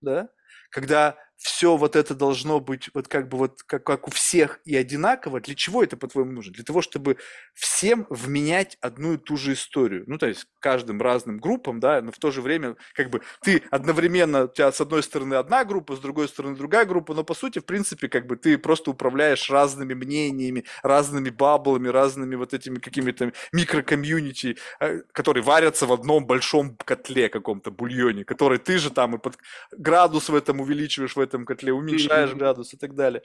[SPEAKER 1] да, когда все вот это должно быть вот как бы вот как, как у всех и одинаково. Для чего это, по-твоему, нужно? Для того, чтобы всем вменять одну и ту же историю. Ну, то есть каждым разным группам, да, но в то же время как бы ты одновременно, у тебя с одной стороны одна группа, с другой стороны другая группа, но по сути, в принципе, как бы ты просто управляешь разными мнениями, разными баблами, разными вот этими какими-то микрокомьюнити, э, которые варятся в одном большом котле каком-то, бульоне, который ты же там и под градус в этом увеличиваешь в этом котле, уменьшаешь градус и так далее.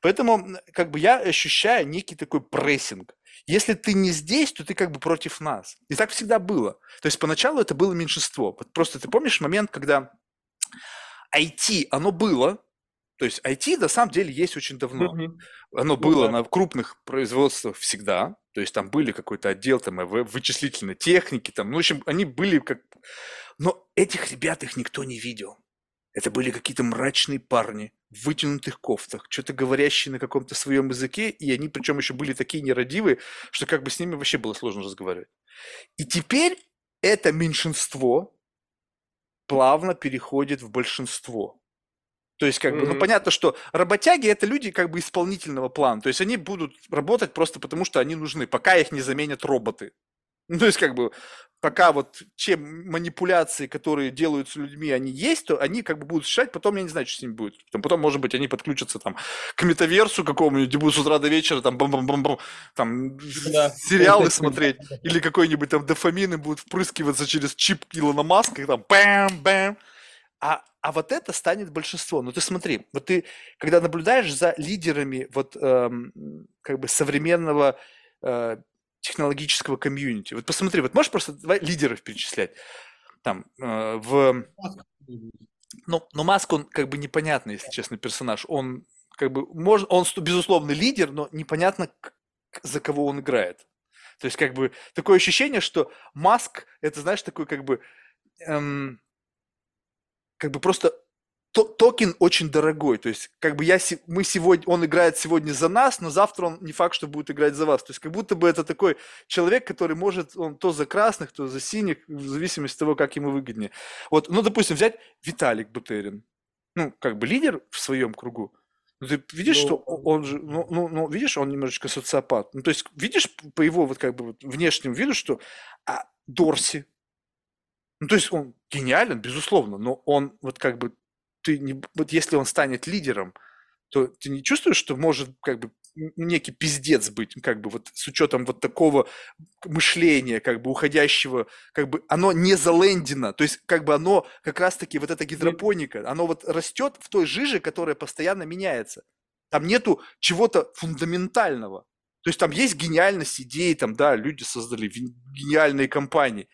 [SPEAKER 1] Поэтому как бы я ощущаю некий такой прессинг. Если ты не здесь, то ты как бы против нас. И так всегда было. То есть поначалу это было меньшинство. Вот просто ты помнишь момент, когда IT, оно было, то есть IT на самом деле есть очень давно. Mm-hmm. Оно ну, было да. на крупных производствах всегда. То есть там были какой-то отдел там вычислительной техники, там, ну, в общем, они были как... Но этих ребят их никто не видел. Это были какие-то мрачные парни в вытянутых кофтах, что-то говорящие на каком-то своем языке, и они причем еще были такие нерадивые, что как бы с ними вообще было сложно разговаривать. И теперь это меньшинство плавно переходит в большинство. То есть, как mm-hmm. бы, ну, понятно, что работяги это люди как бы исполнительного плана. То есть они будут работать просто потому, что они нужны, пока их не заменят роботы. Ну, то есть, как бы, пока вот чем манипуляции, которые делаются людьми, они есть, то они как бы будут решать, потом я не знаю, что с ними будет. Потом, потом может быть, они подключатся там к метаверсу какому-нибудь, будут с утра до вечера там бам-бам-бам-бам, там да. сериалы смотреть, или какой-нибудь там дофамины будут впрыскиваться через чип Илона Маска, и там бэм-бэм. А, а вот это станет большинство. Ну ты смотри, вот ты, когда наблюдаешь за лидерами вот эм, как бы современного э, технологического комьюнити. Вот посмотри, вот можешь просто давай лидеров перечислять. Там э, в... Ну, но Маск, он как бы непонятный, если честно, персонаж. Он как бы, может, он безусловно лидер, но непонятно, за кого он играет. То есть как бы такое ощущение, что Маск, это знаешь, такой как бы, эм, как бы просто токен очень дорогой, то есть как бы я, мы сегодня, он играет сегодня за нас, но завтра он не факт, что будет играть за вас, то есть как будто бы это такой человек, который может, он то за красных, то за синих, в зависимости от того, как ему выгоднее. Вот, ну, допустим, взять Виталик Бутерин, ну, как бы лидер в своем кругу, ну, ты видишь, ну, что он же, ну, ну, ну, видишь, он немножечко социопат. Ну, то есть, видишь по его вот как бы вот внешнему виду, что а, Дорси, ну, то есть он гениален, безусловно, но он вот как бы ты не, вот если он станет лидером, то ты не чувствуешь, что может как бы некий пиздец быть, как бы вот с учетом вот такого мышления, как бы уходящего, как бы оно не залендено, то есть как бы оно как раз-таки вот эта гидропоника, оно вот растет в той жиже, которая постоянно меняется. Там нету чего-то фундаментального. То есть там есть гениальность идей, там, да, люди создали гениальные компании.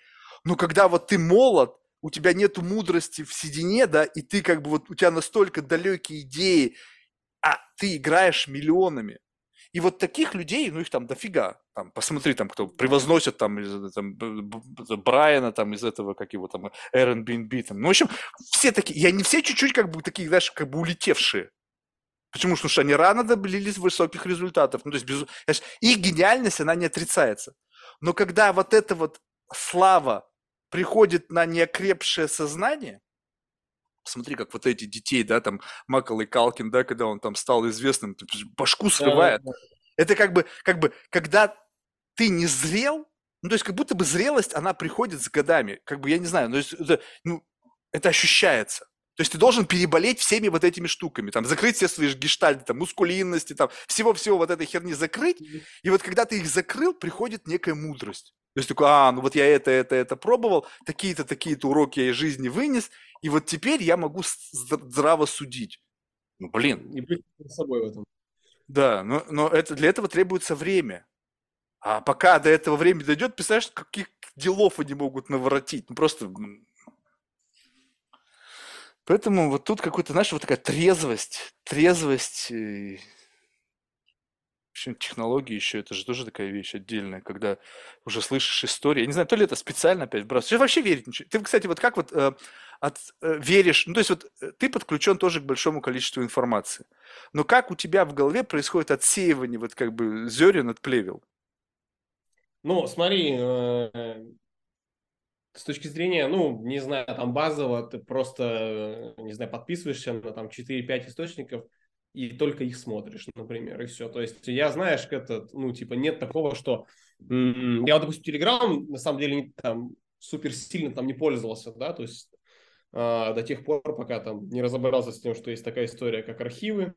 [SPEAKER 1] Но когда вот ты молод, у тебя нету мудрости в седине, да, и ты как бы вот, у тебя настолько далекие идеи, а ты играешь миллионами. И вот таких людей, ну их там дофига. Там, посмотри, там кто превозносят там из там, Брайана, там из этого, как его там, Airbnb, там. Ну, в общем, все такие, и они все чуть-чуть как бы такие, знаешь, как бы улетевшие. Почему? Потому что они рано добились высоких результатов. Ну, то есть, без... их гениальность, она не отрицается. Но когда вот эта вот слава приходит на неокрепшее сознание, смотри, как вот эти детей, да, там, Макалый Калкин, да, когда он там стал известным, башку срывает. Да, да, да. Это как бы, как бы, когда ты не зрел, ну, то есть как будто бы зрелость, она приходит с годами, как бы, я не знаю, ну, это, ну, это ощущается. То есть ты должен переболеть всеми вот этими штуками, там, закрыть все свои гештальты, там, мускулинности, там, всего-всего вот этой херни закрыть, и вот когда ты их закрыл, приходит некая мудрость. То есть такой, а, ну вот я это, это, это пробовал, такие-то, такие-то уроки я из жизни вынес, и вот теперь я могу здраво судить. Ну, блин.
[SPEAKER 2] И быть собой в этом.
[SPEAKER 1] Да, но, но это, для этого требуется время. А пока до этого времени дойдет, представляешь, каких делов они могут наворотить. Ну, просто... Поэтому вот тут какой-то, знаешь, вот такая трезвость, трезвость. Сегодня технологии еще, это же тоже такая вещь отдельная, когда уже слышишь истории. Я не знаю, то ли это специально опять вбрасываешь. Я вообще верить ничего. Ты, кстати, вот как вот э, от, э, веришь, ну то есть вот э, ты подключен тоже к большому количеству информации. Но как у тебя в голове происходит отсеивание вот как бы зерен от плевел?
[SPEAKER 2] Ну, смотри, э, с точки зрения, ну, не знаю, там базово ты просто, э, не знаю, подписываешься на там 4-5 источников и только их смотришь, например, и все. То есть я, знаешь, это, ну, типа, нет такого, что... Я вот, допустим, Telegram, на самом деле, там супер сильно там не пользовался, да, то есть а, до тех пор, пока там не разобрался с тем, что есть такая история, как архивы,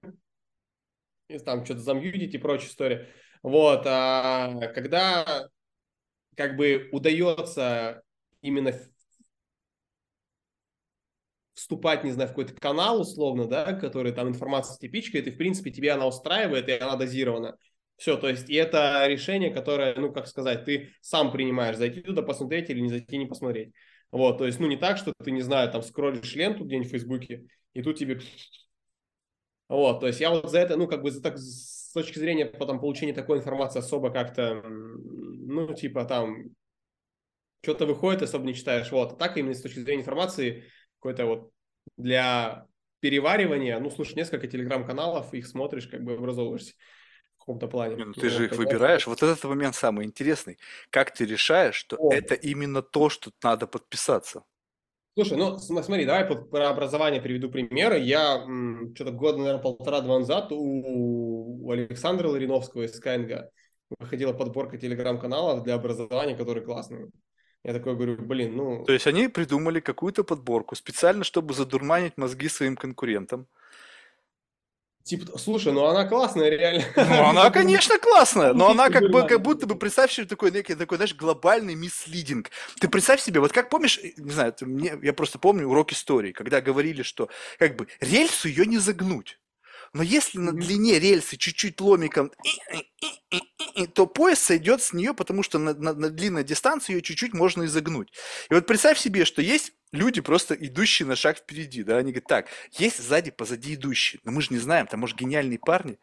[SPEAKER 2] и там что-то замьюдить и прочая история. Вот, а когда как бы удается именно вступать, не знаю, в какой-то канал условно, да, который там информация типичкает, и, в принципе, тебе она устраивает, и она дозирована. Все, то есть, и это решение, которое, ну, как сказать, ты сам принимаешь, зайти туда посмотреть или не зайти, не посмотреть. Вот, то есть, ну, не так, что ты, не знаю, там, скроллишь ленту где-нибудь в Фейсбуке, и тут тебе... Вот, то есть, я вот за это, ну, как бы, за так, с точки зрения потом получения такой информации особо как-то, ну, типа, там, что-то выходит, особо не читаешь. Вот. Так именно с точки зрения информации, какой-то вот для переваривания, ну, слушай, несколько телеграм-каналов, их смотришь, как бы образовываешься в каком-то плане.
[SPEAKER 1] Ну, ты же их выбираешь. Вот этот момент самый интересный. Как ты решаешь, что О. это именно то, что надо подписаться?
[SPEAKER 2] Слушай, ну смотри, давай про образование приведу примеры. Я что-то года, наверное, полтора-два назад у, у Александра Лариновского из Skyeng выходила подборка телеграм-каналов для образования, которые классные. Я такой говорю, блин, ну...
[SPEAKER 1] То есть они придумали какую-то подборку специально, чтобы задурманить мозги своим конкурентам.
[SPEAKER 2] Типа, слушай, ну она классная, реально.
[SPEAKER 1] Ну *laughs* она, конечно, классная, но она как бы, как будто бы, представь себе такой некий, такой, знаешь, глобальный мислидинг. Ты представь себе, вот как помнишь, не знаю, мне, я просто помню урок истории, когда говорили, что как бы рельсу ее не загнуть. Но если на длине рельсы чуть-чуть ломиком, то поезд сойдет с нее, потому что на, на, на длинной дистанции ее чуть-чуть можно изогнуть. И вот представь себе, что есть люди, просто идущие на шаг впереди, да, они говорят, так, есть сзади, позади идущие, но мы же не знаем, там, может, гениальные парни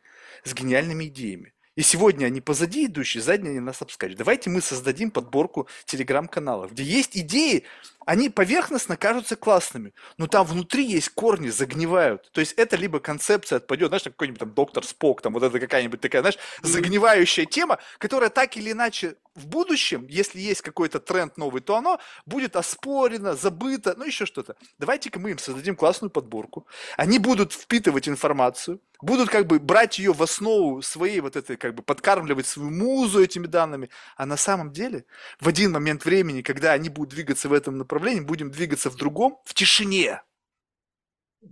[SPEAKER 1] с гениальными идеями. И сегодня они позади идущие, сзади они нас обскачут. Давайте мы создадим подборку телеграм-каналов, где есть идеи, они поверхностно кажутся классными, но там внутри есть корни, загнивают. То есть это либо концепция отпадет, знаешь, какой-нибудь там доктор Спок, там вот это какая-нибудь такая, знаешь, загнивающая тема, которая так или иначе в будущем, если есть какой-то тренд новый, то оно будет оспорено, забыто, ну еще что-то. Давайте-ка мы им создадим классную подборку. Они будут впитывать информацию, будут как бы брать ее в основу своей вот этой, как бы подкармливать свою музу этими данными. А на самом деле в один момент времени, когда они будут двигаться в этом направлении, направлении, будем двигаться в другом, в тишине.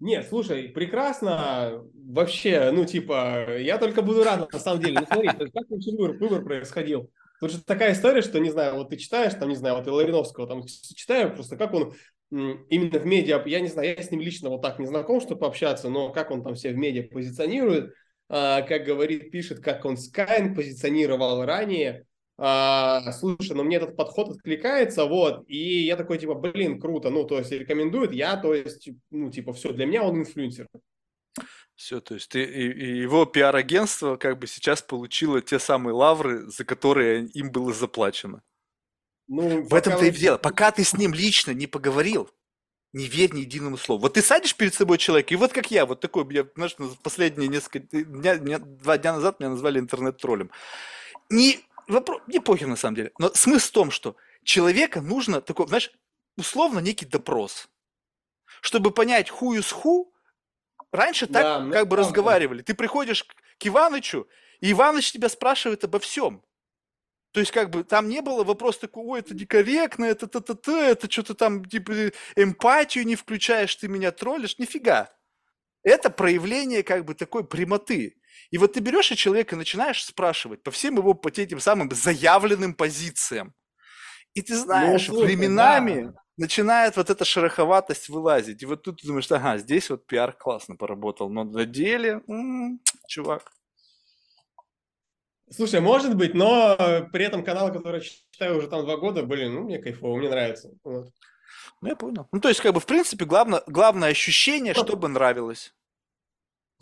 [SPEAKER 2] Нет, слушай, прекрасно. Вообще, ну, типа, я только буду рад, на самом деле. Ну, смотри, как вообще выбор, выбор происходил? Тут же такая история, что, не знаю, вот ты читаешь, там, не знаю, вот Лариновского, там, читаю просто, как он именно в медиа, я не знаю, я с ним лично вот так не знаком, чтобы пообщаться, но как он там себя в медиа позиционирует, а, как говорит, пишет, как он Skyeng позиционировал ранее, а, слушай, ну мне этот подход откликается, вот, и я такой, типа, блин, круто, ну, то есть рекомендует, я, то есть, ну, типа, все, для меня он инфлюенсер.
[SPEAKER 1] Все, то есть ты, и, и его пиар-агентство как бы сейчас получило те самые лавры, за которые им было заплачено. Ну, В этом-то и дело. Пока ты с ним лично не поговорил, не верь ни единому слову. Вот ты садишь перед собой человека, и вот как я, вот такой, я, знаешь, последние несколько дня, дня, два дня назад меня назвали интернет-троллем. Не вопрос, не похер на самом деле. Но смысл в том, что человека нужно такой, знаешь, условно некий допрос. Чтобы понять who is who, раньше так да, как бы разговаривали. Ты приходишь к Иванычу, и Иваныч тебя спрашивает обо всем. То есть, как бы, там не было вопроса такой, ой, это некорректно, это т т т это что-то там, типа, эмпатию не включаешь, ты меня троллишь. Нифига. Это проявление, как бы, такой прямоты. И вот ты берешь и человека начинаешь спрашивать по всем его по этим самым заявленным позициям. И ты знаешь, ну, временами да. начинает вот эта шероховатость вылазить. И вот тут ты думаешь, ага, здесь вот пиар классно поработал. Но на деле, м-м, чувак.
[SPEAKER 2] Слушай, может быть, но при этом канал, который я читаю уже там два года, блин, ну мне кайфово, мне нравится. Вот.
[SPEAKER 1] Ну я понял. Ну то есть как бы в принципе главное, главное ощущение, чтобы нравилось.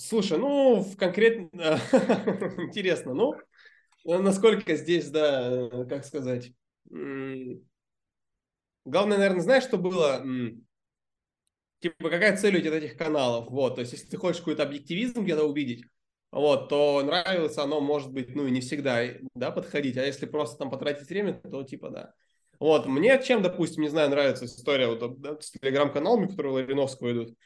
[SPEAKER 2] Слушай, ну, в конкретно... *laughs* Интересно, ну, насколько здесь, да, как сказать... Главное, наверное, знаешь, что было? Типа, какая цель у этих каналов? Вот, то есть, если ты хочешь какой-то объективизм где-то увидеть, вот, то нравится оно, может быть, ну, не всегда, да, подходить, а если просто там потратить время, то типа, да. Вот, мне чем, допустим, не знаю, нравится история вот, да, с телеграм-каналами, которые Лариновского идут,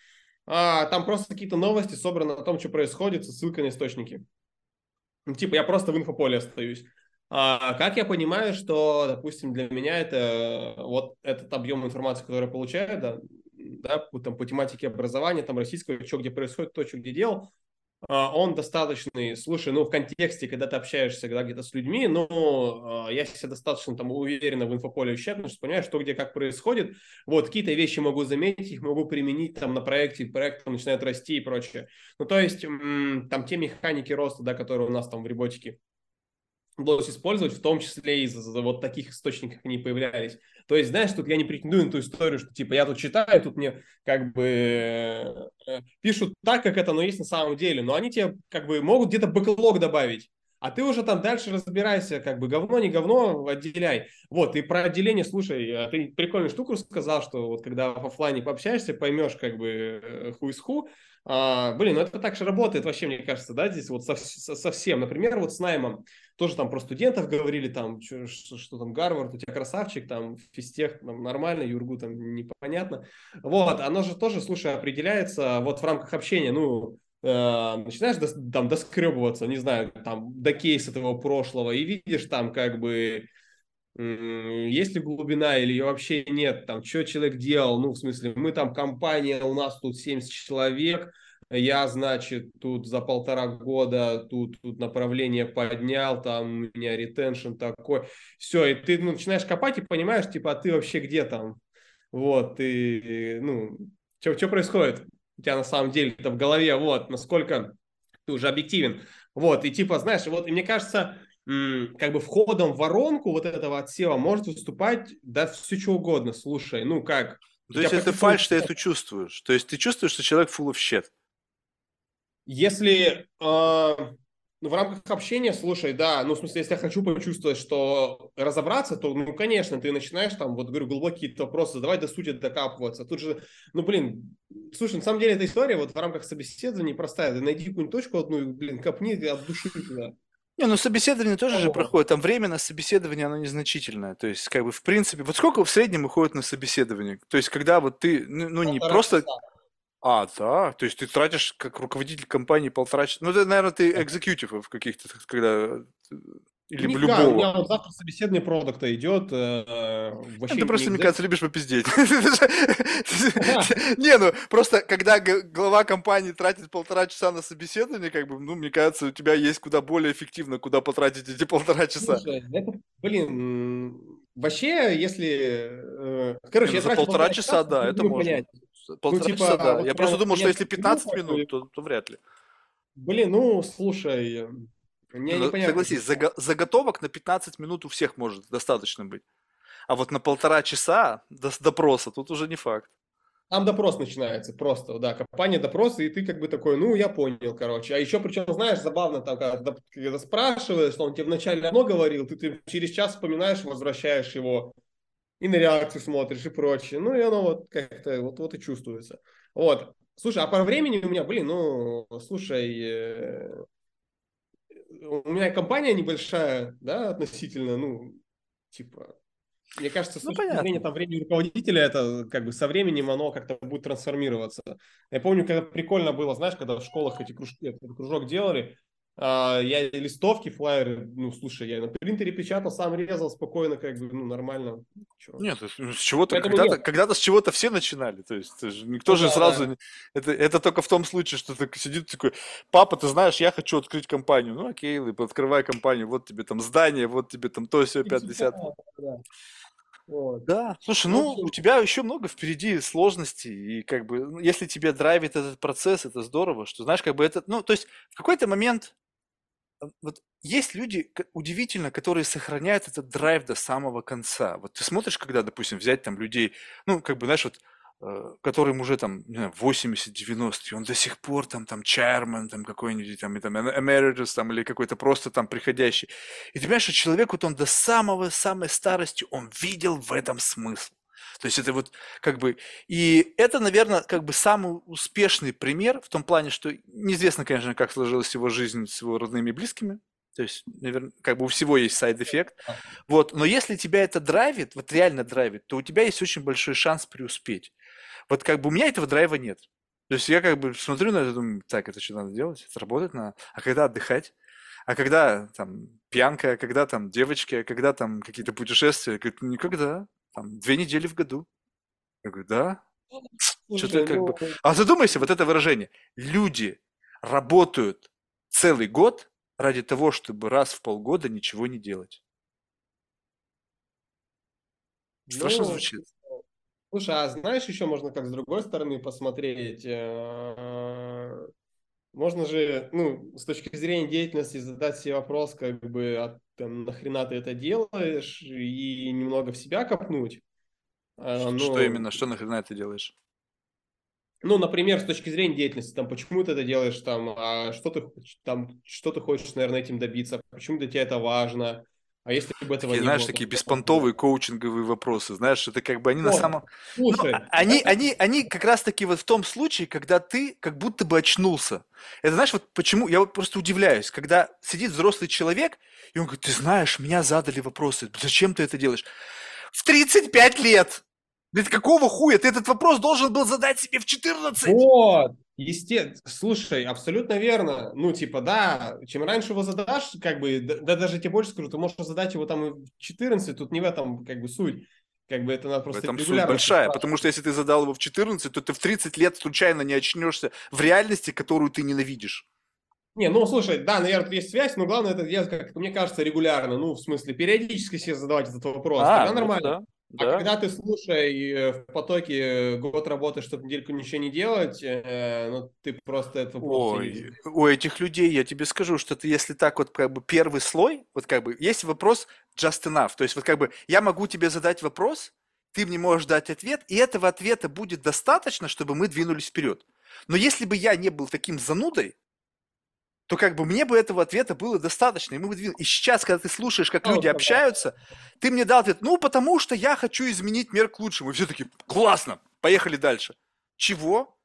[SPEAKER 2] а, там просто какие-то новости собраны о том, что происходит, со ссылкой на источники. Ну, типа, я просто в инфополе остаюсь. А, как я понимаю, что, допустим, для меня это вот этот объем информации, который я получаю, да, да, там, по тематике образования, там, российского, что где происходит, то, что где делал, он достаточный, слушай, ну, в контексте, когда ты общаешься когда где-то с людьми, ну, а, я себя достаточно там уверенно в инфополе потому что понимаю, что где как происходит, вот, какие-то вещи могу заметить, их могу применить там на проекте, проект начинает расти и прочее. Ну, то есть, там те механики роста, да, которые у нас там в реботике, удалось использовать, в том числе из вот таких источников они появлялись. То есть, знаешь, тут я не претендую на ту историю, что типа я тут читаю, тут мне как бы э, пишут так, как это оно есть на самом деле, но они тебе как бы могут где-то бэклог добавить. А ты уже там дальше разбирайся, как бы говно, не говно, отделяй. Вот, и про отделение, слушай, а ты прикольную штуку сказал, что вот когда в офлайне пообщаешься, поймешь как бы ху из ху. А, блин, ну это так же работает вообще, мне кажется, да, здесь вот совсем. Например, вот с наймом тоже там про студентов говорили, там, что, что, что там, Гарвард, у тебя красавчик, там, физтех, там, нормально, Юргу там непонятно. Вот, оно же тоже, слушай, определяется вот в рамках общения, ну, э, начинаешь дос, там доскребываться, не знаю, там, до кейса твоего прошлого, и видишь там как бы есть ли глубина или ее вообще нет, там, что человек делал, ну, в смысле, мы там компания, у нас тут 70 человек, я, значит, тут за полтора года тут, тут направление поднял, там у меня ретеншн такой. Все, и ты ну, начинаешь копать и понимаешь, типа, а ты вообще где там? Вот, ты, ну, что происходит у тебя на самом деле там в голове, вот, насколько ты уже объективен. Вот, и типа, знаешь, вот, и мне кажется, как бы входом в воронку вот этого отсева может выступать, да, все что угодно, слушай, ну как.
[SPEAKER 1] То есть это фальш, ты это чувствуешь. То есть ты чувствуешь, что человек full of shit.
[SPEAKER 2] Если э, ну, в рамках общения, слушай, да, ну, в смысле, если я хочу почувствовать, что разобраться, то, ну, конечно, ты начинаешь там, вот, говорю, глубокие вопросы, давай до сути докапываться. Тут же, ну, блин, слушай, на самом деле эта история вот в рамках собеседования простая. Ты найди какую-нибудь точку одну, блин, копни от души туда.
[SPEAKER 1] Не, ну собеседование тоже же проходит, там время на собеседование, оно незначительное. То есть, как бы, в принципе, вот сколько в среднем уходит на собеседование? То есть, когда вот ты, ну, ну не просто... Часа. А, да? То есть ты тратишь как руководитель компании полтора часа? Ну, это, наверное, ты экзекьютив каких-то, когда... Э, или в любого. У
[SPEAKER 2] меня вот завтра собеседование продукта идет. Э,
[SPEAKER 1] вообще ты просто, мне кажется, любишь попиздеть. *laughs* *laughs* Не, ну, просто когда глава компании тратит полтора часа на собеседование, как бы, ну, мне кажется, у тебя есть куда более эффективно, куда потратить эти полтора часа.
[SPEAKER 2] Блин, вообще, если... Э, короче,
[SPEAKER 1] я за полтора часа, да, это можно. Полтора ну, типа, часа, да. Вот я просто думал, что если 15 минут, то, то вряд ли.
[SPEAKER 2] Блин, ну, слушай, мне ну, непонятно.
[SPEAKER 1] Согласись, заг- заготовок на 15 минут у всех может достаточно быть. А вот на полтора часа до допроса тут уже не факт.
[SPEAKER 2] Там допрос начинается просто, да, компания допрос, и ты как бы такой, ну, я понял, короче. А еще, причем, знаешь, забавно, там, когда, когда спрашиваешь, что он тебе вначале одно говорил, ты, ты через час вспоминаешь, возвращаешь его, и на реакцию смотришь и прочее. Ну, и оно вот как-то вот, вот и чувствуется. Вот. Слушай, а по времени у меня, блин, ну, слушай, э, у меня компания небольшая, да, относительно, ну, типа, мне кажется, с ну, точки зрения там, времени руководителя, это как бы со временем оно как-то будет трансформироваться. Я помню, когда прикольно было, знаешь, когда в школах эти кружки, этот кружок делали, я листовки, флайеры, ну, слушай, я на принтере печатал, сам резал спокойно, как бы, ну, нормально.
[SPEAKER 1] Чего? Нет, с чего-то, когда-то, когда-то с чего-то все начинали, то есть никто ну, же да, сразу, да. Это, это только в том случае, что ты сидит такой, папа, ты знаешь, я хочу открыть компанию, ну, окей, открывай компанию, вот тебе там здание, вот тебе там то, все, 50. Да. Вот. Да, слушай, ну, у тебя еще много впереди сложностей, и как бы, ну, если тебе драйвит этот процесс, это здорово, что, знаешь, как бы это, ну, то есть в какой-то момент вот есть люди, удивительно, которые сохраняют этот драйв до самого конца. Вот ты смотришь, когда, допустим, взять там людей, ну, как бы, знаешь, вот э, которым уже там, не знаю, 80-90, и он до сих пор там, там, chairman, там, какой-нибудь, там, и там, emeritus, там, или какой-то просто там приходящий. И ты понимаешь, что человек, вот он до самого, самой старости, он видел в этом смысл. То есть это вот как бы... И это, наверное, как бы самый успешный пример в том плане, что неизвестно, конечно, как сложилась его жизнь с его родными и близкими. То есть, наверное, как бы у всего есть side effect. Вот. Но если тебя это драйвит, вот реально драйвит, то у тебя есть очень большой шанс преуспеть. Вот как бы у меня этого драйва нет. То есть я как бы смотрю на это, думаю, так, это что надо делать? Это работать надо. А когда отдыхать? А когда там пьянка, а когда там девочки, а когда там какие-то путешествия? Никогда там, две недели в году. Я говорю, да. Что-то как бы... А задумайся, вот это выражение. Люди работают целый год ради того, чтобы раз в полгода ничего не делать. Страшно ну, звучит.
[SPEAKER 2] Слушай, а знаешь, еще можно как с другой стороны посмотреть. Можно же, ну, с точки зрения деятельности задать себе вопрос, как бы, а там, нахрена ты это делаешь, и немного в себя копнуть.
[SPEAKER 1] А, но... Что именно? Что нахрена это делаешь?
[SPEAKER 2] Ну, например, с точки зрения деятельности, там, почему ты это делаешь, там, а что ты, там, что ты хочешь, наверное, этим добиться, почему для тебя это важно, а если бы этого
[SPEAKER 1] такие, не знаешь,
[SPEAKER 2] было,
[SPEAKER 1] такие беспонтовые коучинговые вопросы, знаешь, это как бы они О, на самом... Слушай, ну, они, это... они, они как раз-таки вот в том случае, когда ты как будто бы очнулся. Это знаешь, вот почему, я вот просто удивляюсь, когда сидит взрослый человек, и он говорит, ты знаешь, меня задали вопросы, зачем ты это делаешь? В 35 лет! Ведь какого хуя? Ты этот вопрос должен был задать себе в 14.
[SPEAKER 2] Вот, естественно. Слушай, абсолютно верно. Ну, типа, да, чем раньше его задашь, как бы, да, даже тебе больше скажу, ты можешь задать его там и в 14, тут не в этом, как бы, суть. Как бы это надо просто
[SPEAKER 1] в этом суть большая, потому что если ты задал его в 14, то ты в 30 лет случайно не очнешься в реальности, которую ты ненавидишь.
[SPEAKER 2] Не, ну слушай, да, наверное, есть связь, но главное это делать, как мне кажется, регулярно. Ну, в смысле, периодически себе задавать этот вопрос. А, Тогда ну, нормально. Да. А да. когда ты слушай э, в потоке год работы, чтобы недельку ничего не делать, э, ну ты просто это
[SPEAKER 1] Ой, у этих людей я тебе скажу, что ты если так вот как бы первый слой, вот как бы есть вопрос just enough, то есть вот как бы я могу тебе задать вопрос, ты мне можешь дать ответ, и этого ответа будет достаточно, чтобы мы двинулись вперед. Но если бы я не был таким занудой, то как бы мне бы этого ответа было достаточно. И, мы бы и сейчас, когда ты слушаешь, как люди общаются, ты мне дал ответ, ну, потому что я хочу изменить мир к лучшему. И все таки классно, поехали дальше. Чего?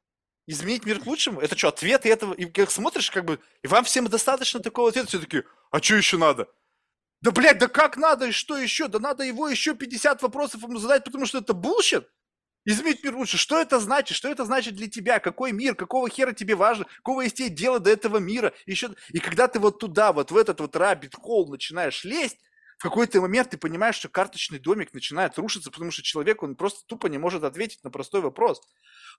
[SPEAKER 1] Изменить мир к лучшему? Это что, ответ? И, этого, и как смотришь, как бы, и вам всем достаточно такого ответа, все таки а что еще надо? Да, блядь, да как надо и что еще? Да надо его еще 50 вопросов ему задать, потому что это bullshit. Изменить мир лучше. Что это значит? Что это значит для тебя? Какой мир? Какого хера тебе важно? Какого есть тебе дело до этого мира? Еще... И когда ты вот туда, вот в этот вот rabbit hole начинаешь лезть, в какой-то момент ты понимаешь, что карточный домик начинает рушиться, потому что человек, он просто тупо не может ответить на простой вопрос.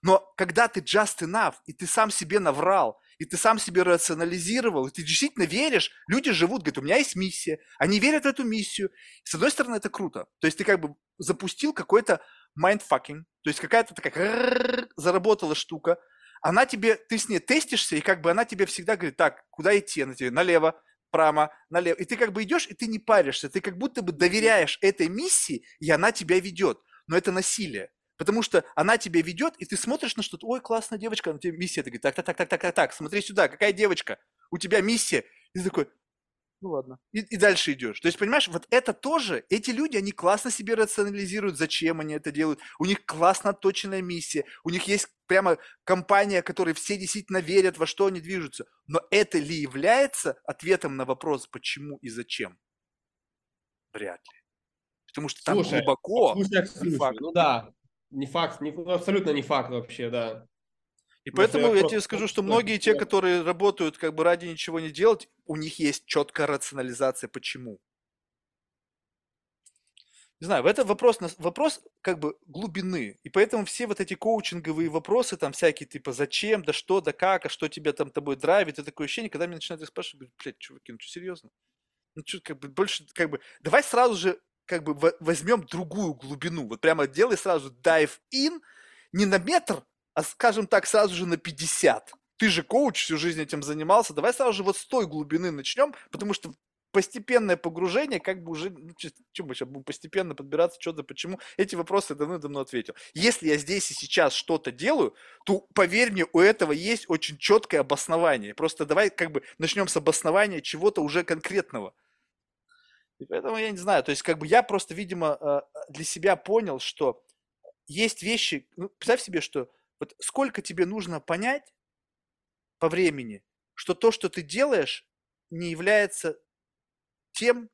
[SPEAKER 1] Но когда ты just enough, и ты сам себе наврал, и ты сам себе рационализировал, и ты действительно веришь, люди живут, говорят, у меня есть миссия, они верят в эту миссию. С одной стороны, это круто. То есть ты как бы запустил какой-то mindfucking, то есть какая-то такая заработала штука, она тебе, ты с ней тестишься, и как бы она тебе всегда говорит, так, куда идти? Она тебе налево, прямо, налево. И ты как бы идешь, и ты не паришься, ты как будто бы доверяешь этой миссии, и она тебя ведет. Но это насилие. Потому что она тебя ведет, и ты смотришь на что-то, ой, классная девочка, она тебе миссия, ты говоришь, так, так, так, так, так, так, так, смотри сюда, какая девочка, у тебя миссия. И ты такой, ну ладно. И, и дальше идешь. То есть, понимаешь, вот это тоже, эти люди, они классно себе рационализируют, зачем они это делают. У них классно отточенная миссия. У них есть прямо компания, которой все действительно верят, во что они движутся. Но это ли является ответом на вопрос, почему и зачем? Вряд ли. Потому что там слушай, глубоко...
[SPEAKER 2] Слушай, слушай, факт. Ну да, не факт, не, абсолютно не факт вообще, да.
[SPEAKER 1] И поэтому я тебе скажу, что многие те, которые работают как бы ради ничего не делать, у них есть четкая рационализация, почему. Не знаю, это вопрос, вопрос как бы глубины. И поэтому все вот эти коучинговые вопросы, там всякие типа зачем, да что, да как, а что тебя там тобой драйвит, это такое ощущение, когда меня начинают спрашивать, говорю, блядь, чуваки, ну что, серьезно? Ну что, как бы больше, как бы, давай сразу же как бы возьмем другую глубину. Вот прямо делай сразу dive in, не на метр, а скажем так, сразу же на 50. Ты же коуч, всю жизнь этим занимался, давай сразу же вот с той глубины начнем, потому что постепенное погружение, как бы уже, ну, что мы сейчас будем постепенно подбираться, что-то, почему. Эти вопросы давно-давно ответил. Если я здесь и сейчас что-то делаю, то, поверь мне, у этого есть очень четкое обоснование. Просто давай как бы начнем с обоснования чего-то уже конкретного. И поэтому я не знаю, то есть как бы я просто, видимо, э, для себя понял, что есть вещи, ну, представь себе, что вот сколько тебе нужно понять по времени, что то, что ты делаешь, не является тем,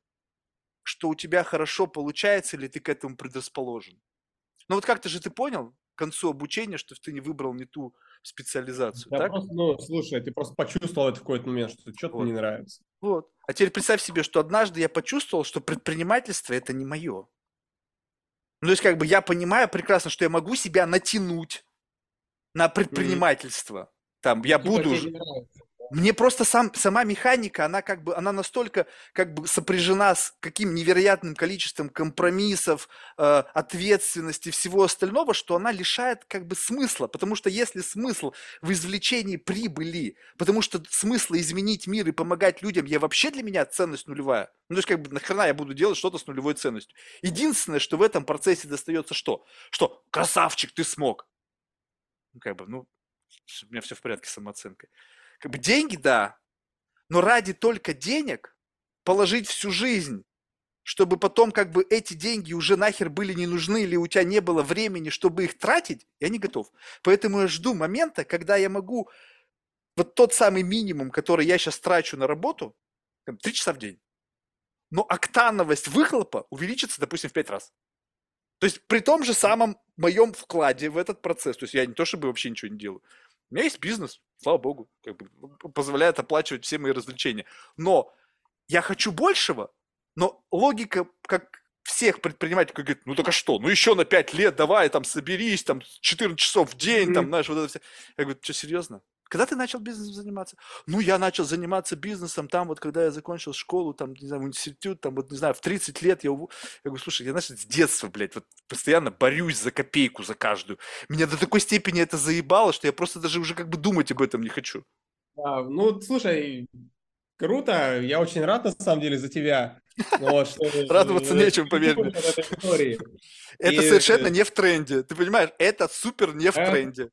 [SPEAKER 1] что у тебя хорошо получается или ты к этому предрасположен. Ну вот как-то же ты понял к концу обучения, что ты не выбрал не ту специализацию,
[SPEAKER 2] Я
[SPEAKER 1] так?
[SPEAKER 2] просто, ну, слушай, ты просто почувствовал это в какой-то момент, что что-то
[SPEAKER 1] Вот.
[SPEAKER 2] не нравится.
[SPEAKER 1] Вот. А теперь представь себе, что однажды я почувствовал, что предпринимательство это не мое. Ну, то есть, как бы я понимаю прекрасно, что я могу себя натянуть на предпринимательство. Там я
[SPEAKER 2] Типа
[SPEAKER 1] буду.
[SPEAKER 2] тебе.
[SPEAKER 1] Мне просто сам, сама механика, она как бы, она настолько как бы сопряжена с каким невероятным количеством компромиссов, э, ответственности, всего остального, что она лишает как бы смысла. Потому что если смысл в извлечении прибыли, потому что смысла изменить мир и помогать людям, я вообще для меня ценность нулевая. Ну, то есть как бы нахрена я буду делать что-то с нулевой ценностью. Единственное, что в этом процессе достается что? Что красавчик, ты смог. Как бы, ну, у меня все в порядке с самооценкой. Как бы деньги, да, но ради только денег положить всю жизнь, чтобы потом как бы эти деньги уже нахер были не нужны или у тебя не было времени, чтобы их тратить, я не готов. Поэтому я жду момента, когда я могу вот тот самый минимум, который я сейчас трачу на работу, 3 часа в день, но октановость выхлопа увеличится, допустим, в 5 раз. То есть при том же самом моем вкладе в этот процесс, то есть я не то чтобы вообще ничего не делаю, у меня есть бизнес, слава богу, как бы позволяет оплачивать все мои развлечения. Но я хочу большего, но логика, как всех предпринимателей, как говорит, ну так а что, ну еще на 5 лет давай, там, соберись, там, 14 часов в день, там, знаешь, вот это все. Я говорю, что, серьезно? Когда ты начал бизнесом заниматься? Ну, я начал заниматься бизнесом там, вот, когда я закончил школу, там, не знаю, институт, там, вот, не знаю, в 30 лет я... Я говорю, слушай, я, знаешь, с детства, блядь, вот, постоянно борюсь за копейку, за каждую. Меня до такой степени это заебало, что я просто даже уже как бы думать об этом не хочу.
[SPEAKER 2] Да, ну, слушай, круто, я очень рад на самом деле за тебя. Вот, что, *laughs*
[SPEAKER 1] Радоваться
[SPEAKER 2] э,
[SPEAKER 1] нечем, поверь
[SPEAKER 2] истории.
[SPEAKER 1] Это совершенно не в тренде. Ты понимаешь, это супер не в
[SPEAKER 2] Э,
[SPEAKER 1] тренде.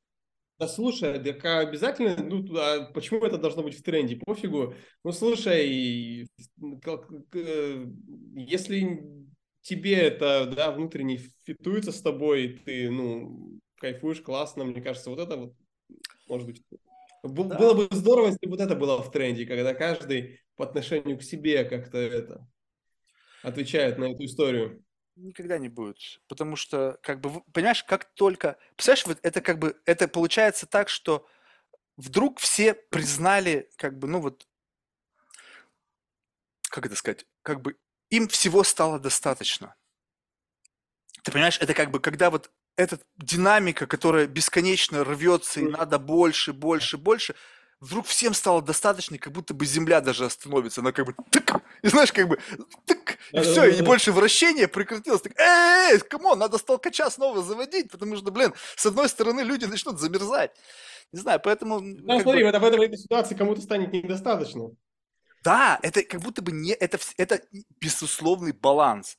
[SPEAKER 2] Да слушай, так а обязательно, ну, а почему это должно быть в тренде? Пофигу. Ну, слушай, как- э, если тебе это, да, внутренне фитуется с тобой, ты, ну, кайфуешь, классно, мне кажется, вот это вот, может быть,
[SPEAKER 1] Да.
[SPEAKER 2] было бы здорово, если бы вот это было в тренде, когда каждый по отношению к себе как-то это отвечает на эту историю.
[SPEAKER 1] Никогда не будет. Потому что, как бы, понимаешь, как только... Представляешь, вот это как бы, это получается так, что вдруг все признали, как бы, ну вот, как это сказать, как бы им всего стало достаточно. Ты понимаешь, это как бы, когда вот эта динамика, которая бесконечно рвется, и надо больше, больше, больше, вдруг всем стало достаточно, как будто бы земля даже остановится. Она как бы тык, и знаешь, как бы тык, и все, и больше вращения прекратилось. Так, эй, come on, надо столкача снова заводить, потому что, блин, с одной стороны люди начнут замерзать. Не знаю, поэтому...
[SPEAKER 2] Ну, смотри,
[SPEAKER 1] бы-
[SPEAKER 2] в этой, ситуации кому-то станет недостаточно.
[SPEAKER 1] Да, это как будто бы не... Это, это безусловный баланс.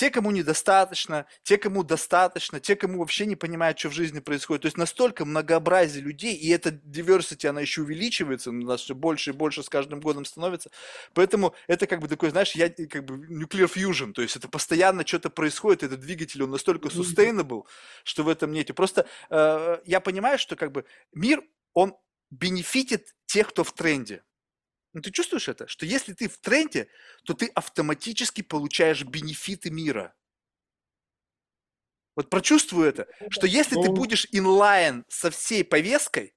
[SPEAKER 1] Те, кому недостаточно, те, кому достаточно, те, кому вообще не понимают, что в жизни происходит. То есть настолько многообразие людей, и эта diversity, она еще увеличивается, у нас все больше и больше с каждым годом становится. Поэтому это как бы такой, знаешь, я как бы nuclear fusion, то есть это постоянно что-то происходит, этот двигатель, он настолько sustainable, что в этом нету. Просто э, я понимаю, что как бы мир, он бенефитит тех, кто в тренде. Ну, ты чувствуешь это? Что если ты в тренде, то ты автоматически получаешь бенефиты мира. Вот прочувствуй это, что если ты
[SPEAKER 2] Ну.
[SPEAKER 1] будешь инлайн со всей повесткой,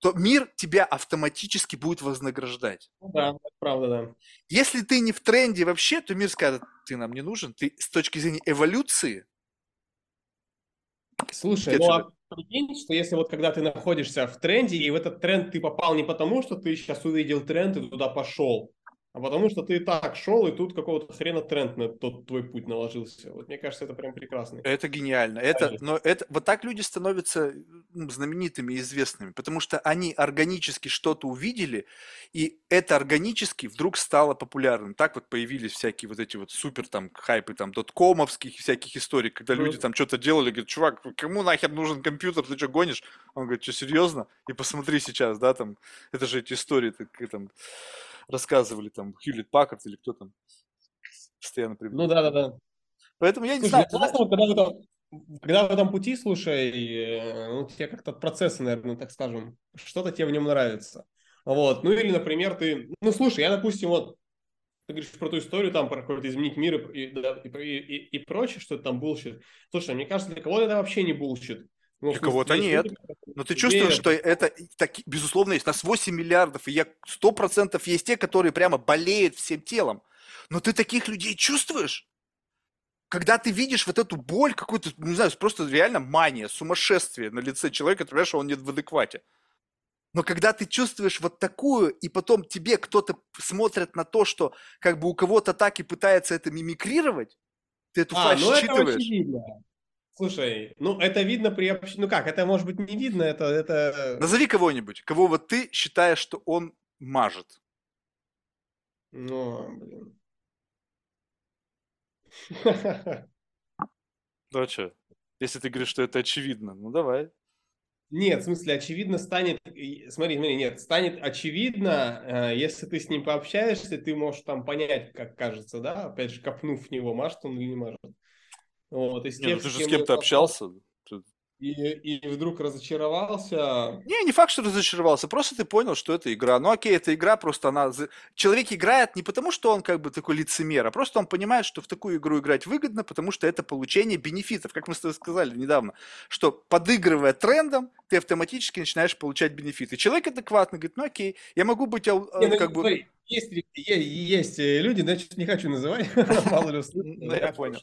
[SPEAKER 1] то мир тебя автоматически будет вознаграждать.
[SPEAKER 2] Ну Да, правда, да.
[SPEAKER 1] Если ты не в тренде вообще, то мир скажет, ты нам не нужен. Ты с точки зрения эволюции,
[SPEAKER 2] Слушай, ну а прикинь, что если вот когда ты находишься в тренде, и в этот тренд ты попал не потому, что ты сейчас увидел тренд и туда пошел, а потому что ты так шел, и тут какого-то хрена тренд на тот твой путь наложился. Вот мне кажется, это прям прекрасно.
[SPEAKER 1] Это гениально. Это, но это, вот так люди становятся знаменитыми и известными, потому что они органически что-то увидели, и это органически вдруг стало популярным. Так вот появились всякие вот эти вот супер там хайпы там доткомовских всяких историй, когда люди там что-то делали, говорят, чувак, кому нахер нужен компьютер, ты что гонишь? Он говорит, что серьезно? И посмотри сейчас, да, там, это же эти истории, так, там, рассказывали там Хьюлит Паккарт или кто там постоянно
[SPEAKER 2] приводит. Ну да, да, да.
[SPEAKER 1] Поэтому я не слушай, знаю.
[SPEAKER 2] Классно, когда, в этом, когда в этом пути, слушай, э, ну, тебе как-то процессы, наверное, так скажем, что-то тебе в нем нравится. Вот. Ну или, например, ты... Ну, слушай, я, допустим, вот ты говоришь про ту историю, там, про какой-то изменить мир и, и, и, и, и прочее, что это там bullshit. Слушай, мне кажется, для кого-то это вообще не bullshit.
[SPEAKER 1] Ну, Для кого-то нет. Но ты чувствуешь, что это, так, безусловно, есть. Нас 8 миллиардов, и я 100% есть те, которые прямо болеют всем телом. Но ты таких людей чувствуешь? Когда ты видишь вот эту боль, какую-то, не знаю, просто реально мания, сумасшествие на лице человека, ты понимаешь, что он нет в адеквате. Но когда ты чувствуешь вот такую, и потом тебе кто-то смотрит на то, что как бы у кого-то так и пытается это мимикрировать, ты эту а, фальшь ну считываешь.
[SPEAKER 2] Слушай, ну это видно при общении. Ну как, это может быть не видно, это... это...
[SPEAKER 1] Назови кого-нибудь, кого вот ты считаешь, что он мажет.
[SPEAKER 2] Ну, блин. *laughs*
[SPEAKER 1] Ну а что? Если ты говоришь, что это очевидно, ну давай.
[SPEAKER 2] Нет, в смысле, очевидно станет, смотри, смотри, нет, станет очевидно, э, если ты с ним пообщаешься, ты можешь там понять, как кажется, да, опять же, копнув в него, мажет он или не мажет.
[SPEAKER 1] Вот, из Не, ну ты же с кем-то общался.
[SPEAKER 2] И, и вдруг разочаровался.
[SPEAKER 1] Не, не факт, что разочаровался, просто ты понял, что это игра. Ну окей, это игра, просто она... Человек играет не потому, что он как бы такой лицемер, а просто он понимает, что в такую игру играть выгодно, потому что это получение бенефитов, как мы с тобой сказали недавно, что подыгрывая трендом, ты автоматически начинаешь получать бенефиты. Человек адекватно говорит, ну окей, я могу быть не, ну, как бы... Смотри,
[SPEAKER 2] есть, есть э, люди, значит, не хочу называть, *laughs* мало ли
[SPEAKER 1] Ну, я понял.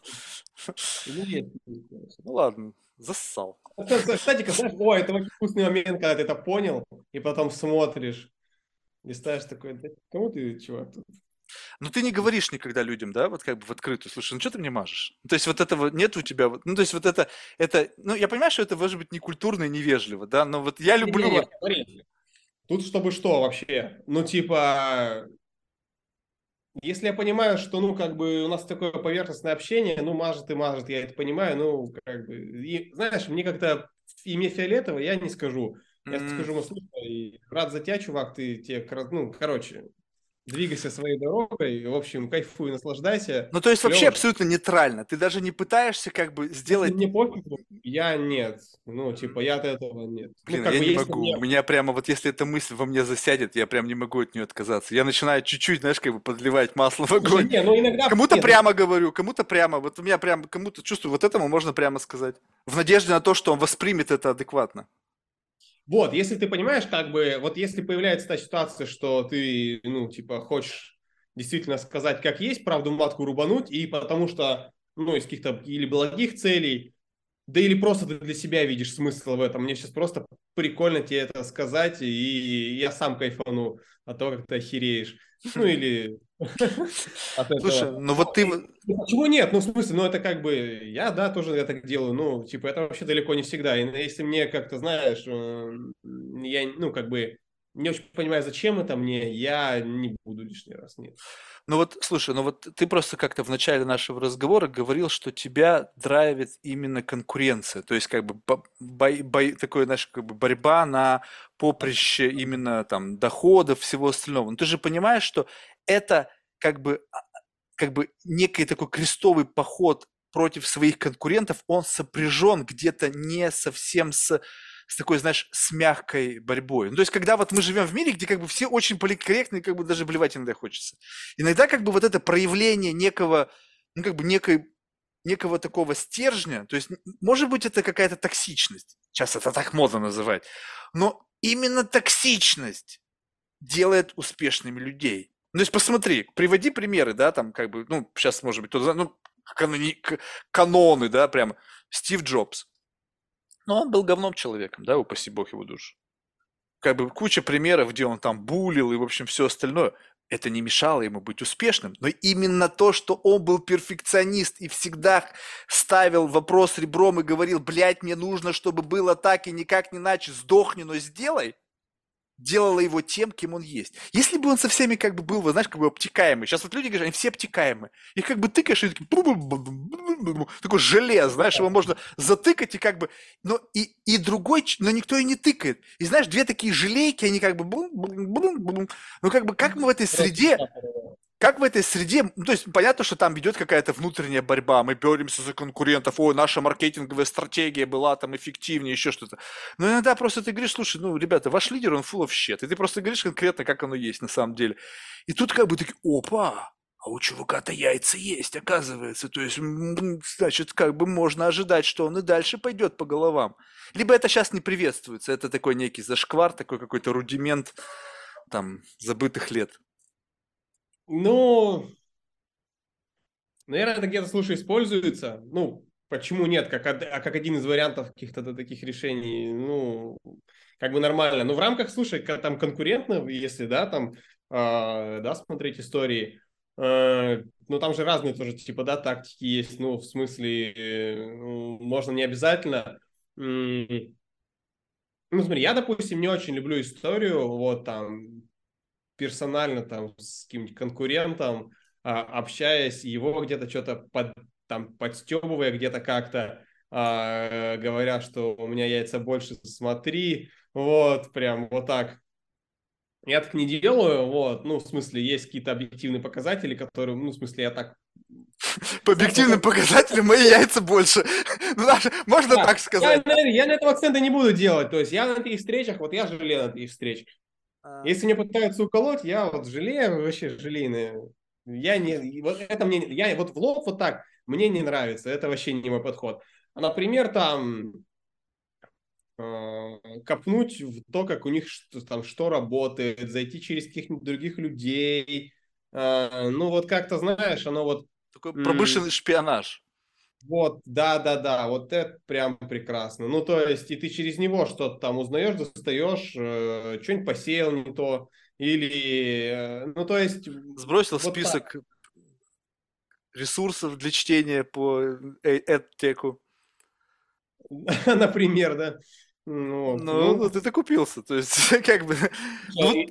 [SPEAKER 1] *laughs* Ну ладно, зассал.
[SPEAKER 2] Кстати, знаешь, о, это очень вкусный момент, когда ты это понял, и потом смотришь, и ставишь такой, да, кому ты, чувак, тут?
[SPEAKER 1] Ну, ты не говоришь никогда людям, да, вот как бы в открытую, слушай, ну что ты мне мажешь? То есть вот этого нет у тебя, ну, то есть вот это, это, ну, я понимаю, что это может быть некультурно и невежливо, да, но вот я люблю... Не, не,
[SPEAKER 2] не, Тут чтобы что вообще? Ну, типа, если я понимаю, что, ну, как бы у нас такое поверхностное общение, ну, мажет и мажет, я это понимаю, ну, как бы, и, знаешь, мне как-то имя фиолетово я не скажу. Я mm. скажу, ну, слушай, рад за тебя, чувак, ты тебе, ну, короче, двигайся своей дорогой, в общем, кайфуй, наслаждайся.
[SPEAKER 1] Ну, то есть вообще абсолютно нейтрально. Ты даже не пытаешься как бы сделать...
[SPEAKER 2] Мне пофигу, я нет. Ну, типа, я от этого нет.
[SPEAKER 1] Ну, Блин,
[SPEAKER 2] ну,
[SPEAKER 1] я бы, не могу. Мне... У меня прямо вот если эта мысль во мне засядет, я прям не могу от нее отказаться. Я начинаю чуть-чуть, знаешь, как бы подливать масло в огонь. Не, ну, иногда... Кому-то нет, прямо говорю, кому-то прямо. Вот у меня прям, кому-то чувствую, вот этому можно прямо сказать. В надежде на то, что он воспримет это адекватно.
[SPEAKER 2] Вот, если ты понимаешь, как бы, вот если появляется та ситуация, что ты, ну, типа, хочешь действительно сказать, как есть, правду матку рубануть, и потому что, ну, из каких-то или благих целей, да или просто ты для себя видишь смысл в этом. Мне сейчас просто прикольно тебе это сказать, и я сам кайфану от того, как ты охереешь. Ну *laughs* или
[SPEAKER 1] Слушай, ну вот ты...
[SPEAKER 2] Почему нет? Ну, в смысле, ну это как бы... Я, да, тоже я так делаю. Ну, типа, это вообще далеко не всегда. И если мне как-то, знаешь, э, я, ну, как бы не очень понимаю, зачем это мне, я не буду лишний раз, нет.
[SPEAKER 1] Ну вот, слушай, ну вот ты просто как-то в начале нашего разговора говорил, что тебя драйвит именно конкуренция, то есть как бы бой, бой, такое, знаешь, как бы борьба на поприще именно там доходов, всего остального. Но ты же понимаешь, что это как бы, а, как бы некий такой крестовый поход против своих конкурентов, он сопряжен где-то не совсем с с такой, знаешь, с мягкой борьбой. Ну, то есть, когда вот мы живем в мире, где как бы все очень политкорректны, как бы даже блевать иногда хочется. Иногда как бы вот это проявление некого, ну, как бы некой, некого такого стержня, то есть, может быть, это какая-то токсичность, сейчас это так модно называть, но именно токсичность делает успешными людей. Ну, то есть, посмотри, приводи примеры, да, там, как бы, ну, сейчас, может быть, кто-то, ну, канони, каноны, да, прям, Стив Джобс. Но он был говном человеком, да, упаси бог его душу. Как бы куча примеров, где он там булил и, в общем, все остальное. это не мешало ему быть успешным. Но именно то, что он был перфекционист и всегда ставил вопрос ребром и говорил, блядь, мне нужно, чтобы было так и никак не иначе, сдохни, но сделай, делало его тем, кем он есть. Если бы он со всеми как бы был, вы знаешь, как бы обтекаемый. Сейчас вот люди говорят, они все обтекаемые. Их как бы тыкаешь, и такие, такой желез, знаешь, его можно затыкать и как бы... Но и, и другой, но никто и не тыкает. И знаешь, две такие желейки, они как бы... Ну как бы как мы в этой среде как в этой среде, ну, то есть понятно, что там идет какая-то внутренняя борьба, мы боремся за конкурентов, ой, наша маркетинговая стратегия была там эффективнее, еще что-то. Но иногда просто ты говоришь, слушай, ну, ребята, ваш лидер, он full of shit, и ты просто говоришь конкретно, как оно есть на самом деле. И тут как бы такие, опа, а у чувака-то яйца есть, оказывается. То есть, значит, как бы можно ожидать, что он и дальше пойдет по головам. Либо это сейчас не приветствуется, это такой некий зашквар, такой какой-то рудимент там забытых лет.
[SPEAKER 2] Ну, наверное, это где-то, слушай, используется. Ну, почему нет? Как, а как один из вариантов каких-то таких решений, ну, как бы нормально. Но в рамках, слушай, там конкурентных, если, да, там, э, да, смотреть истории, э, ну, там же разные тоже, типа, да, тактики есть, ну, в смысле, э, можно не обязательно. Ну, смотри, я, допустим, не очень люблю историю, вот, там, персонально там с каким-нибудь конкурентом, а, общаясь, его где-то что-то под, там подстебывая где-то как-то, а, говоря, что у меня яйца больше, смотри, вот, прям вот так. Я так не делаю, вот, ну, в смысле, есть какие-то объективные показатели, которые, ну, в смысле, я так
[SPEAKER 1] по объективным показателям мои яйца больше. *laughs* Ну, можно так сказать.
[SPEAKER 2] Я, я на этом акцента не буду делать. То есть я на таких встречах, вот я жалею на таких встречах. А. Если мне пытаются уколоть, я вот жалею, вообще желейные. Я не, вот это мне, я вот в лоб вот так, мне не нравится, это вообще не мой подход. А, например, там э, копнуть в то, как у них что, там что работает, зайти через каких-нибудь других людей, э, ну вот как-то знаешь, оно вот
[SPEAKER 1] такой промышленный шпионаж.
[SPEAKER 2] Вот, да, да, да, вот это прям прекрасно. Ну, то есть, и ты через него что-то там узнаешь, достаешь, э, что-нибудь посеял не то, или, э, ну, то есть...
[SPEAKER 1] Сбросил вот список так. ресурсов для чтения по эдтеку. *laughs*
[SPEAKER 2] Например, да.
[SPEAKER 1] Ну, ну, ну, ты-то купился, то есть, *laughs* как бы... Ну,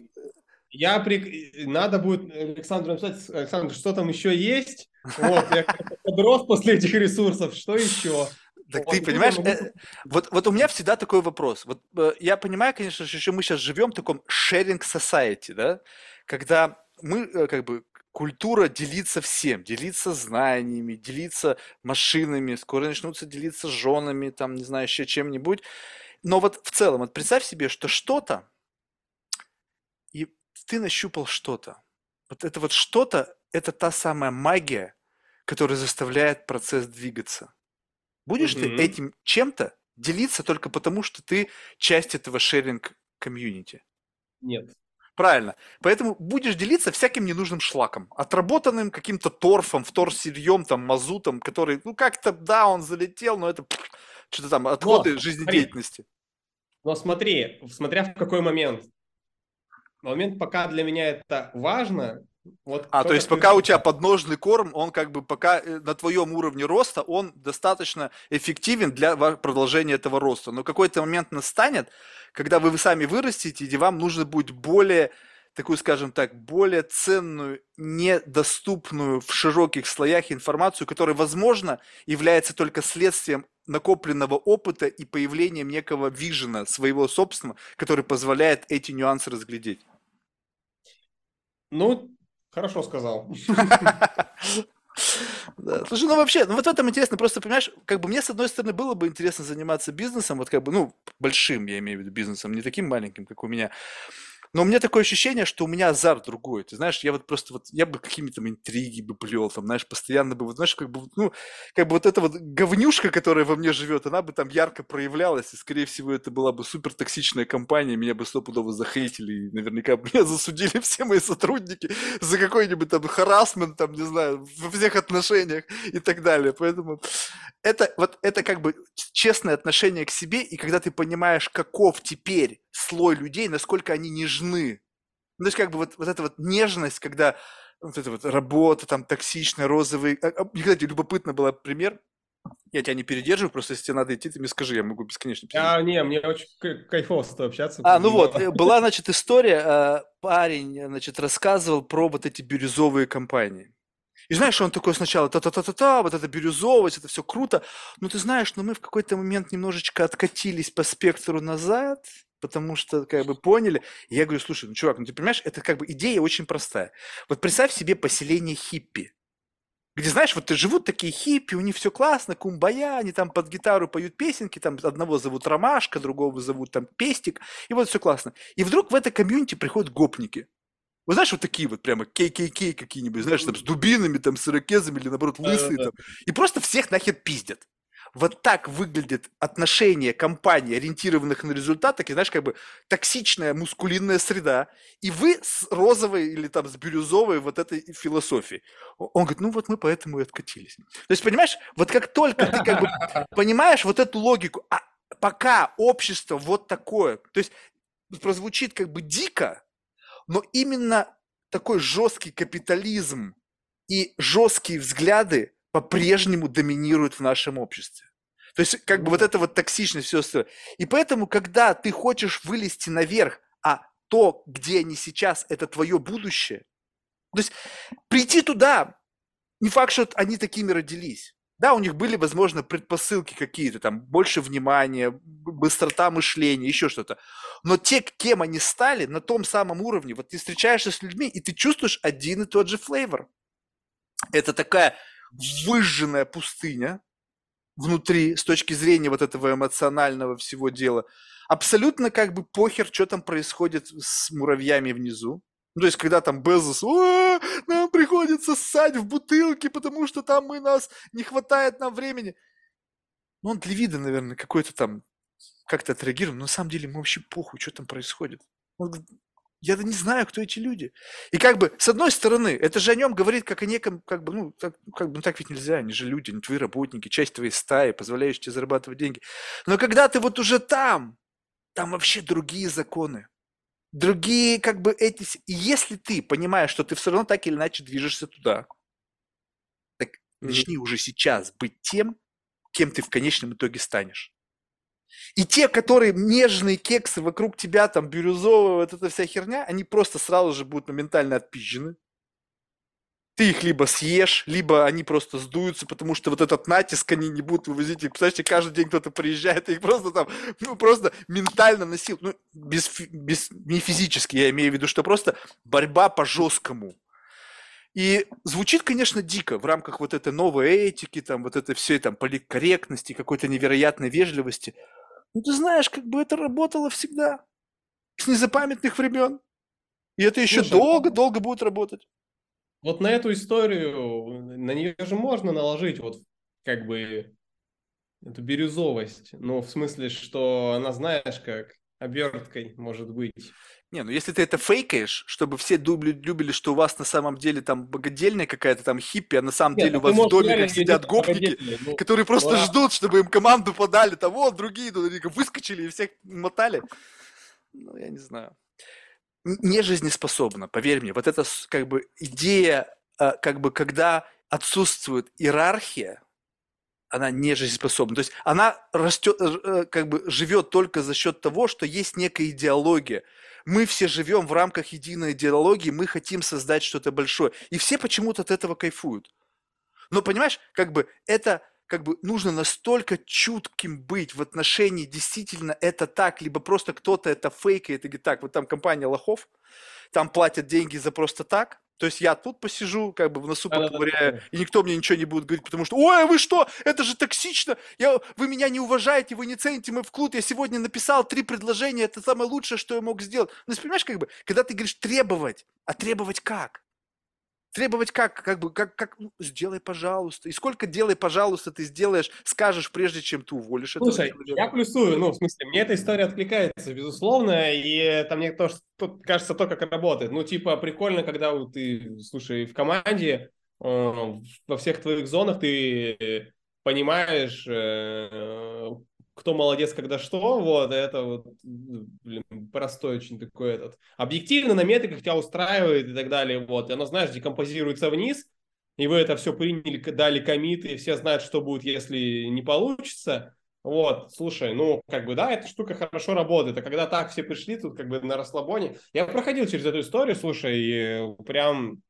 [SPEAKER 2] я при... Надо будет Александру написать, Александр, что там еще есть? Вот, я подрос после этих ресурсов, что еще?
[SPEAKER 1] Так вот, ты понимаешь, э, вот, вот у меня всегда такой вопрос. Вот э, я понимаю, конечно что мы сейчас живем в таком sharing society, да, когда мы э, как бы культура делиться всем, делиться знаниями, делиться машинами, скоро начнутся делиться женами, там, не знаю, еще чем-нибудь. Но вот в целом, вот представь себе, что что-то, и ты нащупал что-то. Вот это вот что-то, это та самая магия, которая заставляет процесс двигаться. Будешь mm-hmm. ты этим чем-то делиться только потому, что ты часть этого шеринг комьюнити?
[SPEAKER 2] Нет.
[SPEAKER 1] Правильно. Поэтому будешь делиться всяким ненужным шлаком, отработанным каким-то торфом, вторсырьем, там, мазутом, который, ну, как-то, да, он залетел, но это что-то там, отходы вот, жизнедеятельности.
[SPEAKER 2] Но смотри, смотря в какой момент. Момент, пока для меня это важно,
[SPEAKER 1] вот а, то есть пока у тебя подножный корм, он как бы пока э, на твоем уровне роста, он достаточно эффективен для продолжения этого роста. Но какой-то момент настанет, когда вы сами вырастете, и вам нужно будет более, такую, скажем так, более ценную, недоступную в широких слоях информацию, которая, возможно, является только следствием накопленного опыта и появлением некого вижена своего собственного, который позволяет эти нюансы разглядеть.
[SPEAKER 2] Ну, Хорошо сказал.
[SPEAKER 1] Да. Слушай, ну вообще, ну вот в этом интересно, просто понимаешь, как бы мне с одной стороны было бы интересно заниматься бизнесом, вот как бы, ну, большим, я имею в виду бизнесом, не таким маленьким, как у меня, но у меня такое ощущение, что у меня азарт другой. Ты знаешь, я вот просто вот, я бы какими-то там интриги бы плел, там, знаешь, постоянно бы, вот, знаешь, как бы, ну, как бы вот эта вот говнюшка, которая во мне живет, она бы там ярко проявлялась, и, скорее всего, это была бы супер токсичная компания, меня бы стопудово захейтили, и наверняка бы меня *laughs* засудили все мои сотрудники за какой-нибудь там харасмент, там, не знаю, во всех отношениях и так далее. Поэтому это вот, это как бы честное отношение к себе, и когда ты понимаешь, каков теперь слой людей, насколько они нежны Ну, то есть как бы вот, вот эта вот нежность, когда вот эта вот работа, там, токсичная, розовый. А, а, кстати, любопытно был пример. Я тебя не передерживаю, просто если тебе надо идти, ты мне скажи, я могу бесконечно
[SPEAKER 2] А, не, мне очень кайфово с тобой общаться.
[SPEAKER 1] А, ну вот, э, была, значит, история, а, парень, значит, рассказывал про вот эти бирюзовые компании. И знаешь, он такой сначала та-та-та-та-та, вот это бирюзовость, это все круто. Но ты знаешь, но мы в какой-то момент немножечко откатились по спектру назад, потому что как бы поняли. И я говорю, слушай, ну, чувак, ну ты понимаешь, это как бы идея очень простая. Вот представь себе поселение хиппи где, знаешь, вот живут такие хиппи, у них все классно, кумбая, они там под гитару поют песенки, там одного зовут Ромашка, другого зовут там Пестик, и вот все классно. И вдруг в это комьюнити приходят гопники. Вы знаешь, вот такие вот прямо KKK какие-нибудь, знаешь, там с дубинами, там с ирокезами или наоборот лысые там. И просто всех нахер пиздят. Вот так выглядит отношение компаний, ориентированных на результат, и, знаешь, как бы токсичная мускулинная среда, и вы с розовой или там с бирюзовой вот этой философией. Он говорит, ну вот мы поэтому и откатились. То есть, понимаешь, вот как только ты как бы *laughs* понимаешь вот эту логику, а пока общество вот такое, то есть прозвучит как бы дико, но именно такой жесткий капитализм и жесткие взгляды по-прежнему доминируют в нашем обществе. То есть, как бы вот эта вот токсичность, все остальное. И поэтому, когда ты хочешь вылезти наверх, а то, где они сейчас, это твое будущее, то есть прийти туда, не факт, что они такими родились. Да, у них были, возможно, предпосылки какие-то, там, больше внимания, быстрота мышления, еще что-то. Но те, кем они стали, на том самом уровне, вот ты встречаешься с людьми, и ты чувствуешь один и тот же флейвор. Это такая выжженная пустыня внутри с точки зрения вот этого эмоционального всего дела. Абсолютно как бы похер, что там происходит с муравьями внизу. Ну, то есть, когда там Безос, нам приходится ссать в бутылке, потому что там мы нас, не хватает нам времени. Ну, он для вида, наверное, какой-то там как-то отреагировал, но на самом деле ему вообще похуй, что там происходит. Он я не знаю, кто эти люди. И как бы, с одной стороны, это же о нем говорит как о неком, как бы, ну, так, как бы, ну, так ведь нельзя, они же люди, они твои работники, часть твоей стаи, позволяющие тебе зарабатывать деньги. Но когда ты вот уже там, там вообще другие законы. Другие, как бы, эти... И если ты понимаешь, что ты все равно так или иначе движешься туда, так начни mm-hmm. уже сейчас быть тем, кем ты в конечном итоге станешь. И те, которые нежные кексы вокруг тебя, там, бирюзовая, вот эта вся херня, они просто сразу же будут моментально отпизжены. Ты их либо съешь, либо они просто сдуются, потому что вот этот натиск они не будут вывозить. Представляете, каждый день кто-то приезжает, и их просто там, ну, просто ментально насил. Ну, без, без, не физически, я имею в виду, что просто борьба по жесткому. И звучит, конечно, дико в рамках вот этой новой этики, там, вот этой всей там политкорректности, какой-то невероятной вежливости – ну, ты знаешь, как бы это работало всегда. С незапамятных времен. И это еще долго-долго будет работать.
[SPEAKER 2] Вот на эту историю, на нее же можно наложить вот как бы эту бирюзовость. Ну, в смысле, что она, знаешь, как оберткой может быть.
[SPEAKER 1] Не, ну если ты это фейкаешь, чтобы все дубли, любили, что у вас на самом деле там богадельня какая-то там хиппи, а на самом Нет, деле у вас в доме сидят гопники, ну, которые просто да. ждут, чтобы им команду подали, там вот другие выскочили и всех мотали. Ну, я не знаю. Не жизнеспособно, поверь мне. Вот это как бы идея, а, как бы когда отсутствует иерархия, она не жизнеспособна. То есть она растет, э, как бы живет только за счет того, что есть некая идеология. Мы все живем в рамках единой идеологии, мы хотим создать что-то большое. И все почему-то от этого кайфуют. Но понимаешь, как бы это как бы нужно настолько чутким быть в отношении, действительно это так, либо просто кто-то это фейкает и говорит, так, вот там компания лохов, там платят деньги за просто так, то есть я тут посижу, как бы в носу поковыряю, и никто мне ничего не будет говорить, потому что, ой, а вы что, это же токсично, я, вы меня не уважаете, вы не цените мой вклад, я сегодня написал три предложения, это самое лучшее, что я мог сделать. Ну, понимаешь, как бы, когда ты говоришь требовать, а требовать как? Требовать как? Как бы, как, как, ну, сделай, пожалуйста. И сколько делай, пожалуйста, ты сделаешь, скажешь, прежде чем ты уволишь
[SPEAKER 2] Слушай, этого я плюсую, ну, в смысле, мне эта история откликается, безусловно, и это мне тоже тут кажется то, как работает. Ну, типа, прикольно, когда ты, слушай, в команде, э, во всех твоих зонах ты понимаешь, э, кто молодец, когда что, вот, это вот, блин, простой очень такой этот. Объективно на метриках тебя устраивает и так далее, вот, и оно, знаешь, декомпозируется вниз, и вы это все приняли, дали комиты, и все знают, что будет, если не получится, вот, слушай, ну, как бы, да, эта штука хорошо работает, а когда так все пришли тут как бы на расслабоне, я проходил через эту историю, слушай, и прям,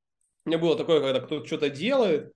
[SPEAKER 2] у меня было такое, когда кто-то что-то делает,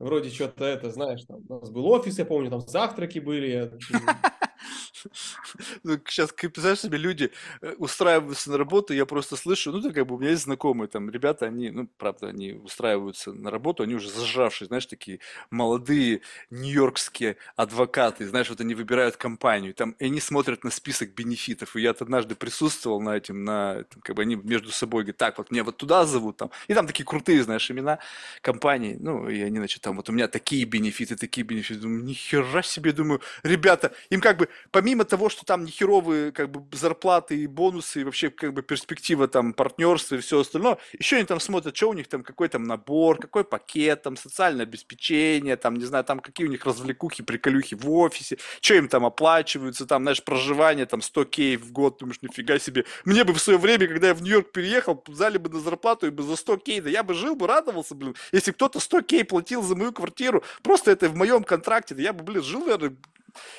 [SPEAKER 2] вроде что-то это, знаешь, там, у нас был офис, я помню, там завтраки были, *laughs* *laughs*
[SPEAKER 1] сейчас, представляешь себе, люди э, устраиваются на работу, я просто слышу, ну, как бы у меня есть знакомые там ребята, они, ну, правда, они устраиваются на работу, они уже зажравшие, знаешь, такие молодые нью-йоркские адвокаты, знаешь, вот они выбирают компанию, там, и они смотрят на список бенефитов, и я однажды присутствовал на этим, на, как бы они между собой говорят, так, вот меня вот туда зовут, там, и там такие крутые, знаешь, имена компаний, ну, и они, значит, там, вот у меня такие бенефиты, такие бенефиты, думаю, нихера себе, думаю, ребята, им как бы помимо того, что там нехеровые как бы зарплаты и бонусы, и вообще как бы перспектива там партнерства и все остальное, еще они там смотрят, что у них там, какой там набор, какой пакет, там социальное обеспечение, там, не знаю, там какие у них развлекухи, приколюхи в офисе, что им там оплачиваются, там, знаешь, проживание, там, 100 кей в год, думаешь, нифига себе. Мне бы в свое время, когда я в Нью-Йорк переехал, взяли бы на зарплату и бы за 100 кей, да я бы жил бы, радовался, блин, если кто-то 100 кей платил за мою квартиру, просто это в моем контракте, да я бы, блин, жил, наверное,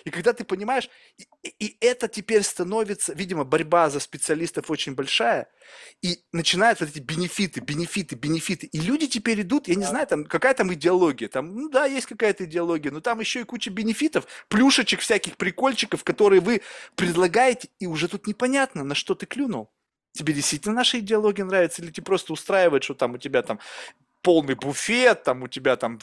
[SPEAKER 1] и когда ты понимаешь, и, и это теперь становится, видимо, борьба за специалистов очень большая, и начинают вот эти бенефиты, бенефиты, бенефиты. И люди теперь идут, я не знаю, там какая там идеология, там, ну да, есть какая-то идеология, но там еще и куча бенефитов, плюшечек, всяких прикольчиков, которые вы предлагаете, и уже тут непонятно, на что ты клюнул. Тебе действительно наша идеология нравится, или тебе просто устраивает, что там у тебя там полный буфет, там у тебя там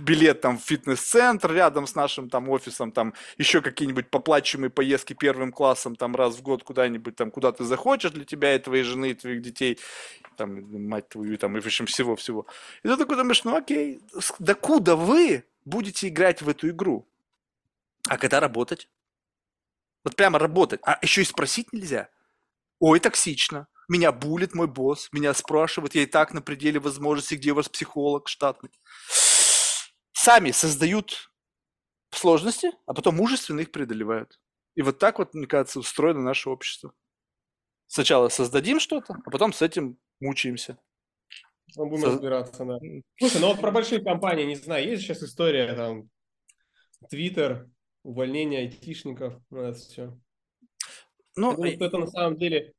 [SPEAKER 1] билет там в фитнес-центр рядом с нашим там офисом, там еще какие-нибудь поплачиваемые поездки первым классом там раз в год куда-нибудь там, куда ты захочешь для тебя и твоей жены, и твоих детей, там, мать твою, там, и в общем всего-всего. И ты такой думаешь, ну окей, докуда вы будете играть в эту игру? А когда работать? Вот прямо работать. А еще и спросить нельзя. Ой, токсично меня булит мой босс, меня спрашивают, я и так на пределе возможностей, где у вас психолог штатный. Сами создают сложности, а потом мужественно их преодолевают. И вот так вот, мне кажется, устроено наше общество. Сначала создадим что-то, а потом с этим мучаемся.
[SPEAKER 2] Ну, будем Со... разбираться, да. Слушай, ну вот про большие компании, не знаю, есть сейчас история, там, Твиттер, увольнение айтишников, ну, это все. Ну, Я думаю, что это на самом деле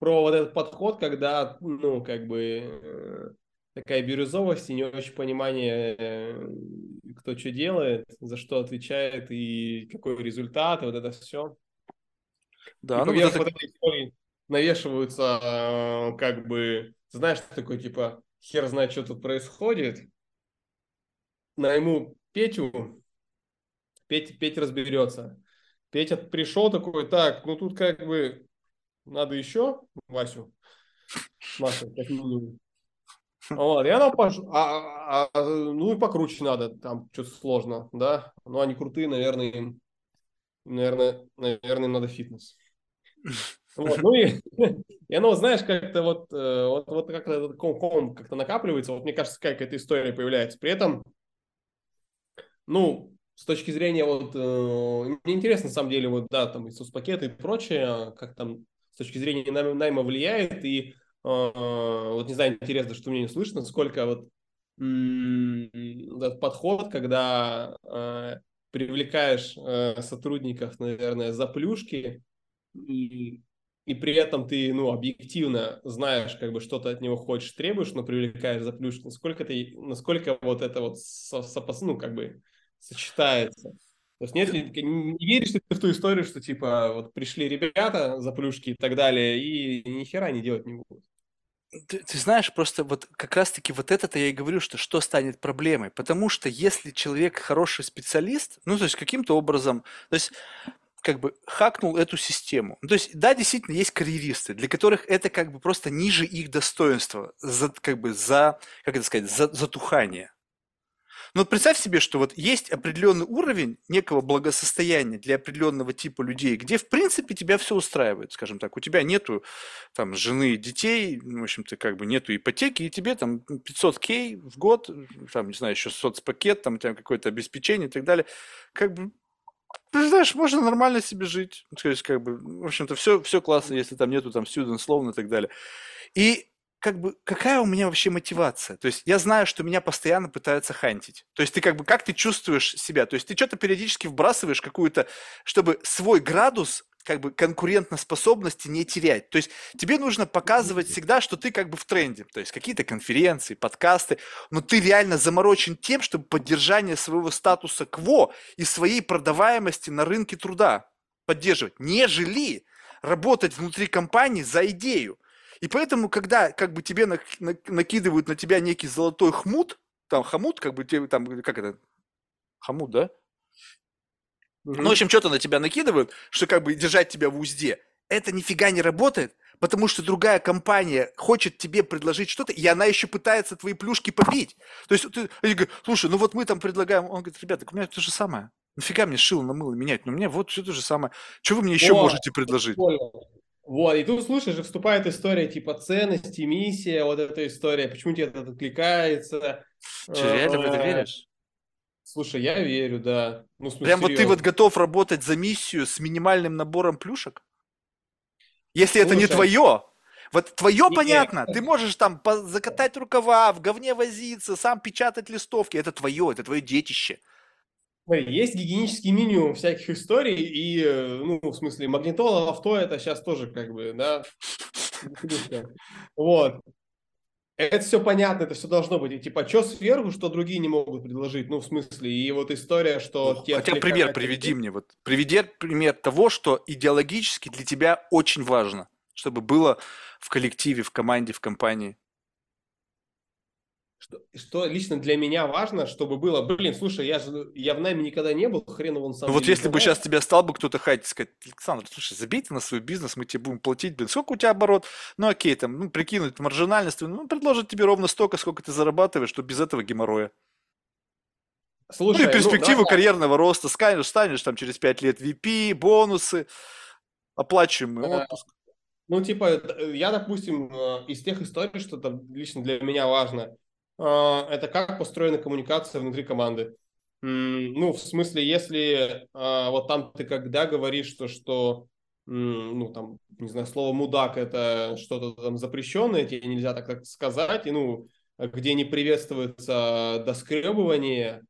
[SPEAKER 2] про вот этот подход, когда, ну, как бы э, такая бирюзовость и не очень понимание, э, кто что делает, за что отвечает и какой результат, и вот это все. Да, и ну, вот, это... вот этой истории навешиваются, э, как бы, знаешь, такой типа, хер знает, что тут происходит. Найму Петю, Петь, Петь разберется. Петя пришел такой, так, ну тут как бы надо еще Васю, Машу, как минимум. Вот, и она пош... а, а, а, ну и покруче надо, там что-то сложно, да. Ну они крутые, наверное, им, наверное, наверное, надо фитнес. Вот, ну и, и оно, знаешь, как-то вот, э, вот, вот как-то этот ком, как-то накапливается, вот мне кажется, как эта история появляется. При этом, ну, с точки зрения вот, э, мне интересно, на самом деле, вот, да, там и соцпакеты и прочее, как там с точки зрения найма влияет. И а, вот не знаю, интересно, что мне не слышно, сколько вот этот подход, когда э, привлекаешь э, сотрудников, наверное, за плюшки, и, и при этом ты, ну, объективно знаешь, как бы, что ты от него хочешь, требуешь, но привлекаешь за плюшки, насколько ты, насколько вот это вот, со, сопос, ну, как бы, сочетается. То есть нет, не, веришь ты в ту историю, что типа вот пришли ребята за плюшки и так далее, и ни хера не делать не будут.
[SPEAKER 1] Ты, ты знаешь, просто вот как раз-таки вот это-то я и говорю, что что станет проблемой. Потому что если человек хороший специалист, ну, то есть каким-то образом, то есть как бы хакнул эту систему. Ну, то есть, да, действительно, есть карьеристы, для которых это как бы просто ниже их достоинства, за, как бы за, как это сказать, за затухание. Но вот представь себе, что вот есть определенный уровень некого благосостояния для определенного типа людей, где, в принципе, тебя все устраивает, скажем так. У тебя нету там жены, детей, в общем-то, как бы нету ипотеки, и тебе там 500 кей в год, там, не знаю, еще соцпакет, там, там какое-то обеспечение и так далее. Как бы Ты знаешь, можно нормально себе жить. То есть, как бы, в общем-то, все, все классно, если там нету там student loan и так далее. И как бы, какая у меня вообще мотивация? То есть я знаю, что меня постоянно пытаются хантить. То есть ты как бы, как ты чувствуешь себя? То есть ты что-то периодически вбрасываешь какую-то, чтобы свой градус как бы конкурентоспособности не терять. То есть тебе нужно показывать всегда, что ты как бы в тренде. То есть какие-то конференции, подкасты, но ты реально заморочен тем, чтобы поддержание своего статуса кво и своей продаваемости на рынке труда поддерживать, нежели работать внутри компании за идею. И поэтому, когда как бы тебе накидывают на тебя некий золотой хмут, там хомут, как бы тебе там, как это, хомут, да? Ну, в общем, что-то на тебя накидывают, что как бы держать тебя в узде. Это нифига не работает, потому что другая компания хочет тебе предложить что-то, и она еще пытается твои плюшки побить. То есть ты они говорят, слушай, ну вот мы там предлагаем, он говорит, ребята, у меня то же самое. Нафига мне шило на мыло менять? Ну, мне вот все то же самое. Что вы мне еще вот, можете предложить?
[SPEAKER 2] Вот, и тут, слушай, же вступает история типа ценности, миссия, вот эта история, почему тебе это откликается.
[SPEAKER 1] Че, реально в это а, веришь?
[SPEAKER 2] Слушай, я верю, да.
[SPEAKER 1] Ну, смысле, Прям вот ты вот готов работать за миссию с минимальным набором плюшек? Если Слушай, это не твое, вот твое нет, понятно, нет. ты можешь там закатать рукава, в говне возиться, сам печатать листовки, это твое, это твое детище.
[SPEAKER 2] Есть гигиенический минимум всяких историй, и, э, ну, в смысле, магнитола, авто, это сейчас тоже как бы, да, вот. Это все понятно, это все должно быть. И типа, что сверху, что другие не могут предложить? Ну, в смысле, и вот история, что...
[SPEAKER 1] Ну, хотя пример приведи мне. Вот. Приведи пример того, что идеологически для тебя очень важно, чтобы было в коллективе, в команде, в компании
[SPEAKER 2] что, что лично для меня важно, чтобы было, блин, слушай, я же я в найме никогда не был, хрен он сам.
[SPEAKER 1] Ну вот если бы сейчас тебя стал бы кто-то хайтить, сказать, Александр, слушай, забейте на свой бизнес, мы тебе будем платить, блин, сколько у тебя оборот? Ну окей, там, ну прикинуть маржинальность, ну предложат тебе ровно столько, сколько ты зарабатываешь, что без этого геморроя. Слушай, ну и перспективу ну, да, карьерного роста, станешь, станешь там через 5 лет VP, бонусы, оплачиваемый
[SPEAKER 2] да. отпуск. Ну, типа, я, допустим, э, из тех историй, что там лично для меня важно, это как построена коммуникация внутри команды. Ну, в смысле, если а, вот там ты когда говоришь, что, что ну, там, не знаю, слово «мудак» — это что-то там запрещенное, тебе нельзя так, так сказать, и, ну, где не приветствуется доскребывание,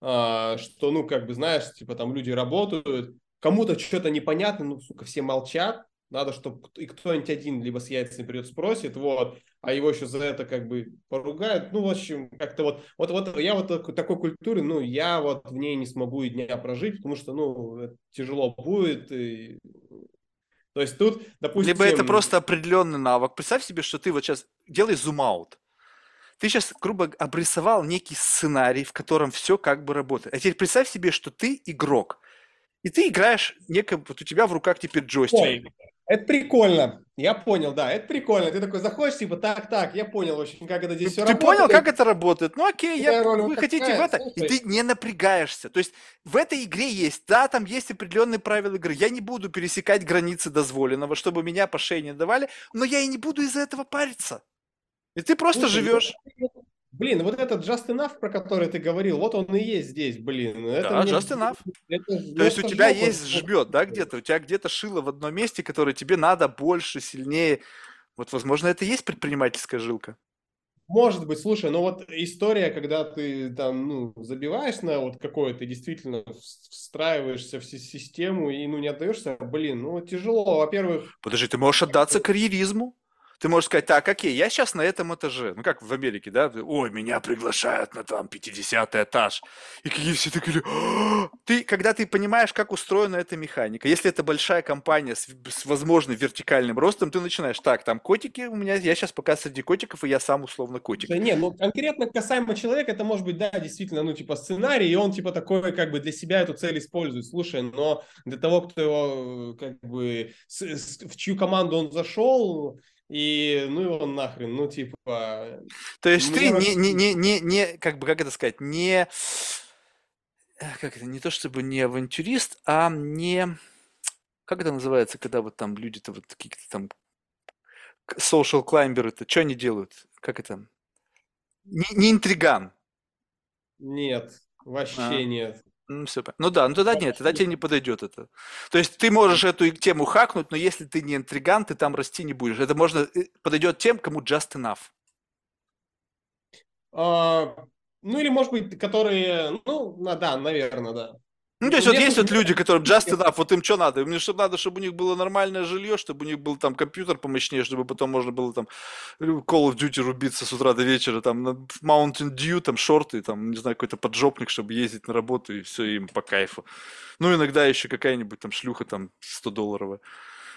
[SPEAKER 2] а, что, ну, как бы, знаешь, типа, там люди работают, кому-то что-то непонятно, ну, сука, все молчат, надо, чтобы и кто-нибудь один либо с яйцами придет, спросит, вот, а его еще за это как бы поругают. Ну, в общем, как-то вот, вот, вот я вот такой, такой культуры, ну, я вот в ней не смогу и дня прожить, потому что, ну, тяжело будет. И... То есть тут, допустим...
[SPEAKER 1] Либо это просто определенный навык. Представь себе, что ты вот сейчас делай зум-аут. Ты сейчас, грубо обрисовал некий сценарий, в котором все как бы работает. А теперь представь себе, что ты игрок. И ты играешь, некое, вот у тебя в руках теперь джойстик. Ой,
[SPEAKER 2] это прикольно. Я понял, да, это прикольно. Ты такой заходишь, типа, так, так, я понял, в общем, как это здесь
[SPEAKER 1] все ты работает. Ты понял, как это работает? Ну окей, я, вы хотите в это, Слушай. и ты не напрягаешься. То есть в этой игре есть, да, там есть определенные правила игры. Я не буду пересекать границы дозволенного, чтобы меня по шее не давали, но я и не буду из-за этого париться. И ты просто Слушай, живешь.
[SPEAKER 2] Блин, вот этот Just Enough, про который ты говорил, вот он и есть здесь, блин.
[SPEAKER 1] Это да, мне... Just Enough. Это То есть у тебя жопа. есть жмет, да, где-то? У тебя где-то шило в одном месте, которое тебе надо больше, сильнее. Вот, возможно, это и есть предпринимательская жилка.
[SPEAKER 2] Может быть, слушай, ну вот история, когда ты там, ну, забиваешь на вот какое-то, действительно встраиваешься в систему и, ну, не отдаешься, блин, ну, тяжело, во-первых...
[SPEAKER 1] Подожди, ты можешь отдаться карьеризму? Ты можешь сказать, так, окей, я сейчас на этом этаже. Ну, как в Америке, да? Ой, меня приглашают на там 50 этаж. И какие все такие... «А!» ты, когда ты понимаешь, как устроена эта механика, если это большая компания с, с возможным вертикальным ростом, ты начинаешь, так, там котики у меня, я сейчас пока среди котиков, и я сам условно котик.
[SPEAKER 2] Да не, ну, конкретно касаемо человека, это может быть, да, действительно, ну, типа сценарий, и он, типа, такой, как бы, для себя эту цель использует. Слушай, но для того, кто его, как бы, с, с, в чью команду он зашел, и ну его нахрен, ну типа...
[SPEAKER 1] То есть ты не, не, не, не, не, как бы, как это сказать, не, как это, не то чтобы не авантюрист, а не, как это называется, когда вот там люди-то вот какие-то там social climber-то, что они делают, как это, не, не интриган.
[SPEAKER 2] Нет, вообще а. нет.
[SPEAKER 1] Ну, пон ну да, ну тогда нет, тогда тебе не подойдет это. То есть ты можешь эту тему хакнуть, но если ты не интриган, ты там расти не будешь. Это можно э, подойдет тем, кому just enough.
[SPEAKER 2] А, ну или, может быть, которые, ну, да, наверное, да.
[SPEAKER 1] Ну, то есть вот есть вот люди, которым just enough, вот им что надо? Мне что надо, чтобы у них было нормальное жилье, чтобы у них был там компьютер помощнее, чтобы потом можно было там Call of Duty рубиться с утра до вечера, там Mountain Dew, там шорты, там, не знаю, какой-то поджопник, чтобы ездить на работу, и все им по кайфу. Ну, иногда еще какая-нибудь там шлюха там 100-долларовая.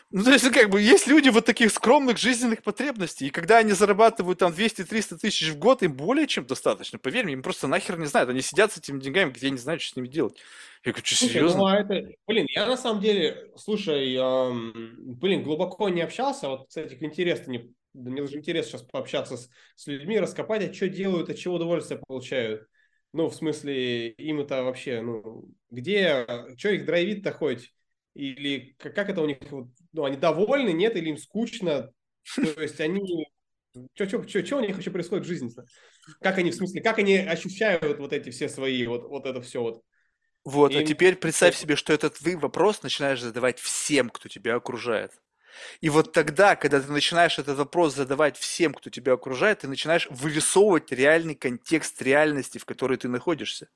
[SPEAKER 1] Ну, то есть, как бы, есть люди вот таких скромных жизненных потребностей, и когда они зарабатывают там 200-300 тысяч в год, им более чем достаточно, поверь мне, им просто нахер не знают, они сидят с этими деньгами, где не знают, что с ними делать. Я говорю, что,
[SPEAKER 2] Слушай,
[SPEAKER 1] серьезно?
[SPEAKER 2] ну, а это, блин, я на самом деле, слушай, эм, блин, глубоко не общался, вот, кстати, интересно, не, мне даже интересно сейчас пообщаться с, с людьми, раскопать, а что делают, от чего удовольствие получают. Ну, в смысле, им это вообще, ну, где, что их драйвит-то хоть? Или как, это у них, ну, они довольны, нет, или им скучно? То есть они, что, у них вообще происходит в жизни? Как они, в смысле, как они ощущают вот эти все свои, вот, вот это все вот?
[SPEAKER 1] Вот, а теперь представь себе, что этот вы вопрос начинаешь задавать всем, кто тебя окружает. И вот тогда, когда ты начинаешь этот вопрос задавать всем, кто тебя окружает, ты начинаешь вырисовывать реальный контекст реальности, в которой ты находишься.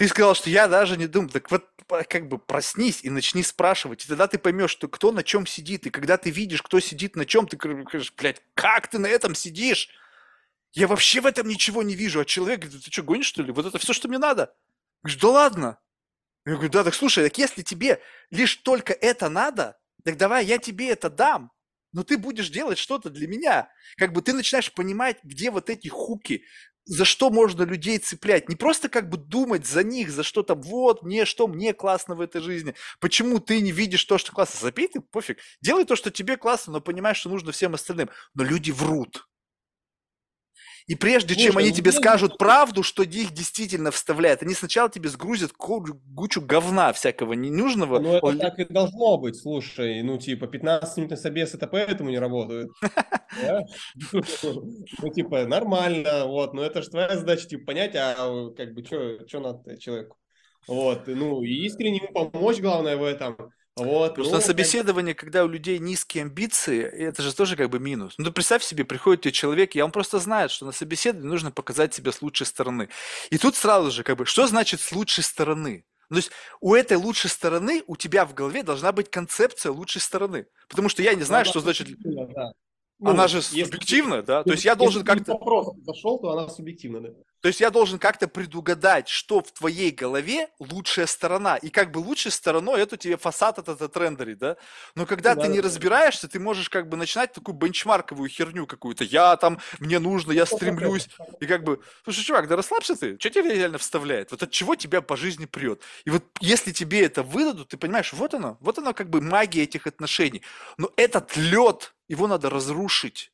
[SPEAKER 1] Ты сказал, что я даже не думаю. Так вот, как бы проснись и начни спрашивать. И тогда ты поймешь, что кто на чем сидит. И когда ты видишь, кто сидит на чем, ты говоришь, блядь, как ты на этом сидишь? Я вообще в этом ничего не вижу. А человек говорит, ты что, гонишь, что ли? Вот это все, что мне надо. Говоришь, да ладно. Я говорю, да, так слушай, так если тебе лишь только это надо, так давай я тебе это дам но ты будешь делать что-то для меня. Как бы ты начинаешь понимать, где вот эти хуки, за что можно людей цеплять. Не просто как бы думать за них, за что там, вот, мне что, мне классно в этой жизни. Почему ты не видишь то, что классно? Забей ты, пофиг. Делай то, что тебе классно, но понимаешь, что нужно всем остальным. Но люди врут. И прежде Слушай, чем они ну, тебе скажут правду, что их действительно вставляют, они сначала тебе сгрузят кучу говна всякого ненужного.
[SPEAKER 2] Ну, это Он... так и должно быть, слушай. Ну, типа, 15-минутный собес это поэтому не работает. *laughs* Ну, типа, нормально, вот. Но это же твоя задача, типа, понять, а как бы, что надо человеку. Вот, ну, и искренне ему помочь, главное, в этом. Вот,
[SPEAKER 1] Просто ну, на собеседование, как... когда у людей низкие амбиции, это же тоже как бы минус. Ну, ты представь себе, приходит тебе человек, и он просто знает, что на собеседовании нужно показать себя с лучшей стороны. И тут сразу же, как бы, что значит с лучшей стороны? Ну, то есть у этой лучшей стороны у тебя в голове должна быть концепция лучшей стороны. Потому что я не знаю, ну, что значит... Да. Ну, она же субъективна, если, да? То есть я должен как-то...
[SPEAKER 2] вопрос зашел, то она субъективна, да.
[SPEAKER 1] То есть я должен как-то предугадать, что в твоей голове лучшая сторона. И как бы лучшей стороной это тебе фасад этот отрендерит, да? Но когда да, ты не да. разбираешься, ты можешь как бы начинать такую бенчмарковую херню какую-то. Я там, мне нужно, я стремлюсь. И как бы, слушай, чувак, да расслабься ты. Что тебе реально вставляет? Вот от чего тебя по жизни прет? И вот если тебе это выдадут, ты понимаешь, вот оно, вот оно как бы магия этих отношений. Но этот лед, его надо разрушить.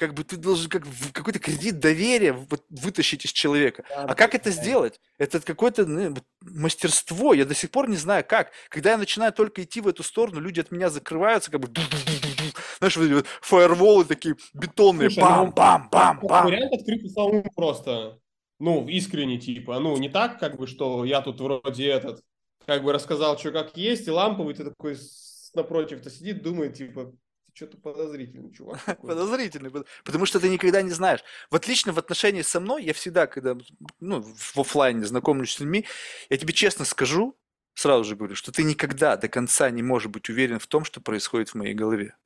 [SPEAKER 1] Как бы ты должен как какой-то кредит доверия вытащить из человека. Да, а как это сделать? Это какое-то ну, мастерство. Я до сих пор не знаю, как. Когда я начинаю только идти в эту сторону, люди от меня закрываются, как бы знаешь, вот эти фаерволы такие бетонные, бам-бам-бам-бам.
[SPEAKER 2] Ну, вариант открытый самому просто. Ну, искренне, типа. Ну, не так, как бы, что я тут вроде этот, как бы рассказал, что как есть, и ламповый, ты такой напротив-то сидит, думает, типа, что-то подозрительный чувак. *laughs*
[SPEAKER 1] Подозрительный, потому что ты никогда не знаешь. Вот лично в отношении со мной, я всегда, когда ну, в офлайне знакомлюсь с людьми, я тебе честно скажу, сразу же говорю, что ты никогда до конца не можешь быть уверен в том, что происходит в моей голове.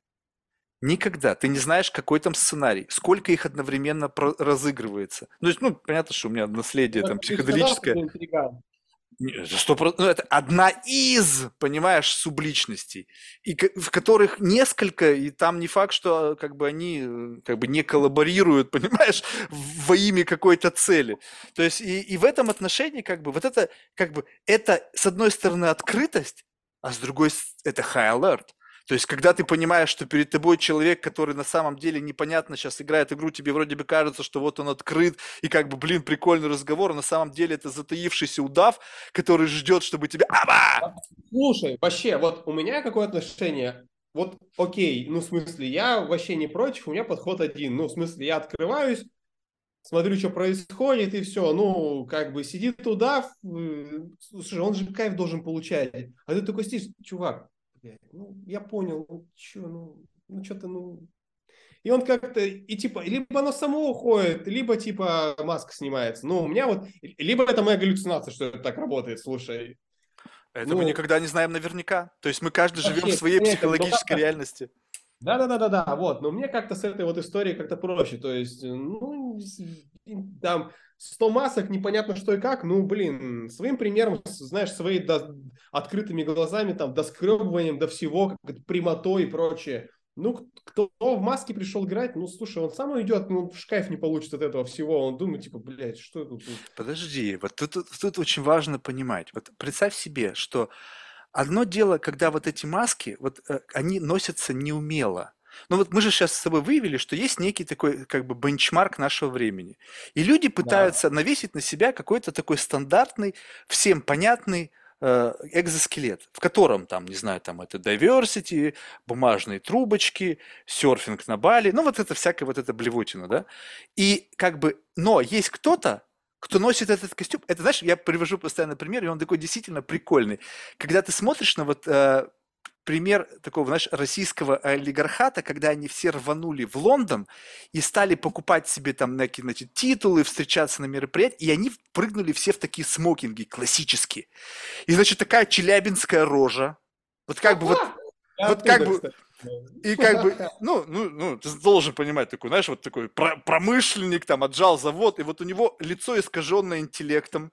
[SPEAKER 1] Никогда. Ты не знаешь, какой там сценарий, сколько их одновременно разыгрывается. Ну, есть, ну, понятно, что у меня наследие ну, там психоделическое. Сто ну, это одна из, понимаешь, субличностей, и в которых несколько, и там не факт, что как бы они э, как бы не коллаборируют, *laughs* понимаешь, во имя какой-то цели. То есть и, и в этом отношении как бы вот это как бы это с одной стороны открытость, а с другой это high alert. То есть, когда ты понимаешь, что перед тобой человек, который на самом деле непонятно сейчас играет игру, тебе вроде бы кажется, что вот он открыт, и как бы, блин, прикольный разговор, а на самом деле это затаившийся удав, который ждет, чтобы тебя... Аба!
[SPEAKER 2] Слушай, вообще, вот у меня какое отношение? Вот, окей, ну, в смысле, я вообще не против, у меня подход один. Ну, в смысле, я открываюсь, смотрю, что происходит, и все. Ну, как бы сидит туда, слушай, он же кайф должен получать. А ты такой сидишь, чувак, блядь, ну, я понял, ну, что, ну, ну, что-то, ну... И он как-то, и типа, либо оно само уходит, либо типа маска снимается. Ну, у меня вот, либо это моя галлюцинация, что это так работает, слушай.
[SPEAKER 1] Это ну, мы никогда не знаем наверняка. То есть мы каждый живем в своей психологической реальности.
[SPEAKER 2] Да, да, да, да, да, вот. Но мне как-то с этой вот историей как-то проще. То есть, ну, там 100 масок, непонятно что и как. Ну, блин, своим примером, знаешь, своими до, открытыми глазами, там, доскребыванием до всего, как прямотой и прочее. Ну, кто в маске пришел играть, ну, слушай, он сам уйдет, ну, в кайф не получит от этого всего. Он думает, типа, блядь, что тут?
[SPEAKER 1] Подожди, вот тут, тут, тут очень важно понимать. Вот представь себе, что одно дело, когда вот эти маски, вот э, они носятся неумело. Ну вот мы же сейчас с тобой выявили, что есть некий такой как бы бенчмарк нашего времени. И люди пытаются да. навесить на себя какой-то такой стандартный, всем понятный Э, экзоскелет, в котором там, не знаю, там это diversity, бумажные трубочки, серфинг на Бали, ну вот это всякая вот эта блевотина, да. И как бы, но есть кто-то, кто носит этот костюм, это, знаешь, я привожу постоянно пример, и он такой действительно прикольный. Когда ты смотришь на вот э, пример такого, знаешь, российского олигархата, когда они все рванули в Лондон и стали покупать себе там некие, значит, титулы, встречаться на мероприятиях, и они прыгнули все в такие смокинги классические. И, значит, такая челябинская рожа, вот как бы вот, вот как бы, и как бы, ну, ну, ну, ты должен понимать, такой, знаешь, вот такой промышленник, там, отжал завод, и вот у него лицо искаженное интеллектом,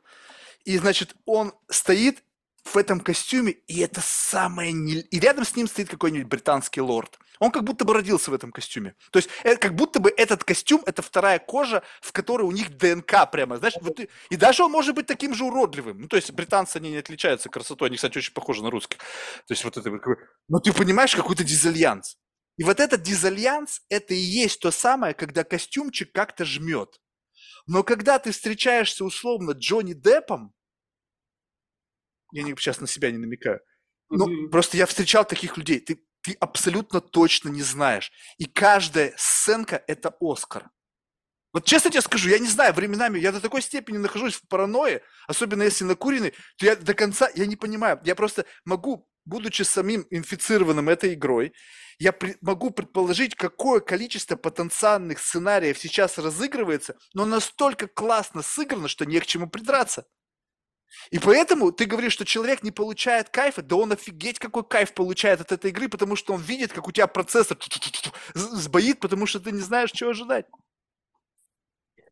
[SPEAKER 1] и, значит, он стоит в этом костюме, и это самое... Не... И рядом с ним стоит какой-нибудь британский лорд. Он как будто бы родился в этом костюме. То есть, это, как будто бы этот костюм – это вторая кожа, в которой у них ДНК прямо, знаешь, вот, и, и даже он может быть таким же уродливым. Ну, то есть, британцы, они не отличаются красотой, они, кстати, очень похожи на русских. То есть, вот это... Но ты понимаешь, какой-то дизальянс. И вот этот дизальянс – это и есть то самое, когда костюмчик как-то жмет. Но когда ты встречаешься условно Джонни Деппом, я не, сейчас на себя не намекаю. Ну, mm-hmm. просто я встречал таких людей. Ты, ты абсолютно точно не знаешь. И каждая сценка – это Оскар. Вот честно тебе скажу, я не знаю, временами я до такой степени нахожусь в паранойе, особенно если накуренный, то я до конца, я не понимаю. Я просто могу, будучи самим инфицированным этой игрой, я при, могу предположить, какое количество потенциальных сценариев сейчас разыгрывается, но настолько классно сыграно, что не к чему придраться. И поэтому ты говоришь, что человек не получает кайфа, да он офигеть какой кайф получает от этой игры, потому что он видит, как у тебя процессор сбоит, потому что ты не знаешь, чего ожидать.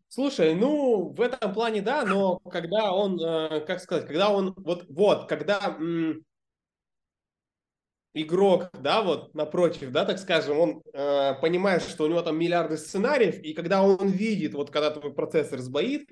[SPEAKER 2] Слушай, ну, в этом плане да, но когда он, э, как сказать, когда он, вот, вот, когда м, игрок, да, вот напротив, да, так скажем, он э, понимает, что у него там миллиарды сценариев, и когда он видит, вот когда твой процессор сбоит,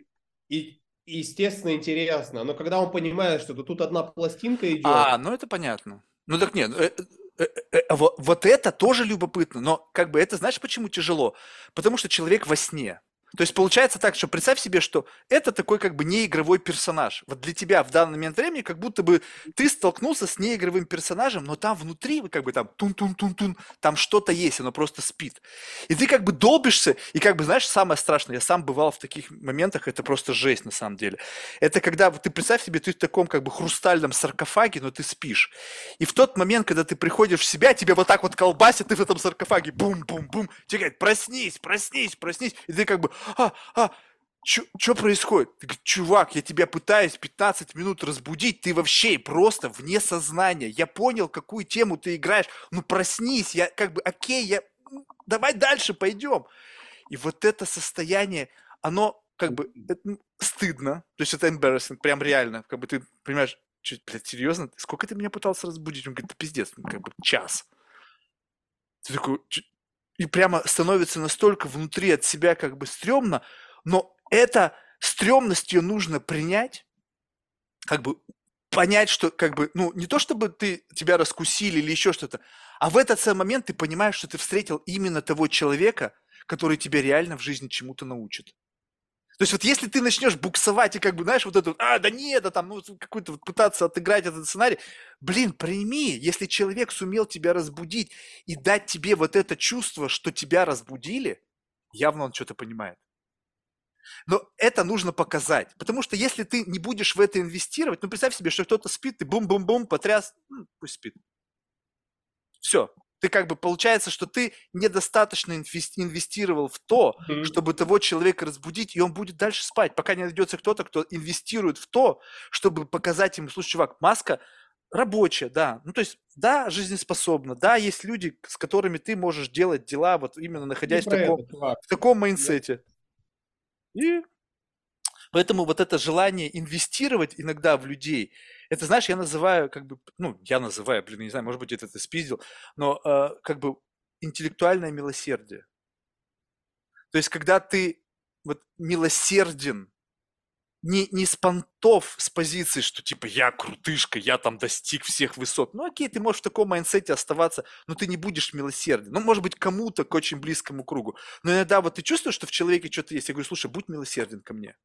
[SPEAKER 2] и естественно, интересно. Но когда он понимает, что тут одна пластинка идет...
[SPEAKER 1] А, ну это понятно. Ну так нет, э, э, э, вот, вот это тоже любопытно, но как бы это знаешь почему тяжело? Потому что человек во сне. То есть получается так, что представь себе, что это такой как бы неигровой персонаж. Вот для тебя в данный момент времени как будто бы ты столкнулся с неигровым персонажем, но там внутри как бы там тун-тун-тун-тун, там что-то есть, оно просто спит. И ты как бы долбишься, и как бы, знаешь, самое страшное, я сам бывал в таких моментах, это просто жесть на самом деле. Это когда, ты представь себе, ты в таком как бы хрустальном саркофаге, но ты спишь. И в тот момент, когда ты приходишь в себя, тебе вот так вот колбасит, ты в этом саркофаге бум-бум-бум, тебе говорят, проснись, проснись, проснись, и ты как бы, а, а, что происходит? Ты говоришь, чувак, я тебя пытаюсь 15 минут разбудить, ты вообще просто вне сознания. Я понял, какую тему ты играешь. Ну проснись, я как бы, окей, я, ну, давай дальше пойдем. И вот это состояние, оно как бы это, ну, стыдно, то есть это embarrassing, прям реально, как бы ты понимаешь, что, блядь, серьезно? Сколько ты меня пытался разбудить? Он говорит, да пиздец, ну, как бы час. Ты такой, и прямо становится настолько внутри от себя как бы стрёмно, но это стрёмность ее нужно принять, как бы понять, что как бы, ну, не то чтобы ты, тебя раскусили или еще что-то, а в этот самый момент ты понимаешь, что ты встретил именно того человека, который тебя реально в жизни чему-то научит. То есть вот если ты начнешь буксовать и как бы, знаешь, вот это, а, да нет, да там, ну, какой-то вот пытаться отыграть этот сценарий, блин, прими, если человек сумел тебя разбудить и дать тебе вот это чувство, что тебя разбудили, явно он что-то понимает. Но это нужно показать. Потому что если ты не будешь в это инвестировать, ну представь себе, что кто-то спит, ты бум-бум-бум, потряс, ну, пусть спит. Все. Ты как бы получается, что ты недостаточно инвестировал в то, mm-hmm. чтобы того человека разбудить, и он будет дальше спать, пока не найдется кто-то, кто инвестирует в то, чтобы показать ему, слушай, чувак, маска рабочая, да. Ну, то есть, да, жизнеспособна, да, есть люди, с которыми ты можешь делать дела, вот именно находясь в таком, это, в таком майнсете. И поэтому вот это желание инвестировать иногда в людей, это, знаешь, я называю как бы, ну, я называю, блин, не знаю, может быть, это спиздил, но э, как бы интеллектуальное милосердие. То есть, когда ты вот милосерден не, не с понтов, с позиции, что типа я крутышка, я там достиг всех высот. Ну окей, ты можешь в таком майнсете оставаться, но ты не будешь милосерден. Ну, может быть, кому-то к очень близкому кругу. Но иногда вот ты чувствуешь, что в человеке что-то есть. Я говорю, слушай, будь милосерден ко мне.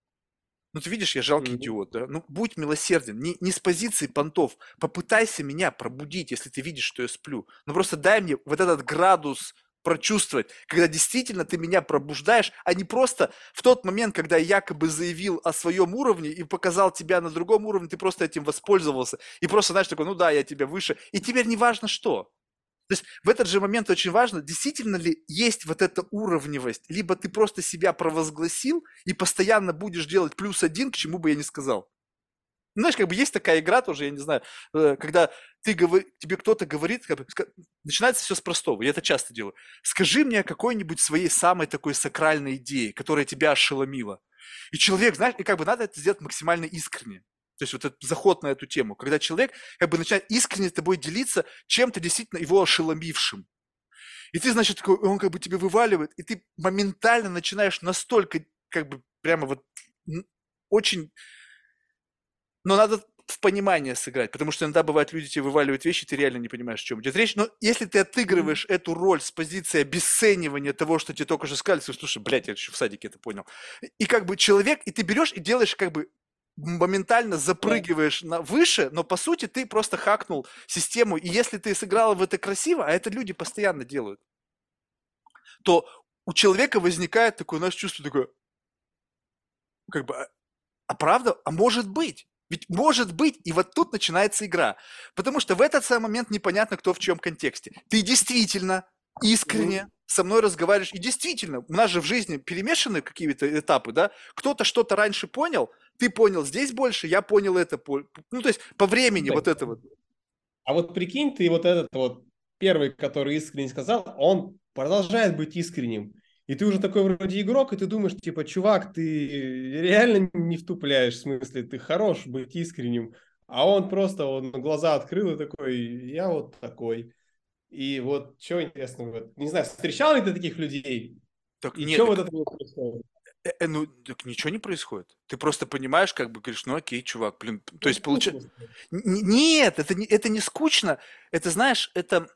[SPEAKER 1] Ну, ты видишь, я жалкий mm-hmm. идиот, да? Ну, будь милосерден, не, не с позиции понтов. Попытайся меня пробудить, если ты видишь, что я сплю. Ну, просто дай мне вот этот градус прочувствовать, когда действительно ты меня пробуждаешь, а не просто в тот момент, когда я якобы заявил о своем уровне и показал тебя на другом уровне, ты просто этим воспользовался. И просто, знаешь, такой, ну да, я тебя выше. И теперь не важно что. Есть в этот же момент очень важно, действительно ли есть вот эта уровневость, либо ты просто себя провозгласил и постоянно будешь делать плюс один, к чему бы я не сказал. Знаешь, как бы есть такая игра тоже, я не знаю, э, когда ты говор... тебе кто-то говорит, как бы, начинается все с простого, я это часто делаю. Скажи мне о какой-нибудь своей самой такой сакральной идее, которая тебя ошеломила. И человек, знаешь, и как бы надо это сделать максимально искренне. То есть вот этот заход на эту тему, когда человек как бы начинает искренне с тобой делиться чем-то действительно его ошеломившим. И ты, значит, такой, он как бы тебе вываливает, и ты моментально начинаешь настолько, как бы, прямо вот очень но надо в понимание сыграть, потому что иногда бывает, люди тебе вываливают вещи, ты реально не понимаешь, о чем идет речь. Но если ты отыгрываешь mm-hmm. эту роль с позиции обесценивания того, что тебе только что сказали, слушай, блядь, я еще в садике это понял. И как бы человек, и ты берешь и делаешь как бы моментально запрыгиваешь на выше, но по сути ты просто хакнул систему. И если ты сыграл в это красиво, а это люди постоянно делают, то у человека возникает такое, нас чувство такое, как бы, а, а правда, а может быть? Ведь может быть, и вот тут начинается игра. Потому что в этот самый момент непонятно, кто в чем контексте. Ты действительно искренне со мной разговариваешь. И действительно, у нас же в жизни перемешаны какие-то этапы, да? Кто-то что-то раньше понял, ты понял здесь больше, я понял это. Ну, то есть по времени да. вот это вот.
[SPEAKER 2] А вот прикинь, ты вот этот вот первый, который искренне сказал, он продолжает быть искренним. И ты уже такой вроде игрок, и ты думаешь, типа, чувак, ты реально не втупляешь, в смысле, ты хорош быть искренним. А он просто, он глаза открыл и такой, я вот такой. И вот что интересно, не знаю, встречал ли ты таких людей?
[SPEAKER 1] Так и нет, что так... вот это? Э, э, ну, так ничего не происходит. Ты просто понимаешь, как бы говоришь, ну окей, чувак, блин. То ну, есть получается... Нет, это не, это не скучно. Это, знаешь, это...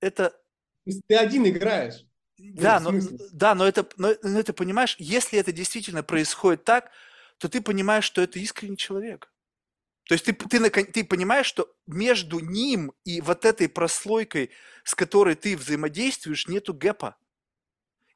[SPEAKER 1] это...
[SPEAKER 2] Ты один играешь.
[SPEAKER 1] Да, но, да, но это, но, но это понимаешь, если это действительно происходит так, то ты понимаешь, что это искренний человек. То есть ты, ты, ты понимаешь, что между ним и вот этой прослойкой, с которой ты взаимодействуешь, нету гэпа.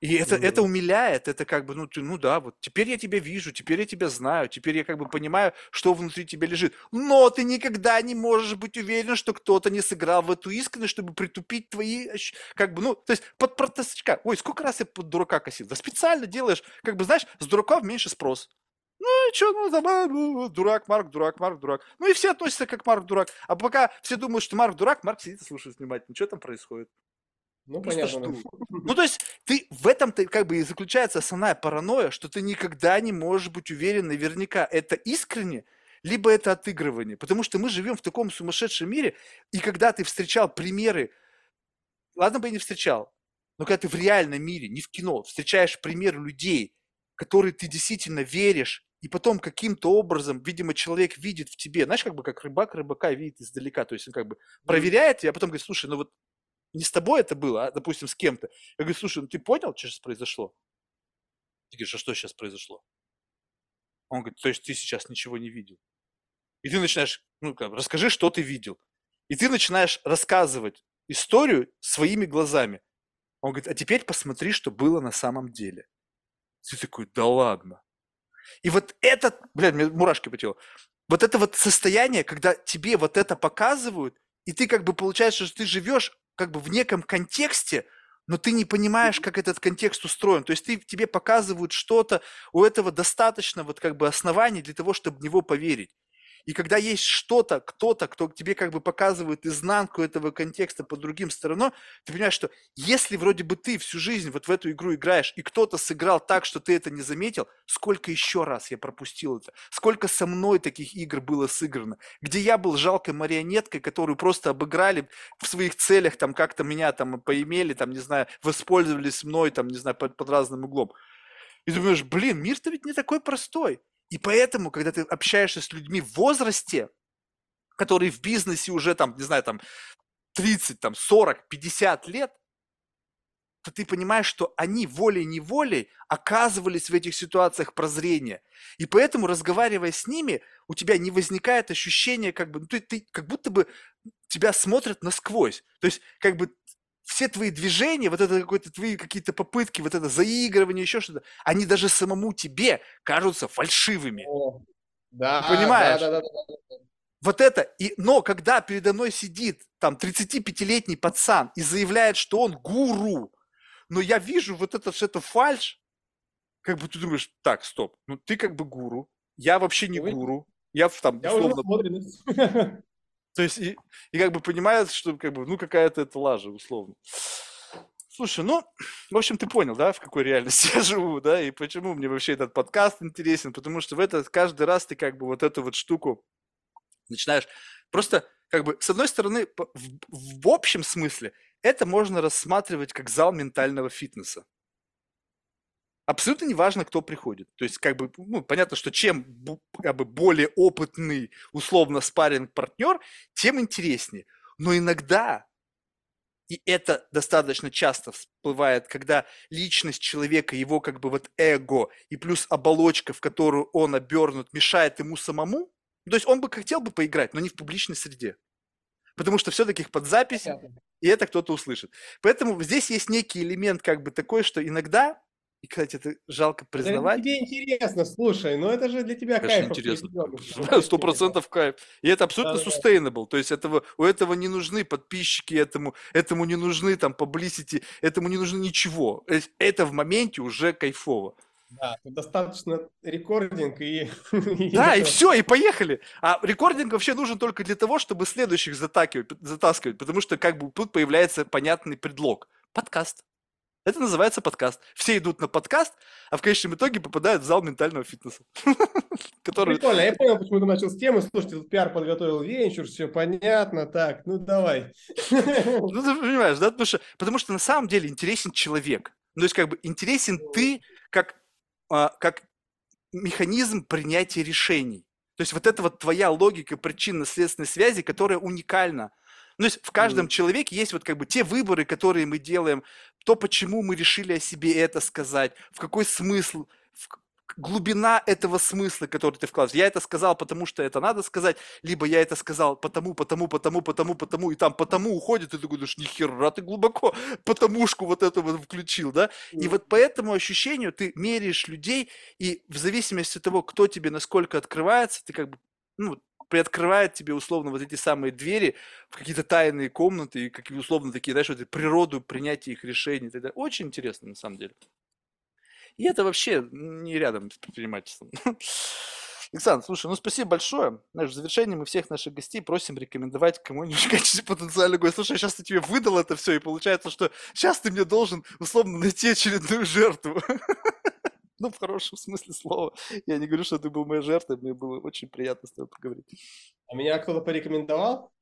[SPEAKER 1] И это, mm-hmm. это умиляет, это как бы, ну, ты, ну да, вот теперь я тебя вижу, теперь я тебя знаю, теперь я как бы понимаю, что внутри тебя лежит. Но ты никогда не можешь быть уверен, что кто-то не сыграл в эту искренность, чтобы притупить твои, как бы, ну, то есть под протесточка. Ой, сколько раз я под дурака косил? Да специально делаешь, как бы, знаешь, с дураков меньше спрос. Ну и что, ну, там, ну, дурак, Марк, дурак, Марк, дурак. Ну и все относятся как Марк, дурак. А пока все думают, что Марк дурак, Марк сидит и слушает внимательно, что там происходит.
[SPEAKER 2] Ну, понятно. *laughs*
[SPEAKER 1] Ну, то есть, ты в этом-то как бы и заключается основная паранойя, что ты никогда не можешь быть уверен наверняка, это искренне, либо это отыгрывание. Потому что мы живем в таком сумасшедшем мире, и когда ты встречал примеры, ладно бы и не встречал, но когда ты в реальном мире, не в кино, встречаешь примеры людей, которые ты действительно веришь, и потом каким-то образом, видимо, человек видит в тебе, знаешь, как бы как рыбак рыбака видит издалека, то есть он как бы проверяет тебя, а потом говорит, слушай, ну вот не с тобой это было, а, допустим, с кем-то. Я говорю, слушай, ну ты понял, что сейчас произошло? Ты говоришь, а что сейчас произошло? Он говорит, то есть ты сейчас ничего не видел. И ты начинаешь, ну как, расскажи, что ты видел. И ты начинаешь рассказывать историю своими глазами. Он говорит, а теперь посмотри, что было на самом деле. Ты такой, да ладно. И вот это, блядь, мне мурашки по телу. Вот это вот состояние, когда тебе вот это показывают, и ты как бы получается, что ты живешь как бы в неком контексте, но ты не понимаешь, как этот контекст устроен. То есть ты, тебе показывают что-то, у этого достаточно вот как бы оснований для того, чтобы в него поверить. И когда есть что-то, кто-то, кто тебе как бы показывает изнанку этого контекста по другим сторонам, ты понимаешь, что если вроде бы ты всю жизнь вот в эту игру играешь, и кто-то сыграл так, что ты это не заметил, сколько еще раз я пропустил это? Сколько со мной таких игр было сыграно? Где я был жалкой марионеткой, которую просто обыграли в своих целях, там как-то меня там поимели, там, не знаю, воспользовались мной, там, не знаю, под, под разным углом. И думаешь, блин, мир-то ведь не такой простой. И поэтому, когда ты общаешься с людьми в возрасте, которые в бизнесе уже там, не знаю, там 30, там 40, 50 лет, то ты понимаешь, что они волей-неволей оказывались в этих ситуациях прозрения. И поэтому, разговаривая с ними, у тебя не возникает ощущения, как бы, ну, ты, ты как будто бы тебя смотрят насквозь. То есть, как бы все твои движения, вот это какие-то твои какие-то попытки, вот это заигрывание, еще что-то, они даже самому тебе кажутся фальшивыми. О,
[SPEAKER 2] да,
[SPEAKER 1] Ты понимаешь?
[SPEAKER 2] Да, да, да, да.
[SPEAKER 1] Вот это, и, но когда передо мной сидит там 35-летний пацан и заявляет, что он гуру, но я вижу вот это, что это фальш, как бы ты думаешь, так, стоп, ну ты как бы гуру, я вообще не гуру, я там
[SPEAKER 2] я условно... *laughs*
[SPEAKER 1] То есть, и, и как бы понимает, что как бы, ну, какая-то это лажа, условно. Слушай, ну, в общем, ты понял, да, в какой реальности я живу, да, и почему мне вообще этот подкаст интересен, потому что в этот каждый раз ты как бы вот эту вот штуку начинаешь просто как бы, с одной стороны, в, в общем смысле, это можно рассматривать как зал ментального фитнеса абсолютно не важно, кто приходит. То есть, как бы, ну, понятно, что чем как бы, более опытный, условно, спаринг партнер тем интереснее. Но иногда, и это достаточно часто всплывает, когда личность человека, его как бы вот эго и плюс оболочка, в которую он обернут, мешает ему самому, то есть он бы хотел бы поиграть, но не в публичной среде. Потому что все-таки их под запись, и это кто-то услышит. Поэтому здесь есть некий элемент как бы такой, что иногда и, кстати, это жалко признавать.
[SPEAKER 2] Это тебе интересно, слушай, но это же для тебя
[SPEAKER 1] Конечно,
[SPEAKER 2] кайф.
[SPEAKER 1] интересно. *laughs* Сто процентов кайф. И это абсолютно да, sustainable. Да. То есть этого, у этого не нужны подписчики, этому, этому не нужны там publicity, этому не нужно ничего. Это в моменте уже кайфово.
[SPEAKER 2] Да, достаточно рекординг и... *laughs*
[SPEAKER 1] Да, и все, и поехали. А рекординг вообще нужен только для того, чтобы следующих затаскивать, затаскивать, потому что как бы тут появляется понятный предлог. Подкаст. Это называется подкаст. Все идут на подкаст, а в конечном итоге попадают в зал ментального фитнеса. *laughs*
[SPEAKER 2] Который... Прикольно, я понял, почему ты начал с темы. Слушайте, тут пиар подготовил венчур, все понятно, так, ну давай.
[SPEAKER 1] Ну ты понимаешь, да? Потому что, потому что на самом деле интересен человек. Ну, то есть как бы интересен ты как, а, как механизм принятия решений. То есть вот это вот твоя логика причинно-следственной связи, которая уникальна ну, то есть в каждом mm. человеке есть вот как бы те выборы, которые мы делаем, то, почему мы решили о себе это сказать, в какой смысл, в глубина этого смысла, который ты вкладываешь. Я это сказал, потому что это надо сказать, либо я это сказал потому, потому, потому, потому, потому, и там потому уходит, и ты думаешь, нихера ты глубоко потомушку вот эту вот включил, да? И вот по этому ощущению ты меряешь людей, и в зависимости от того, кто тебе насколько открывается, ты как бы ну, приоткрывает тебе условно вот эти самые двери в какие-то тайные комнаты и какие условно такие, знаешь, вот природу принятия их решений. Это очень интересно на самом деле. И это вообще не рядом с предпринимательством. *laughs* Александр, слушай, ну спасибо большое. Знаешь, в завершении мы всех наших гостей просим рекомендовать кому-нибудь *laughs* в качестве потенциального гостя. Слушай, сейчас ты тебе выдал это все, и получается, что сейчас ты мне должен условно найти очередную жертву. *laughs* Ну, в хорошем смысле слова. Я не говорю, что ты был моей жертвой, мне было очень приятно с тобой поговорить.
[SPEAKER 2] А меня кто-то порекомендовал?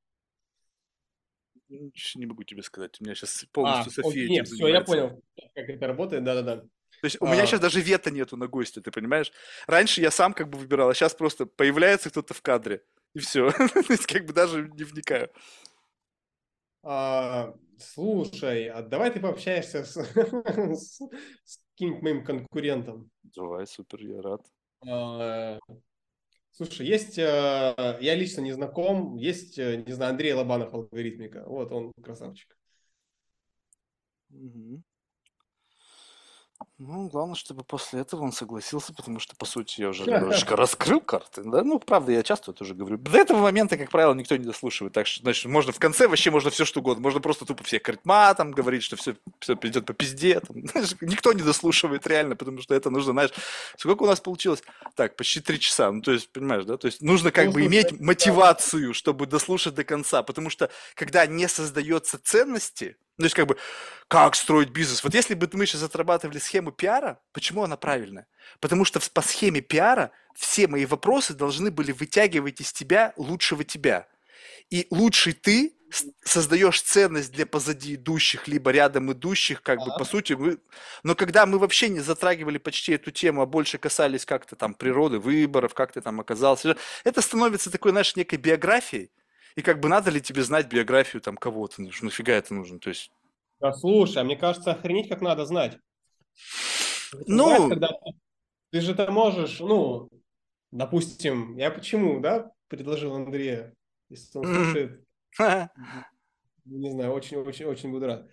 [SPEAKER 1] Не могу тебе сказать. У меня сейчас полностью а, София
[SPEAKER 2] Нет, все, я понял, как это работает, да-да-да.
[SPEAKER 1] То есть у а... меня сейчас даже вето нету на гости, ты понимаешь? Раньше я сам как бы выбирал, а сейчас просто появляется кто-то в кадре, и все. *laughs* То есть как бы даже не вникаю.
[SPEAKER 2] А, слушай, а давай ты пообщаешься с, *laughs* с каким-нибудь моим конкурентом.
[SPEAKER 1] Давай, супер, я рад.
[SPEAKER 2] А, слушай, есть, а, я лично не знаком, есть, э, не знаю, Андрей Лобанов, алгоритмика. Вот он красавчик.
[SPEAKER 1] Угу. Ну, главное, чтобы после этого он согласился, потому что, по сути, я уже *laughs* немножечко раскрыл карты, да? Ну, правда, я часто это уже говорю. До этого момента, как правило, никто не дослушивает, так что, значит, можно в конце вообще, можно все что угодно, можно просто тупо всех крыть матом, говорить, что все, все придет по пизде, там, *laughs* знаешь, никто не дослушивает реально, потому что это нужно, знаешь, сколько у нас получилось? Так, почти три часа, ну, то есть, понимаешь, да? То есть нужно как бы иметь мотивацию, чтобы дослушать до конца, потому что, когда не создается ценности, ну, то есть, как бы, как строить бизнес? Вот если бы мы сейчас отрабатывали схему пиара, почему она правильная? Потому что по схеме пиара все мои вопросы должны были вытягивать из тебя лучшего тебя. И лучший ты создаешь ценность для позади идущих, либо рядом идущих, как бы, по сути, мы... но когда мы вообще не затрагивали почти эту тему, а больше касались как-то там природы, выборов, как ты там оказался, это становится такой, знаешь, некой биографией, и как бы надо ли тебе знать биографию там кого-то? Ну, нафига это нужно? То есть...
[SPEAKER 2] Да, слушай, а мне кажется, охренеть как надо знать.
[SPEAKER 1] Ну...
[SPEAKER 2] Когда ты же это можешь, ну, допустим, я почему, да, предложил Андрея, если он слушает, *laughs* не знаю, очень-очень-очень буду рад.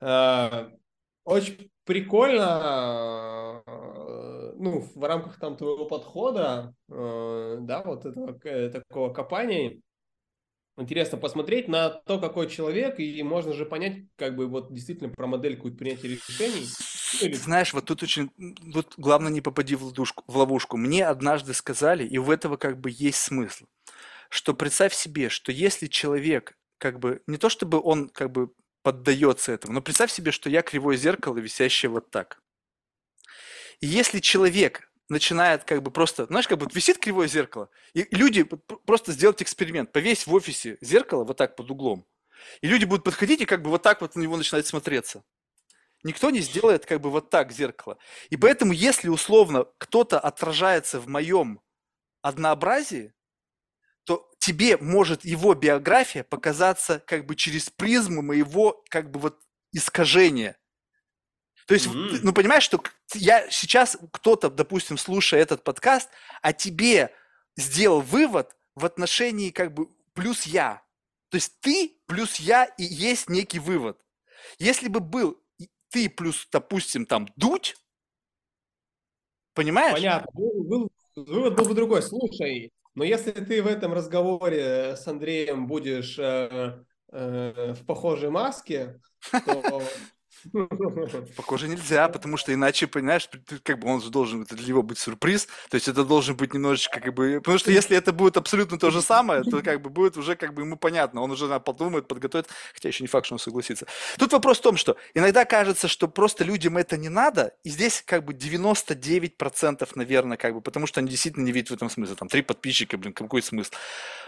[SPEAKER 2] А, очень прикольно, ну, в рамках там твоего подхода, э, да, вот этого э, такого копания, интересно посмотреть на то, какой человек, и можно же понять, как бы вот действительно про модель какую-то принятия решений.
[SPEAKER 1] Или... Знаешь, вот тут очень, вот главное не попади в ловушку, в ловушку. Мне однажды сказали, и в этого как бы есть смысл, что представь себе, что если человек как бы, не то чтобы он как бы поддается этому, но представь себе, что я кривое зеркало, висящее вот так. И если человек начинает как бы просто, знаешь, как бы висит кривое зеркало, и люди просто сделать эксперимент, повесь в офисе зеркало вот так под углом, и люди будут подходить и как бы вот так вот на него начинать смотреться. Никто не сделает как бы вот так зеркало. И поэтому, если условно кто-то отражается в моем однообразии, то тебе может его биография показаться как бы через призму моего как бы вот искажения. То есть, mm-hmm. ну понимаешь, что я сейчас кто-то, допустим, слушая этот подкаст, а тебе сделал вывод в отношении как бы плюс я. То есть ты плюс я и есть некий вывод. Если бы был ты плюс, допустим, там дуть, понимаешь?
[SPEAKER 2] Понятно. Был, был, вывод был бы другой. Слушай, но если ты в этом разговоре с Андреем будешь э, э, в похожей маске, то
[SPEAKER 1] Похоже, нельзя, потому что иначе, понимаешь, как бы он же должен, это для него быть сюрприз, то есть это должен быть немножечко как бы, потому что если это будет абсолютно то же самое, то как бы будет уже как бы ему понятно, он уже подумает, подготовит, хотя еще не факт, что он согласится. Тут вопрос в том, что иногда кажется, что просто людям это не надо, и здесь как бы 99% наверное, как бы, потому что они действительно не видят в этом смысла, там, три подписчика, блин, какой смысл.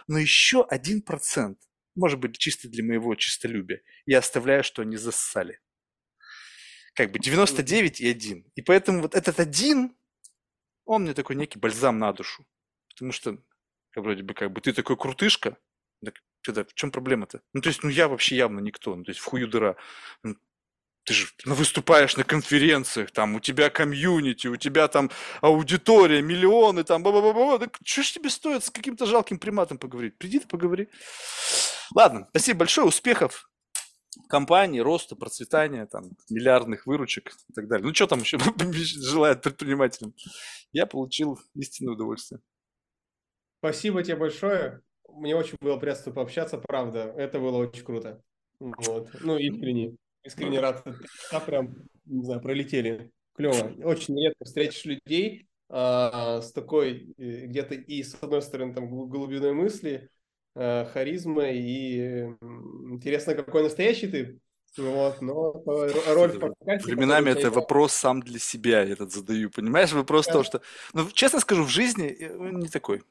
[SPEAKER 1] Но еще 1%, может быть, чисто для моего чистолюбия, я оставляю, что они зассали как бы 99 и 1. И поэтому вот этот один, он мне такой некий бальзам на душу. Потому что вроде бы как бы ты такой крутышка, так тогда в чем проблема-то? Ну, то есть, ну, я вообще явно никто, ну, то есть, в хую дыра. Ну, ты же выступаешь на конференциях, там, у тебя комьюнити, у тебя там аудитория, миллионы, там, ба ба ба ба Так что ж тебе стоит с каким-то жалким приматом поговорить? Приди ты поговори. Ладно, спасибо большое, успехов компании, роста, процветания, там, миллиардных выручек и так далее. Ну, что там еще *laughs* желает предпринимателям? Я получил истинное удовольствие.
[SPEAKER 2] Спасибо тебе большое. Мне очень было приятно пообщаться, правда. Это было очень круто. Вот. Ну, искренне. Искренне рад. А прям, не знаю, пролетели. Клево. Очень редко встретишь людей а, с такой э, где-то и с одной стороны там глубиной мысли, харизма и интересно, какой настоящий ты. Вот, но роль
[SPEAKER 1] подкасте... Временами это вопрос сам для себя я этот задаю, понимаешь? Вопрос да. в том, что... Ну, честно скажу, в жизни э, не такой.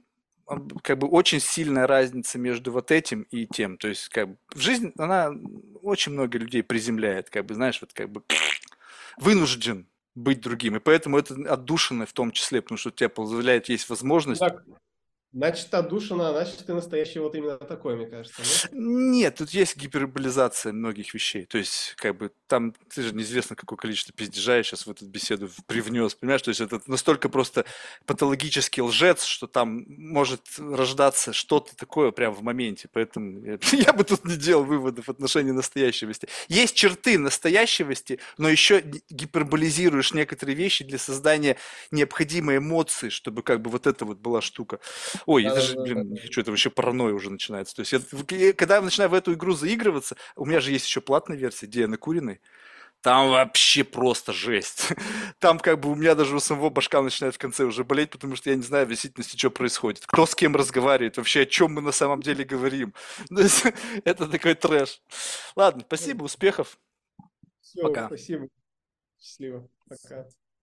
[SPEAKER 1] Как бы очень сильная разница между вот этим и тем. То есть, как бы, в жизни она очень много людей приземляет, как бы, знаешь, вот как бы *clears throat* вынужден быть другим. И поэтому это отдушина в том числе, потому что у тебя позволяет, есть возможность... Так
[SPEAKER 2] Значит, отдушина, значит, ты настоящий вот именно такой, мне кажется, нет?
[SPEAKER 1] Нет, тут есть гиперболизация многих вещей. То есть, как бы, там, ты же неизвестно, какое количество пиздежа я сейчас в эту беседу привнес, понимаешь? То есть, это настолько просто патологический лжец, что там может рождаться что-то такое прямо в моменте. Поэтому я, *laughs* я бы тут не делал выводов в отношении настоящевости. Есть черты настоящевости, но еще гиперболизируешь некоторые вещи для создания необходимой эмоции, чтобы как бы вот это вот была штука. *laughs* Ой, это же, блин, что это вообще паранойя уже начинается. То есть, я, когда я начинаю в эту игру заигрываться, у меня же есть еще платная версия, где я накуренный, там вообще просто жесть. *laughs* Там как бы у меня даже у самого башка начинает в конце уже болеть, потому что я не знаю в действительности, что происходит. Кто с кем разговаривает, вообще о чем мы на самом деле говорим. *laughs* Это такой трэш. Ладно, спасибо, успехов.
[SPEAKER 2] Все, Пока. спасибо. Счастливо. Пока.